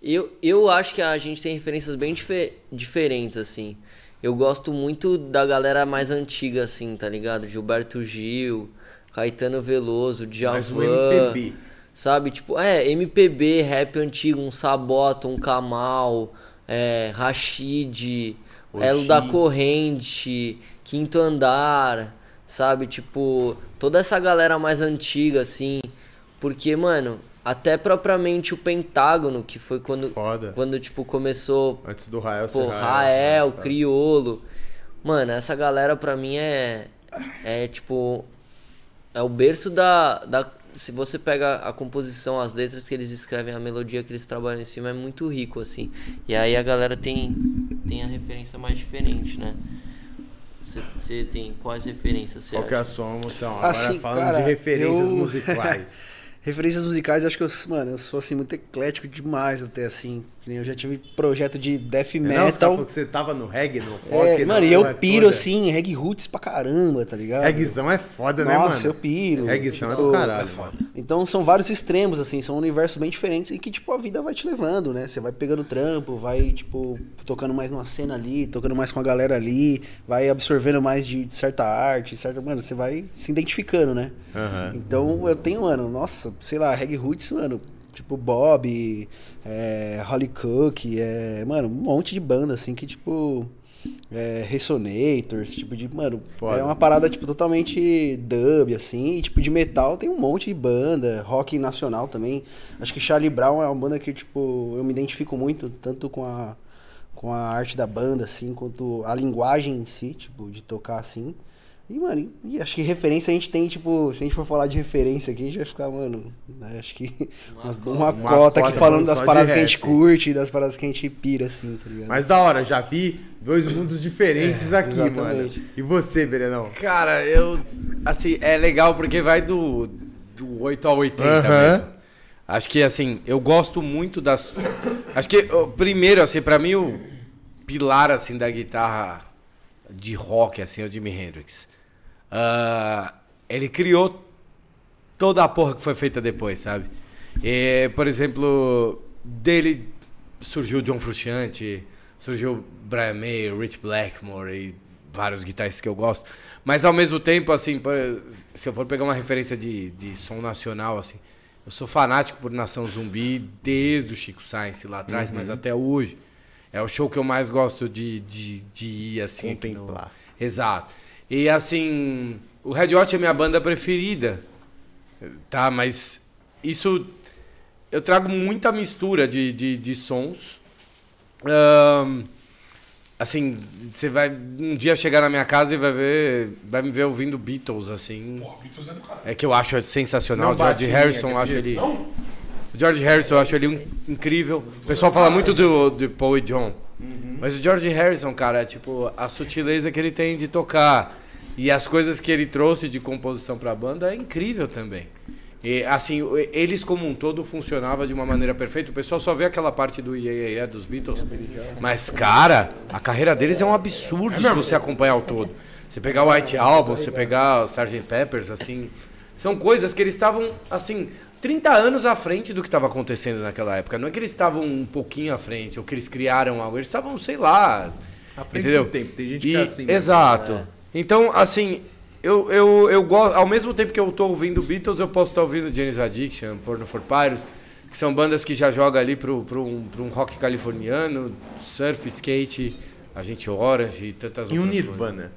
S3: eu, eu acho que a gente tem referências bem dife- diferentes, assim. Eu gosto muito da galera mais antiga, assim, tá ligado? Gilberto Gil, Caetano Veloso,
S1: Mas o
S3: Djavan.
S1: MPB.
S3: Sabe, tipo, é, MPB, rap antigo, um Sabota, um Kamal, é, Rashid, Elo da Corrente, Quinto Andar, sabe, tipo, toda essa galera mais antiga, assim, porque, mano, até propriamente o Pentágono, que foi quando,
S1: Foda.
S3: quando tipo, começou
S1: Antes do Rael
S3: Pô,
S1: ser
S3: Rael,
S1: tá?
S3: Criolo. Mano, essa galera pra mim é. É tipo. É o berço da, da. Se você pega a composição, as letras que eles escrevem, a melodia que eles trabalham em cima, é muito rico, assim. E aí a galera tem, tem a referência mais diferente, né? Você- tem quais referências? Você
S1: Qual que é a
S3: acha?
S1: sua, então? Agora
S5: Assim,
S1: falando
S5: cara,
S1: de referências
S5: eu-
S1: musicais.
S5: Referências musicais, acho que eu, mano, eu sou assim muito eclético demais até assim. Eu já tive projeto de death
S1: Não, tá
S5: metal.
S1: falando que você tava no reggae, no rock,
S5: É, mano, e eu piro
S1: toda.
S5: assim, reggae roots pra caramba, tá ligado?
S1: Reguezão é foda, né,
S5: Nossa,
S1: mano?
S5: eu piro.
S1: Reguezão é
S5: Tipo,
S1: do caralho, mano.
S5: Então são vários extremos, assim, são universos bem diferentes e que, tipo, a vida vai te levando, né? Você vai pegando trampo, vai, tipo, tocando mais numa cena ali, tocando mais com a galera ali, vai absorvendo mais de, de certa arte, certa. Mano, você vai se identificando, né?
S1: Aham.
S5: Então eu tenho, mano, nossa, sei lá, reggae roots, mano, tipo Bob, é, Holly Cook, é, mano, um monte de banda, assim, que, tipo. É, Resonators, tipo de, mano,
S1: Foda.
S5: é uma parada, tipo, totalmente dub, assim, e, tipo, de metal tem um monte de banda, rock nacional também, acho que Charlie Brown é uma banda que, tipo, eu me identifico muito, tanto com a, com a arte da banda, assim, quanto a linguagem em si, tipo, de tocar, assim, e, mano, e acho que referência a gente tem, tipo, se a gente for falar de referência aqui, a gente vai ficar, mano, né, acho que umas- uma,
S1: Uma
S5: cota aqui
S1: cota
S5: falando
S1: falando
S5: das paradas que a gente curte, das paradas que a gente pira, assim, tá ligado?
S1: Mas da hora, já vi dois mundos diferentes aqui,
S5: exatamente.
S1: mano. E você, Berenão?
S4: Cara, eu. Assim, é legal porque vai do, do 8 ao 80
S1: Aham.
S4: mesmo. Acho que, assim, eu gosto muito das. Acho que, primeiro, assim, pra mim, o pilar, assim, da guitarra de rock, assim, é o Jimi Hendrix. Ah, ele criou toda a porra que foi feita depois, sabe? E, por exemplo, dele surgiu John Frusciante, surgiu Brian May, Rich Blackmore e vários guitarristas que eu gosto. Mas ao mesmo tempo, assim, se eu for pegar uma referência de, de som nacional, assim, eu sou fanático por Nação Zumbi desde o Chico Science lá atrás, mas até hoje. É o show que eu mais gosto de, de, de ir, assim. aqui no-
S1: Contemplar.
S4: Exato. E assim, o Red Hot é minha banda preferida. Tá, mas isso eu trago muita mistura de, de, de sons. Ahn, assim, você vai um dia chegar na minha casa e vai ver, vai me ver ouvindo Beatles assim.
S2: Pô, Beatles é do caralho.
S4: É que eu acho sensacional.
S1: Não
S4: George Harrison, eu acho ele
S2: Não?
S4: O George Harrison, eu acho ele um- incrível. O pessoal fala muito do, do Paul e John. Mas o George Harrison, cara, é tipo, a sutileza que ele tem de tocar e as coisas que ele trouxe de composição pra banda é incrível também. E, assim, eles como um todo funcionava de uma maneira perfeita. O pessoal só vê aquela parte do Yeah, yeah, yeah dos Beatles. Mas, cara, a carreira deles é um absurdo se você acompanhar o todo. Você pegar o White Album, você pegar o Sgt. Peppers, assim, são coisas que eles estavam, assim, 30 anos à frente do que estava acontecendo naquela época. Não é que eles estavam um pouquinho à frente, ou que eles criaram algo. Eles estavam, sei lá,
S1: À frente
S4: entendeu?
S1: do tempo. Tem gente que
S4: E-
S1: é assim. né?
S4: Exato. Então, assim, eu, eu, eu gosto. Ao mesmo tempo que eu tô ouvindo Beatles, eu posso estar ouvindo Janis Addiction, Porno for Pyros, que são bandas que já jogam ali pro, um, um rock californiano, surf, skate, Agente Orange e tantas
S1: E o
S4: outras coisas.
S1: Nirvana?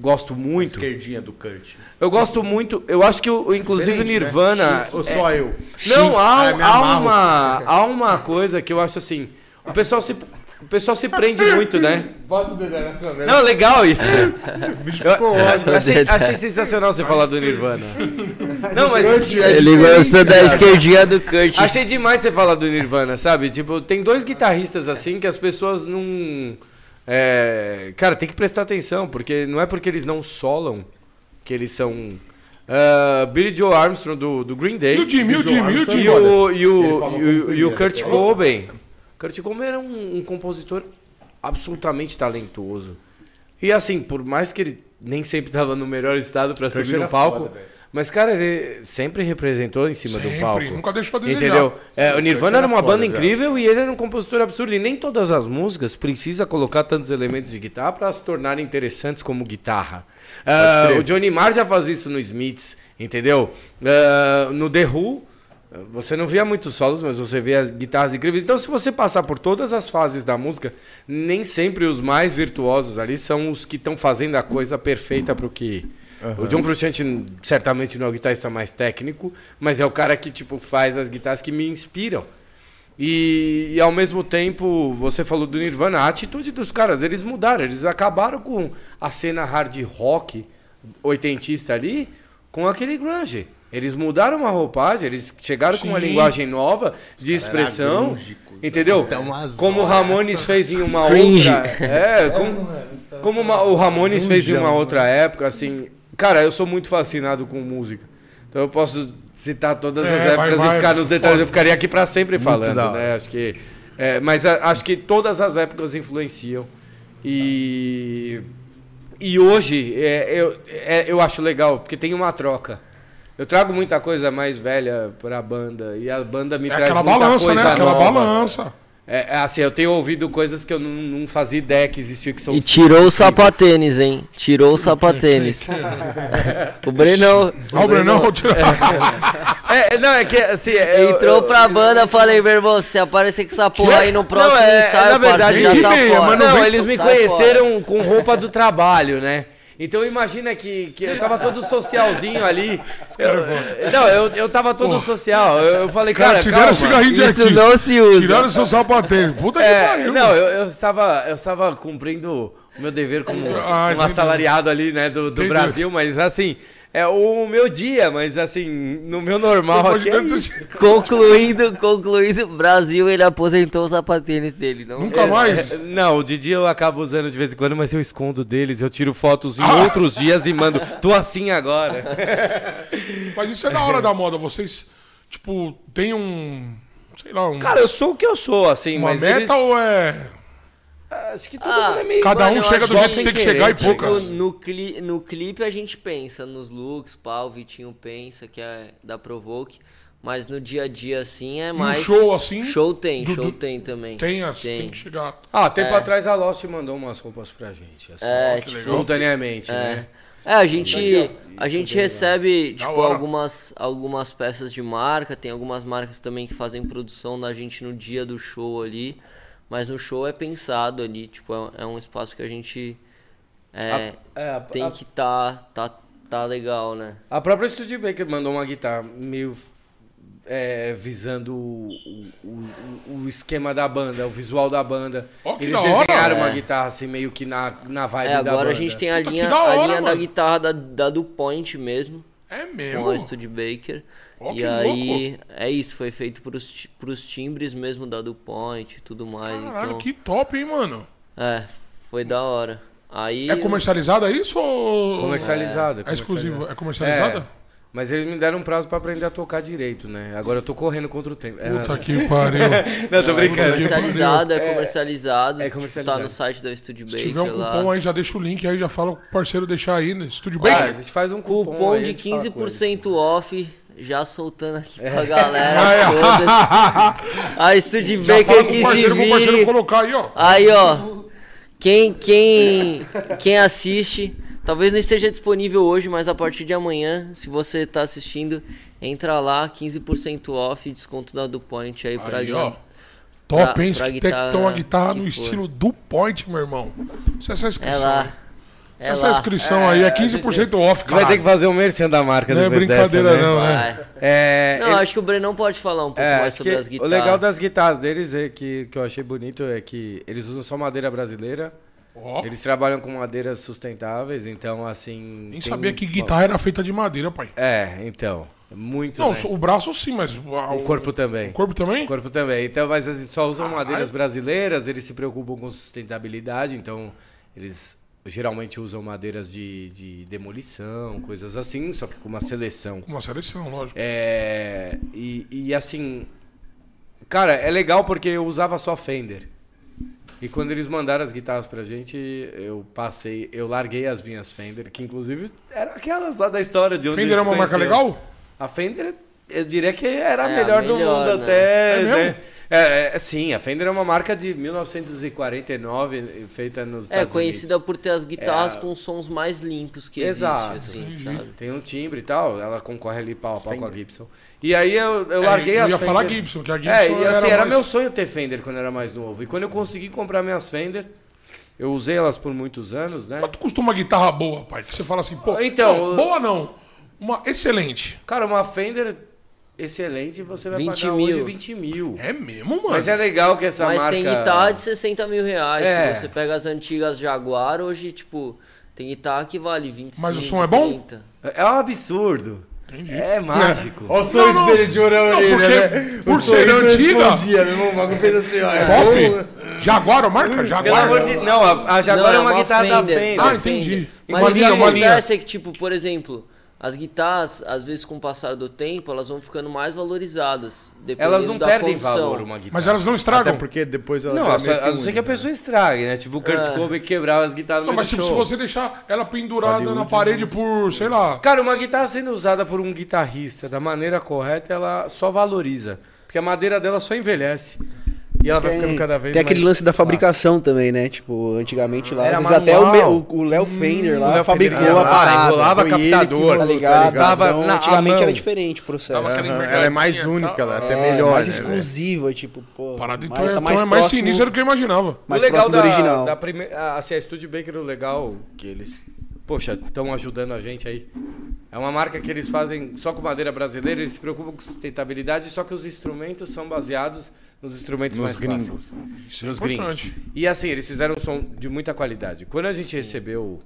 S4: Gosto muito.
S1: Esquerdinha do Kurt.
S4: Eu gosto muito. Eu acho que, o, inclusive, o
S1: né?
S4: Nirvana.
S1: Ou só eu?
S4: Não, há,
S1: Ah,
S4: há, uma, há uma coisa que eu acho assim. O pessoal se, o pessoal se prende muito, né?
S1: Bota o dedé na câmera.
S4: Não, legal isso.
S1: bicho ficou ótimo.
S4: Eu, achei, achei sensacional você falar do Nirvana. Não, mas
S3: Ele gostou da esquerdinha do Kurt.
S4: achei demais você falar do Nirvana, sabe? Tipo, tem dois guitarristas assim que as pessoas não. É, cara, tem que prestar atenção, porque não é porque eles não solam que eles são. Uh, Billy Joe Armstrong do, do Green Day.
S2: E o Jimmy, e o Jimmy, e o
S4: E
S2: Jimmy.
S4: o, e o, e o, e o. Kurt Cobain. Kurt Cobain era um, um compositor absolutamente talentoso. E assim, por mais que ele nem sempre estava no melhor estado para subir no palco,
S1: foda.
S4: Mas cara, ele sempre representou em cima do palco.
S2: Sempre, nunca deixou a desejar.
S4: Entendeu? É, o Nirvana era uma
S1: foda,
S4: banda incrível e ele era um compositor absurdo. E nem todas as músicas precisa colocar tantos elementos de guitarra para se tornarem interessantes como guitarra. Ah, o Johnny Marr já faz isso no Smiths, entendeu? Ah, no The Who, você não via muitos solos, mas você vê as guitarras incríveis. Então, se você passar por todas as fases da música, nem sempre os mais virtuosos ali são os que estão fazendo a coisa perfeita para o que. O John Frusciante certamente não é o guitarrista mais técnico, mas é o cara que tipo faz as guitarras que me inspiram. E, e ao mesmo tempo, você falou do Nirvana, a atitude dos caras, eles mudaram, eles acabaram com a cena hard rock oitentista ali com aquele grunge. Eles mudaram a roupagem, eles chegaram com uma
S2: Sim.
S4: linguagem nova de expressão,
S1: cuzão.
S4: entendeu?
S1: Umas
S4: Como o. Ramones fez em uma outra, é, como, como uma- o Ramones fez em uma outra época, assim, cara, eu sou muito fascinado com música. Então eu posso citar todas
S2: É,
S4: as
S2: vai,
S4: épocas
S2: vai,
S4: e ficar nos detalhes.
S2: foda.
S4: Eu ficaria aqui pra sempre falando,
S1: da
S4: né? Acho que, é, mas a- acho que todas as épocas influenciam e e hoje é, eu, é, eu acho legal porque tem uma troca. Eu trago muita coisa mais velha pra banda e a banda me
S2: É
S4: traz
S2: aquela
S4: muita
S2: balança,
S4: coisa
S2: né? Aquela
S4: nova.
S2: balança.
S4: É, é assim, eu tenho ouvido coisas que eu não, não fazia ideia que existia que são
S3: E tirou o sapatênis, hein? Tirou o sapatênis. o Brenão.
S2: Ah, o Brenão tirou.
S4: É, não, é que assim. eu-
S3: Entrou
S4: eu-
S3: pra banda, falei, meu irmão, se aparecer com essa porra aí no próximo
S4: Não, é-
S3: ensaio,
S4: na verdade,
S3: parceiro, já tá
S2: meia,
S3: fora.
S2: mas não
S4: Não, eles me conheceram com roupa do trabalho, né? Então imagina que, que eu tava todo socialzinho ali. Eu, não, eu, eu tava todo social. Eu, eu falei,
S2: Cara,
S4: cara,
S2: tiraram
S4: calma.
S2: o cigarrinho de
S3: Isso
S2: artista.
S3: não se usa.
S2: Tiraram seu sapatênis. Puta que
S4: É,
S2: pariu.
S4: não, eu, eu, estava, eu estava cumprindo o meu dever como
S2: Ah,
S4: um
S2: entendi.
S4: assalariado ali, né, do, do. Brasil, mas assim, é o meu dia, mas assim, no meu normal aqui
S2: de
S4: é.
S3: Concluindo, concluindo, Brasil, ele aposentou o sapatênis dele. Não
S2: Nunca mais.
S4: É, Não, o Didi eu acabo usando de vez em quando, mas eu escondo deles, eu tiro fotos em
S2: Ah!
S4: outros dias e mando. Tô assim agora.
S2: Mas isso é da hora da moda. Vocês, tipo, tem um. Sei lá, um,
S4: Cara, eu sou o que eu sou, assim,
S2: uma
S4: mas
S2: meta
S4: eles...
S2: ou é.
S4: Acho que todo
S3: Ah,
S4: mundo é meio...
S2: Cada um
S3: eu
S2: chega
S3: acho
S2: do jeito que
S4: sem
S2: tem que chegar e poucas.
S3: No, cli no clipe a gente pensa nos looks, o Vitinho pensa que é da Provoke, mas no dia a dia assim é
S2: Um
S3: mais.
S2: show assim.
S3: Show tem,
S2: do-
S3: show
S2: do-
S3: tem também.
S2: Tem, as, tem. que chegar.
S4: Ah, tempo
S3: É.
S4: atrás a Lost mandou umas roupas pra gente, assim,
S3: É,
S2: que
S3: tipo,
S4: espontaneamente,
S3: é.
S4: né?
S3: É, a gente, a gente recebe, tipo, algumas, algumas peças de marca, tem algumas marcas também que fazem produção da gente no dia do show ali, mas no show é pensado ali, tipo, é, é um espaço que a gente é,
S4: É, a-
S3: tem
S4: a-
S3: que tá, tá, tá legal, né?
S4: A própria Studio Baker mandou uma guitarra meio é, visando o, o, o- o esquema da banda, o visual da banda.
S2: Que
S4: Eles
S2: hora.
S4: desenharam uma
S3: É.
S4: guitarra assim, meio que na, na vibe
S3: É,
S4: da
S3: agora
S4: banda.
S3: a gente tem a
S2: Puta,
S3: linha,
S2: da
S3: a
S2: hora,
S3: linha da guitarra da, da do Point mesmo.
S2: É
S3: com
S2: mesmo?
S3: a Studebaker.
S2: Ó,
S3: e aí, é isso, foi feito pros, pros timbres mesmo da DuPont e tudo mais.
S2: Caralho,
S3: então,
S2: que top, hein, mano?
S3: é, foi da hora. Aí
S2: É comercializada isso ou...
S4: Comercializado.
S2: É exclusivo, é comercializada?
S4: Mas eles me deram um prazo pra aprender a tocar direito, né? Agora eu tô correndo contra o tempo. É,
S2: Puta que pariu.
S4: Não, tô brincando.
S3: comercializado, é,
S4: É,
S3: comercializado.
S4: é
S3: Tá
S4: comercializado.
S3: no site da Studebaker
S2: Se tiver um
S3: lá.
S2: cupom aí, já deixa o link aí, já fala pro parceiro deixar aí, né? Estúdio
S4: Ah, a
S2: Baker.
S4: gente faz um cupom,
S3: Cupom
S4: aí,
S3: de
S4: gente fala com eles.
S3: 15% off, já soltando aqui pra
S2: Aí,
S3: galera toda. A
S2: fala pro
S3: que se vire.
S2: colocar aí, ó.
S3: Aí, ó. Quem, quem, quem assiste, talvez não esteja disponível hoje, mas a partir de amanhã, se você tá assistindo, entra lá, 15% off, desconto da DuPont aí pra
S2: Aí, ó. Top,
S3: pra-
S2: hein?
S3: pra
S2: Tem que ter
S3: guitarra
S2: uma guitarra
S3: que
S2: no
S3: for.
S2: estilo do Point, meu irmão. Essa
S3: É
S2: inscrição
S3: lá.
S2: aí.
S3: É
S2: essa
S3: lá.
S2: inscrição aí é 15% off,
S4: Você vai
S2: cara.
S4: ter que fazer o merchan da marca
S2: Não é brincadeira
S4: dessa, né?
S2: não, né?
S3: Vai.
S4: É,
S3: Não,
S4: ele-
S3: acho que o Brenão pode falar um pouco
S4: é,
S3: mais sobre as
S4: o
S3: guitarras.
S4: legal das guitarras deles é que, que eu achei bonito é que eles usam só madeira brasileira.
S2: Ó,
S4: Eles trabalham com madeiras sustentáveis, então assim.
S2: nem
S4: tem-
S2: sabia que guitarra era feita de madeira, pai.
S4: É, então. Muito.
S2: Não,
S4: né?
S2: o braço sim, mas...
S4: O corpo também.
S2: O corpo também?
S4: O corpo também. Então, mas eles só usam
S2: Caralho.
S4: madeiras brasileiras, eles se preocupam com sustentabilidade, então eles geralmente usam madeiras de, de demolição, coisas assim, só que com uma seleção.
S2: Uma seleção, lógico.
S4: É, e, e assim, cara, é legal porque eu usava só Fender. E quando eles mandaram as guitarras pra gente, eu passei, eu larguei as minhas Fender, que inclusive eram aquelas lá da história de onde
S2: Fender é uma marca legal?
S4: A Fender, eu diria que era a
S3: É, a
S4: melhor, do
S3: melhor,
S4: mundo
S3: né?
S4: até.
S2: É
S4: né?
S2: Mesmo?
S4: É, é, sim, a Fender é uma marca de 1949, feita nos
S3: É
S4: Estados
S3: conhecida por ter as guitarras
S4: É.
S3: com sons mais limpos que
S4: Exato.
S3: existe, assim,
S2: Entendi.
S3: sabe?
S4: Unidos. Tem um timbre e tal, ela concorre ali pau a pau com a Gibson. E aí eu, eu
S2: É,
S4: larguei
S2: eu
S4: as
S2: ia
S4: Fender.
S2: falar Gibson, que a Gibson
S4: É, e assim,
S2: era
S4: era,
S2: mais-
S4: meu sonho ter Fender quando eu era mais novo. E quando eu consegui comprar minhas Fender, eu usei elas por muitos anos, né?
S2: Quanto custa uma guitarra boa, pai? Que você fala assim, pô...
S4: Então, eu-
S2: boa não. Uma excelente.
S4: Cara, uma Fender excelente você vai
S3: 20
S4: pagar
S3: mil.
S4: hoje 20 mil.
S2: É mesmo, mano.
S4: Mas é legal que essa
S3: Mas
S4: marca...
S3: tem guitarra de 60 mil reais.
S4: É.
S3: Se você pega as antigas Jaguar, hoje, tipo, tem guitarra que vale 25,
S2: Mas o som é bom?
S3: 30.
S4: É um absurdo.
S2: Entendi.
S4: É mágico.
S1: Olha o sorriso dele de orelha, né?
S2: por
S1: O
S2: ser antiga-
S1: respondia, meu irmão. O bagulho fez assim, ó. é bom?
S2: Top. Jaguar, a marca?
S4: Pelo
S2: Jaguar.
S4: amor de Não, a, a Jaguar
S3: Não,
S4: é uma, guitarra da Fender.
S2: Ah, entendi.
S3: Mas
S2: Uma
S3: o que
S2: uma
S3: acontece é que, tipo, por exemplo, as guitarras, às vezes com o passar do tempo, elas vão ficando mais valorizadas.
S4: Elas não
S3: da
S4: perdem
S3: condição.
S4: valor uma guitarra.
S2: Mas elas não
S1: Até
S2: estragam?
S1: porque depois ela
S4: Não, a, só-
S1: meio
S4: a não ser que a pessoa estrague, né? Tipo o Kurt
S3: É.
S4: Cobain quebrava as guitarras no
S2: Não,
S4: meio
S2: mas
S4: do
S2: tipo, se
S4: show.
S2: você deixar ela pendurada
S1: Hollywood,
S2: na parede por, sei lá...
S4: Cara, uma guitarra sendo usada por um guitarrista da maneira correta, ela só valoriza. Porque a madeira dela só envelhece. E ela vai
S5: Tem,
S4: ficando cada vez
S5: tem
S4: mais
S5: aquele lance da fabricação também, né? Tipo, antigamente lá,
S4: Era
S5: às vezes até o,
S4: manual.
S5: o Léo Fender lá
S4: Léo
S5: fabricou
S4: Fender
S5: a parada.
S4: enrolava
S5: Foi ele que
S4: captador, tá
S5: ligado?
S4: ligado? Dava
S5: Então,
S4: na-
S5: antigamente era diferente o processo.
S1: Aham, Ela é mais única,
S2: tá?
S1: ela é até
S5: É,
S1: melhor.
S5: mais
S1: né, velho?
S5: exclusiva, tipo, pô.
S2: Parada, então,
S5: mais-
S2: é,
S5: tá
S2: então é mais sinistra do que eu imaginava.
S5: mais
S4: o legal da,
S5: original.
S4: da primeira. Assim, a Studebaker, o legal que eles. Poxa, estão ajudando a gente aí. É uma marca que eles fazem só com madeira brasileira, eles se preocupam com sustentabilidade, só que os instrumentos são baseados nos instrumentos
S1: Nos
S4: mais
S1: gringos.
S4: clássicos.
S2: É
S4: nos
S2: importante.
S4: gringos. E assim, eles fizeram um som de muita qualidade. Quando a gente recebeu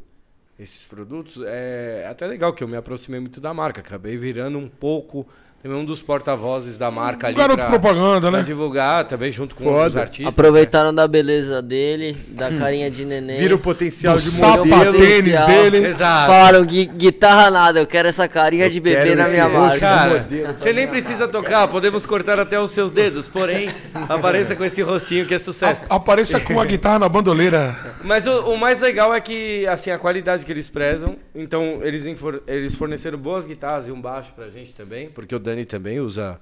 S4: esses produtos, é até legal que eu me aproximei muito da marca. Acabei virando um pouco também um dos porta-vozes da marca ali.
S2: Um garoto
S4: pra-
S2: propaganda,
S4: pra
S2: né?
S4: divulgar também junto com
S1: Foda.
S4: outros artistas.
S3: Aproveitaram da beleza dele, da carinha de neném.
S1: Vira o potencial
S2: Do
S1: de modelo.
S2: tênis dele.
S4: né? Exato.
S3: Falaram, "Gui- guitarra nada, eu quero essa carinha de bebê na minha marca.
S4: Cara, você nem precisa tocar, podemos cortar até os seus dedos, porém, apareça com esse rostinho que é sucesso.
S2: A- Apareça com a guitarra na bandoleira.
S4: Mas o, o mais legal é que, assim, a qualidade que eles prezam. Então, eles, eles forneceram boas guitarras e um baixo pra gente também, porque o Dani também usa.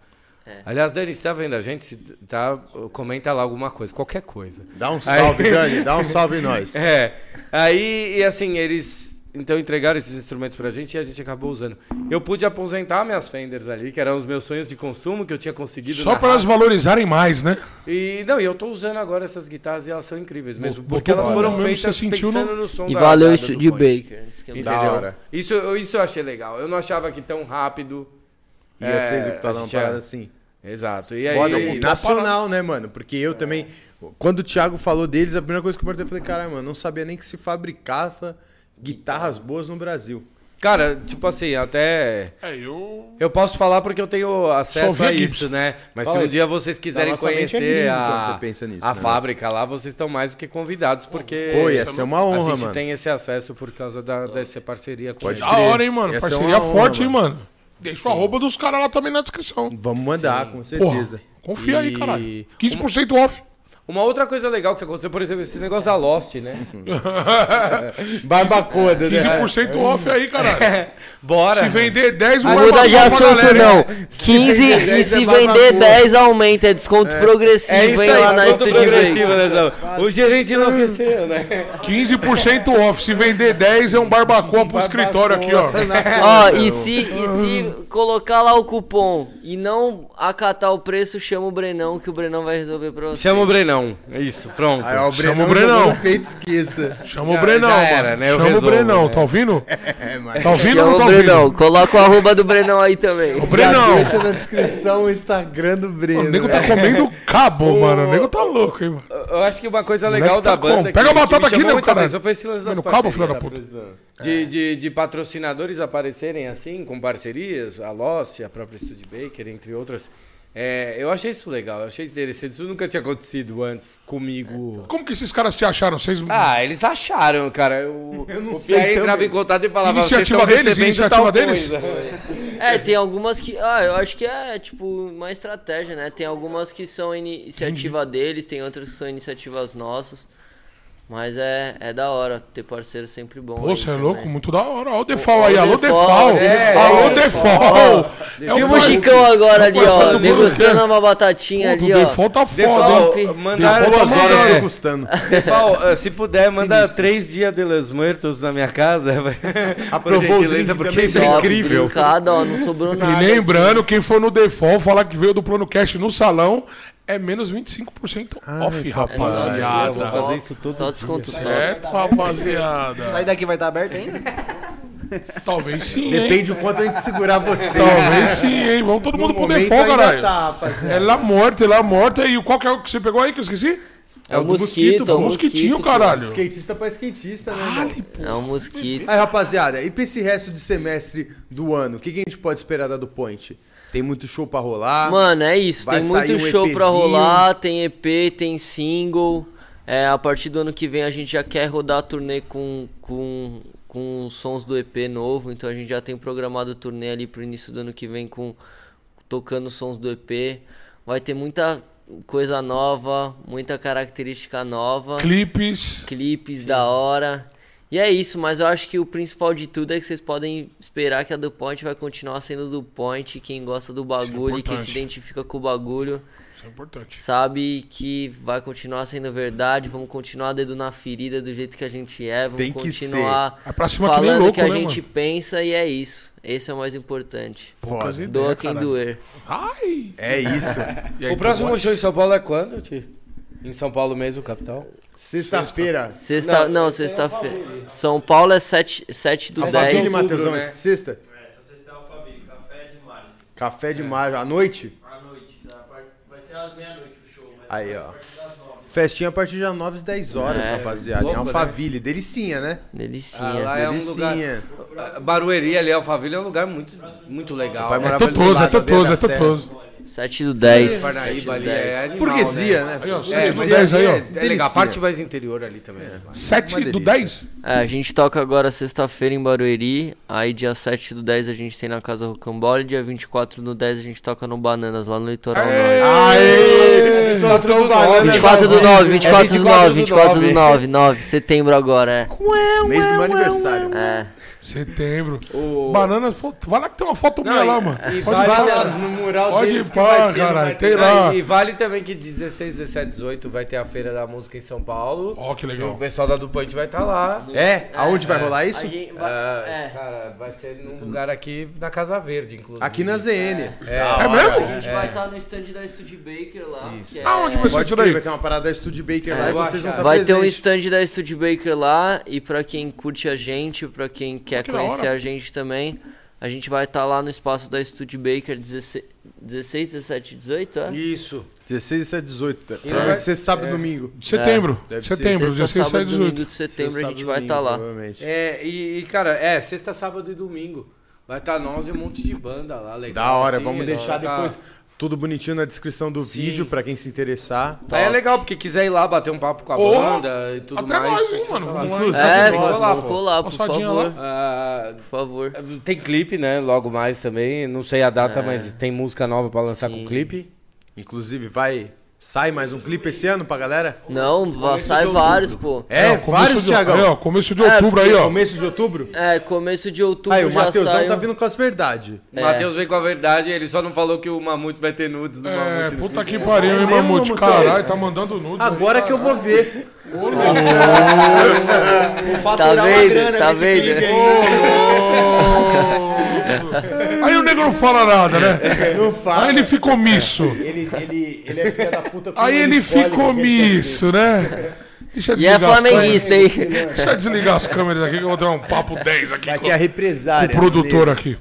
S3: É.
S4: Aliás, Dani, se tá vendo a gente, se tá, comenta lá alguma coisa, qualquer coisa.
S1: Dá um salve, Dani. Dá um salve em nós.
S4: É. Aí, e assim, eles então entregaram esses instrumentos pra gente e a gente acabou usando. Eu pude aposentar minhas Fenders ali, que eram os meus sonhos de consumo que eu tinha conseguido
S2: Só para elas valorizarem mais, né?
S4: E não, e eu tô usando agora essas guitarras e elas são incríveis mesmo,
S2: Botou
S4: porque elas foram feitas
S2: você sentiu
S4: pensando
S2: no-
S4: no, som
S3: E
S4: da-
S3: valeu
S4: da-
S3: isso
S4: do
S3: de
S4: Point.
S3: Baker. antes que eu-
S4: Entendeu?
S1: Da hora.
S4: Isso, eu- isso eu achei legal. Eu não achava que tão rápido.
S1: Ia
S4: É,
S1: ser executado
S4: a
S1: uma
S4: gente
S1: parada
S4: é-
S1: assim.
S4: Exato. E aí,
S1: Foda,
S4: e-
S1: e nacional, né, mano? Porque eu também. Quando o Thiago falou deles, a primeira coisa que eu perguntei, eu falei, caralho, mano, não sabia nem que se fabricava guitarras boas no Brasil.
S4: Cara, tipo assim, até.
S2: É, eu.
S4: Eu posso falar porque eu tenho acesso a isso, né? Mas
S1: Fala
S4: se um dia vocês quiserem
S1: é
S4: conhecer
S1: gringo
S4: a,
S1: quando você pensa nisso,
S4: a
S1: né?
S4: fábrica lá, vocês estão mais do que convidados, porque
S1: Pô, ia ser uma
S4: a
S1: honra,
S4: gente
S1: mano.
S4: tem esse acesso por causa da, dessa parceria com
S1: Pode
S4: eles.
S2: Da hora, hein, mano?
S1: Ia
S2: Parceria
S1: honra,
S2: forte, hein,
S1: mano.
S2: Deixa o arroba dos caras lá também na descrição.
S1: Vamos mandar, com
S2: Porra,
S1: certeza.
S2: confia aí,
S4: E-
S2: caralho. 15% off.
S4: Uma outra coisa legal que aconteceu, por exemplo, esse negócio da Lost, né?
S1: Barbacoda, né?
S2: 15% off aí, caralho.
S4: Bora!
S2: Se vender 10, o
S3: muda de assunto, não.
S2: hein?
S3: 15
S1: vender
S3: e
S1: 10
S3: se
S1: é
S3: vender
S1: babacu.
S3: 10 aumenta, é desconto progressivo,
S4: É isso
S3: hein,
S4: aí,
S3: lá na
S4: desconto progressivo,
S3: Break.
S4: né, Zão? O gerente enlouqueceu, né?
S2: 15% off. Se vender 10, é um barbacoa pro escritório aqui, ó.
S3: Ó, e se, e se colocar lá o cupom e não acatar o preço, chama o Brenão, que o Brenão vai resolver pra você.
S4: Chama o Brenão. É isso, pronto.
S1: Aí, ó, o
S2: Chama
S1: Brenão,
S2: o Brenão.
S1: peito, esqueça.
S2: Chama o Brenão,
S4: já
S2: mano.
S4: era, né? Eu
S2: Chama o
S4: resolvo,
S2: Brenão,
S4: né?
S2: tá ouvindo?
S1: É, mas...
S2: Tá ouvindo ou não tá
S3: o Brenão,
S2: ouvindo?
S3: coloca o arroba do Brenão aí também.
S2: O Brenão.
S1: Já deixa na descrição o Instagram do Breno.
S2: O nego tá comendo cabo, mano. O nego tá louco, hein, mano.
S4: Eu acho que uma coisa legal
S2: tá
S4: da banda.
S2: como?
S4: que-
S2: Pega a batata aqui, né, caralho?
S4: atenção Foi esse lance das
S2: Mano, cabo, filho da puta.
S4: De, de, de patrocinadores aparecerem assim, com parcerias, a Lost, a própria Studio Baker, entre outras. É, eu achei isso legal, eu achei interessante. Isso nunca tinha acontecido antes comigo.
S2: Como que esses caras te acharam? Vocês...
S4: Ah, eles acharam, cara. Eu,
S1: Eu não
S4: o
S1: sei
S4: Pierre entrava em contato e falava,
S2: Iniciativa
S4: vocês
S2: deles? Iniciativa deles?
S4: coisa.
S3: É, tem algumas que. Ah, eu acho que é, tipo, uma estratégia, né? Tem algumas que são iniciativa deles, tem outras que são iniciativas nossas. Mas é, é da hora ter parceiro sempre bom.
S2: Pô, você é
S3: também.
S2: louco? Muito da hora. Ó o Defal aí. Alô,
S3: Defal,
S2: Defal.
S4: é,
S2: Alô,
S4: é,
S2: Defal. É
S3: Filma o Chicão agora ali,
S2: parceiro
S3: ó.
S2: do
S3: Degustando uma batatinha ali,
S2: o
S3: ó.
S2: Defal tá foda, hein?
S4: mandaram
S2: Defal tá
S1: Duas horas degustando.
S4: Defal, eh, se puder, manda três dias de los muertos na minha casa.
S1: Aprovou
S4: gentileza,
S1: drink
S4: porque isso é incrível.
S3: Brincada, ó, não sobrou
S2: E
S3: nada.
S2: lembrando, quem for no Defal falar que veio do Plano Cash no salão, é menos 25% off,
S3: É só-
S4: Eu vou
S2: rapaziada.
S4: fazer isso todo
S3: Só desconto top.
S2: Certo, rapaziada.
S5: Isso aí daqui vai estar aberto ainda?
S2: Talvez sim, hein?
S1: Depende o quanto a gente segurar você.
S2: Talvez sim, hein? Vamos todo
S1: No
S2: mundo pro
S1: momento
S2: Defal,
S1: ainda
S2: caralho.
S1: tá, rapaziada.
S2: É lá morta, é lá morta. E qual que é o que você pegou aí que eu esqueci?
S3: É o
S1: do
S3: mosquito, é o
S2: Mosquitinho,
S3: mosquito.
S2: caralho.
S1: Skatista pra skatista, né, irmão?
S3: É um mosquito.
S1: Aí, rapaziada, e pra esse resto de semestre do ano, o que, que a gente pode esperar da do Point? Tem muito show pra rolar.
S3: Mano, é isso.
S1: Vai
S3: Tem muito
S1: um
S3: show pra
S1: EPzinho.
S3: rolar. Tem EP, tem single. É, a partir do ano que vem a gente já quer rodar a turnê com, com, com sons do EP novo. Então a gente já tem programado a turnê ali pro início do ano que vem com tocando sons do EP. Vai ter muita coisa nova, muita característica nova.
S2: Clipes.
S3: clipes da hora. E é isso, mas eu acho que o principal de tudo é que vocês podem esperar que a Do Point vai continuar sendo Do Point. Quem gosta do bagulho e quem se identifica com o bagulho
S2: Isso é importante.
S3: sabe que vai continuar sendo verdade. Vamos continuar dedo na ferida do jeito que a gente é. Vamos
S1: Tem que
S3: continuar
S2: É pra cima que
S3: falando
S2: louco,
S3: que a
S2: né,
S3: gente
S2: mano?
S3: pensa e é isso. Esse é o mais importante.
S2: Poucas
S3: Doa quem
S2: caralho.
S3: doer.
S2: Ai!
S1: É isso.
S2: Aí,
S4: O próximo show em São Paulo é quando, Ti? Em São Paulo mesmo, capital?
S1: Sexta-feira.
S3: Sexta, não, sexta-feira. São Paulo é 7, 7 do
S1: Alphaville,
S3: 10.
S1: Matheusão,
S4: né?
S1: é sexta?
S6: Essa sexta é Alphaville, café de margem.
S1: Café de maio, à noite?
S6: À noite, vai ser às meia-noite o show, mas
S1: Aí,
S6: vai ser
S1: ó.
S6: a partir das nove.
S1: Festinha a partir das 9 às 10 horas,
S3: É.
S1: rapaziada.
S4: Louco,
S1: em
S4: né?
S1: Alphaville. Delicinha, né?
S3: Delicinha.
S4: Ah, lá é um lugar.
S1: Delicinha.
S4: Barueri ali, Alphaville é um lugar muito, muito legal.
S1: Vai
S2: É totoso, é totoso, é totoso.
S3: 7 do 10.
S4: Parnaíba ali
S3: 10.
S4: é animal,
S1: Burguesia,
S4: né?
S1: né?
S2: Aí, ó,
S4: É,
S2: 7 do
S4: mas
S2: 10 aí, ó.
S4: é, é legal. A parte mais interior ali também. é legal.
S2: 7
S1: Uma
S2: do
S1: delícia.
S2: 10?
S3: É, a gente toca agora sexta-feira em Barueri. Aí dia 7 do 10 a gente tem na Casa Rocambole. Dia 24 do 10 a gente toca no Bananas, lá no Litoral
S2: Aê!
S3: Norte.
S1: Aê! Soltou o banana.
S3: 24 do 9, 24 do 9, 24 do
S4: 9.
S3: 9, 9, setembro agora, é.
S1: Mês do meu aniversário.
S3: É.
S2: Setembro.
S4: O-
S2: Banana, vai lá que tem uma foto minha
S4: Não,
S2: lá,
S4: e-
S2: mano.
S4: e
S2: Pode
S4: vale-
S2: lá.
S1: lá no mural
S2: Pode
S1: deles
S2: ir
S1: que vai
S2: pra,
S1: ter, não
S2: caralho,
S1: vai
S2: tem lá.
S4: E, e vale também que 16, 17, 18 vai ter a Feira da Música em São Paulo.
S2: Ó, que
S4: E o
S2: legal.
S4: pessoal da Dupoint vai estar lá.
S1: É? Aonde vai rolar isso?
S3: gente vai-
S4: Ah,
S3: é.
S4: Cara, vai ser num lugar aqui na Casa Verde, inclusive.
S1: Aqui na ZN.
S4: É,
S2: É mesmo?
S3: A gente vai estar no stand da Studio Baker lá. que é-
S2: Aonde vai ser isso daí?
S1: vai ter uma parada da Studio Baker
S4: É,
S1: lá e vocês vão estar
S3: Vai ter um stand da Studio Baker lá e pra quem curte a gente, pra quem quer
S2: que da
S3: conhecer a gente também, A gente vai estar lá no espaço da Studebaker 16, 16 17, 18, é?
S4: Isso.
S1: 16 a 18.
S4: E
S1: Provavelmente ser sábado e domingo.
S2: Setembro.
S1: deve ser.
S2: Setembro,
S3: Sexta,
S2: 16 a
S3: sábado,
S2: 18.
S3: domingo de setembro a
S1: Ser
S3: gente
S1: e
S3: vai estar
S1: domingo,
S3: lá.
S1: provavelmente.
S4: É, e, e, cara, é, sexta, sábado e domingo. Vai estar nós e um monte de banda lá, legal.
S1: Da hora,
S4: assim,
S1: vamos
S4: vai
S1: deixar
S4: tá-
S1: depois tudo bonitinho na descrição do
S4: Sim.
S1: vídeo pra quem se interessar.
S4: Aí é legal, porque quiser ir lá bater um papo com a banda e tudo
S2: até
S4: mais.
S2: nós,
S4: a
S2: hein,
S4: gente
S2: mano,
S4: lá.
S2: lá.
S4: Inclusive,
S3: É, vamos
S4: lá, pô.
S3: colar, por favor.
S2: lá.
S4: Ah,
S3: Por favor.
S4: tem clipe, né? Logo mais também. Não sei a data, mas tem música nova pra lançar
S3: Sim.
S4: com clipe.
S1: Inclusive, vai. Sai mais um clipe esse ano pra galera?
S3: Não, va- sai vários, pô.
S1: É,
S2: começo
S1: vários,
S2: de, aí,
S1: Thiagão.
S2: ó, começo de
S3: É,
S2: outubro aí, ó.
S1: Começo de outubro?
S3: É, começo de outubro
S1: Aí, o Matheusão
S3: sai.
S1: tá vindo com as verdades.
S4: O
S3: É.
S4: Matheus veio com a verdade, ele só não falou que o Mamute vai ter nudes no
S2: É,
S4: Mamute.
S2: puta que pariu,
S1: É
S2: hein,
S1: mesmo,
S2: Mamute? Caralho, tá mandando nudes. aí,
S1: Agora que eu vou ver.
S5: Vou
S3: Tá
S5: faturar uma
S3: vendo?
S5: grana
S3: Tá
S5: nesse
S3: vendo?
S5: clipe aí.
S2: Aí o nego não fala nada, né?
S1: Não fala.
S2: Aí ele ficou omisso.
S1: Ele, ele, ele é filho da puta com
S2: Aí ele ficou
S1: ser.
S2: omisso, né? Deixa eu
S3: E é
S2: desligar as câmeras.
S3: flamenguista, hein?
S2: Deixa eu desligar as câmeras aqui que eu vou ter um papo 10 aqui
S1: Vai
S2: com,
S1: ter a represária.
S2: o produtor
S1: dele.
S2: aqui.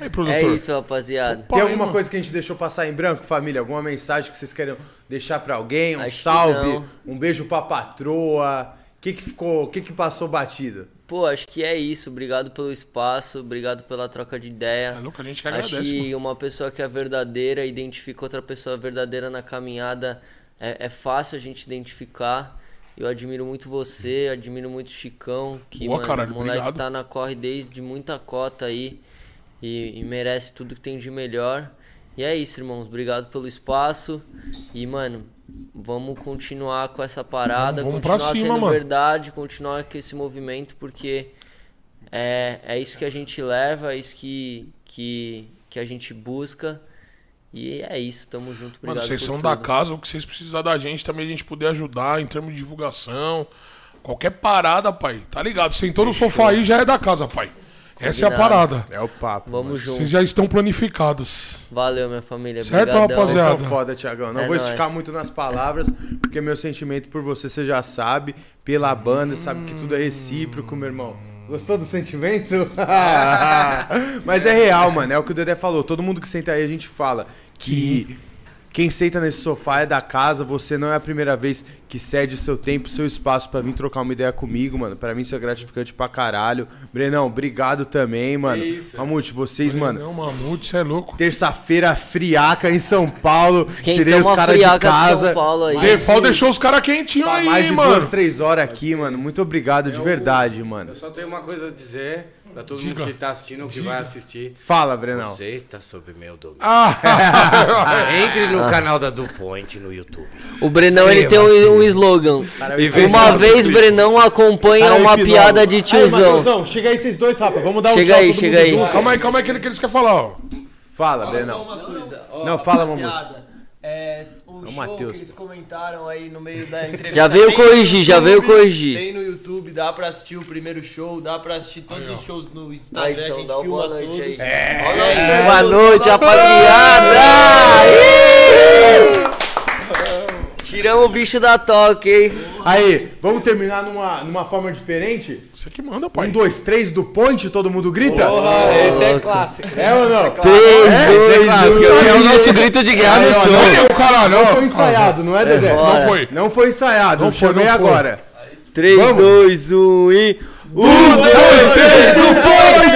S2: Aí.
S3: É isso, rapaziada.
S1: Tem alguma coisa que a gente deixou passar em branco, família? Alguma mensagem que vocês querem deixar pra alguém? Um
S3: Acho que
S1: salve, um beijo pra patroa. O que que ficou, o que que passou batido?
S3: Pô, acho que é isso. Obrigado pelo espaço, obrigado pela troca de ideia.
S2: É louco, a gente que
S3: Acho
S2: agradece.
S3: que
S2: mano.
S3: uma pessoa que é verdadeira, identifica outra pessoa verdadeira na caminhada, é, é fácil a gente identificar. Eu admiro muito você, admiro muito o Chicão, que
S2: Boa,
S3: mano,
S2: caralho,
S3: moleque
S2: obrigado.
S3: tá na corre desde muita cota aí e, e merece tudo que tem de melhor. E é isso, irmãos. Obrigado pelo espaço. E, mano, vamos continuar com essa parada,
S2: Vamos-
S3: continuar
S2: cima,
S3: sendo
S2: mano.
S3: verdade, continuar com esse movimento, porque é, é isso que a gente leva, é isso que, que, que a gente busca. E é isso, tamo junto. Obrigado
S2: Mano, vocês
S3: por
S2: são da
S3: tudo.
S2: casa, o que vocês precisar da gente também, a gente puder ajudar em termos de divulgação. Qualquer parada, pai. Tá ligado? Sentou no sofá aí, já é da casa, pai. Essa é a parada.
S1: É o papo.
S3: Vamos
S1: mano.
S3: junto.
S2: Vocês já estão planificados.
S3: Valeu, minha família.
S2: Certo,
S3: Obrigadão.
S1: Vocês
S2: rapaziada?
S1: são foda, Tiagão. Não
S3: É
S1: vou
S3: nóis.
S1: esticar muito nas palavras, porque meu sentimento por você você já sabe. Pela banda, sabe que tudo é recíproco, meu irmão. Gostou do sentimento? Mas é real, mano. É o que o Dedé falou. Todo mundo que senta aí, a gente fala que quem senta nesse sofá é da casa. Você não é a primeira vez que cede seu tempo, seu espaço pra vir trocar uma ideia comigo, mano. Pra mim isso é gratificante pra caralho. Brenão, obrigado também, mano. Mamute, vocês, mano.
S2: Não, mamute, você é louco.
S1: Terça-feira friaca em São Paulo.
S3: Esquentamos
S1: Tirei os caras de casa.
S3: São Paulo aí.
S2: Defal deixou os caras quentinhos
S1: Há
S2: aí,
S1: mais de
S2: mano.
S1: duas, três horas aqui, mano. Muito obrigado de verdade, mano.
S4: Eu só tenho uma coisa a dizer pra todo
S2: Diga.
S4: mundo que tá assistindo ou que vai assistir.
S1: Fala, Brenão.
S4: Você está sob meu domínio.
S2: Ah,
S4: Entre no canal da DuPoint no YouTube.
S3: O Brenão, ele tem um, um slogan. Uma vez, Brenão acompanha uma piada de
S1: Aí,
S3: tiozão.
S1: Matheusão, chega aí vocês dois, rapaz. Vamos dar um
S3: Chega
S1: tchau
S3: aí, chega aí.
S1: junto.
S2: calma aí, calma aí, que ele- que eles querem falar, ó.
S1: Fala, Brenão.
S6: Uma coisa, ó,
S1: Não, fala,
S6: rapaziada, É, o
S1: o
S6: show
S1: Matheus,
S6: que eles comentaram aí no meio da entrevista.
S3: Já veio corrigir, já veio corrigir.
S6: Tem no YouTube, dá pra assistir o primeiro show, dá pra assistir todos os shows no
S3: Aí,
S6: Instagram, a
S3: São,
S6: gente
S3: dá
S6: filma
S3: boa noite
S6: todos.
S3: aí.
S6: É.
S3: Boa noite, rapaziada! Tiramos o bicho da toque, hein?
S1: Aí, vamos terminar numa, numa forma diferente?
S2: Você que manda, pai.
S1: Um, dois, três do ponte, todo mundo grita?
S4: Esse é clássico.
S1: É ou não?
S3: 3,
S1: esse é
S3: 2,
S1: clássico.
S3: 1.
S1: É o nosso
S4: grito de
S1: guerra no show.
S2: Olha o caralho,
S1: Não
S2: ó.
S1: foi ensaiado, não é, Dedé?
S3: bora.
S2: Não foi.
S1: Não foi ensaiado, eu
S2: foi,
S1: chamei
S2: não foi.
S1: agora.
S3: 3,
S1: Vamos.
S3: 2, 1 e.
S1: Um, dois, três do ponte!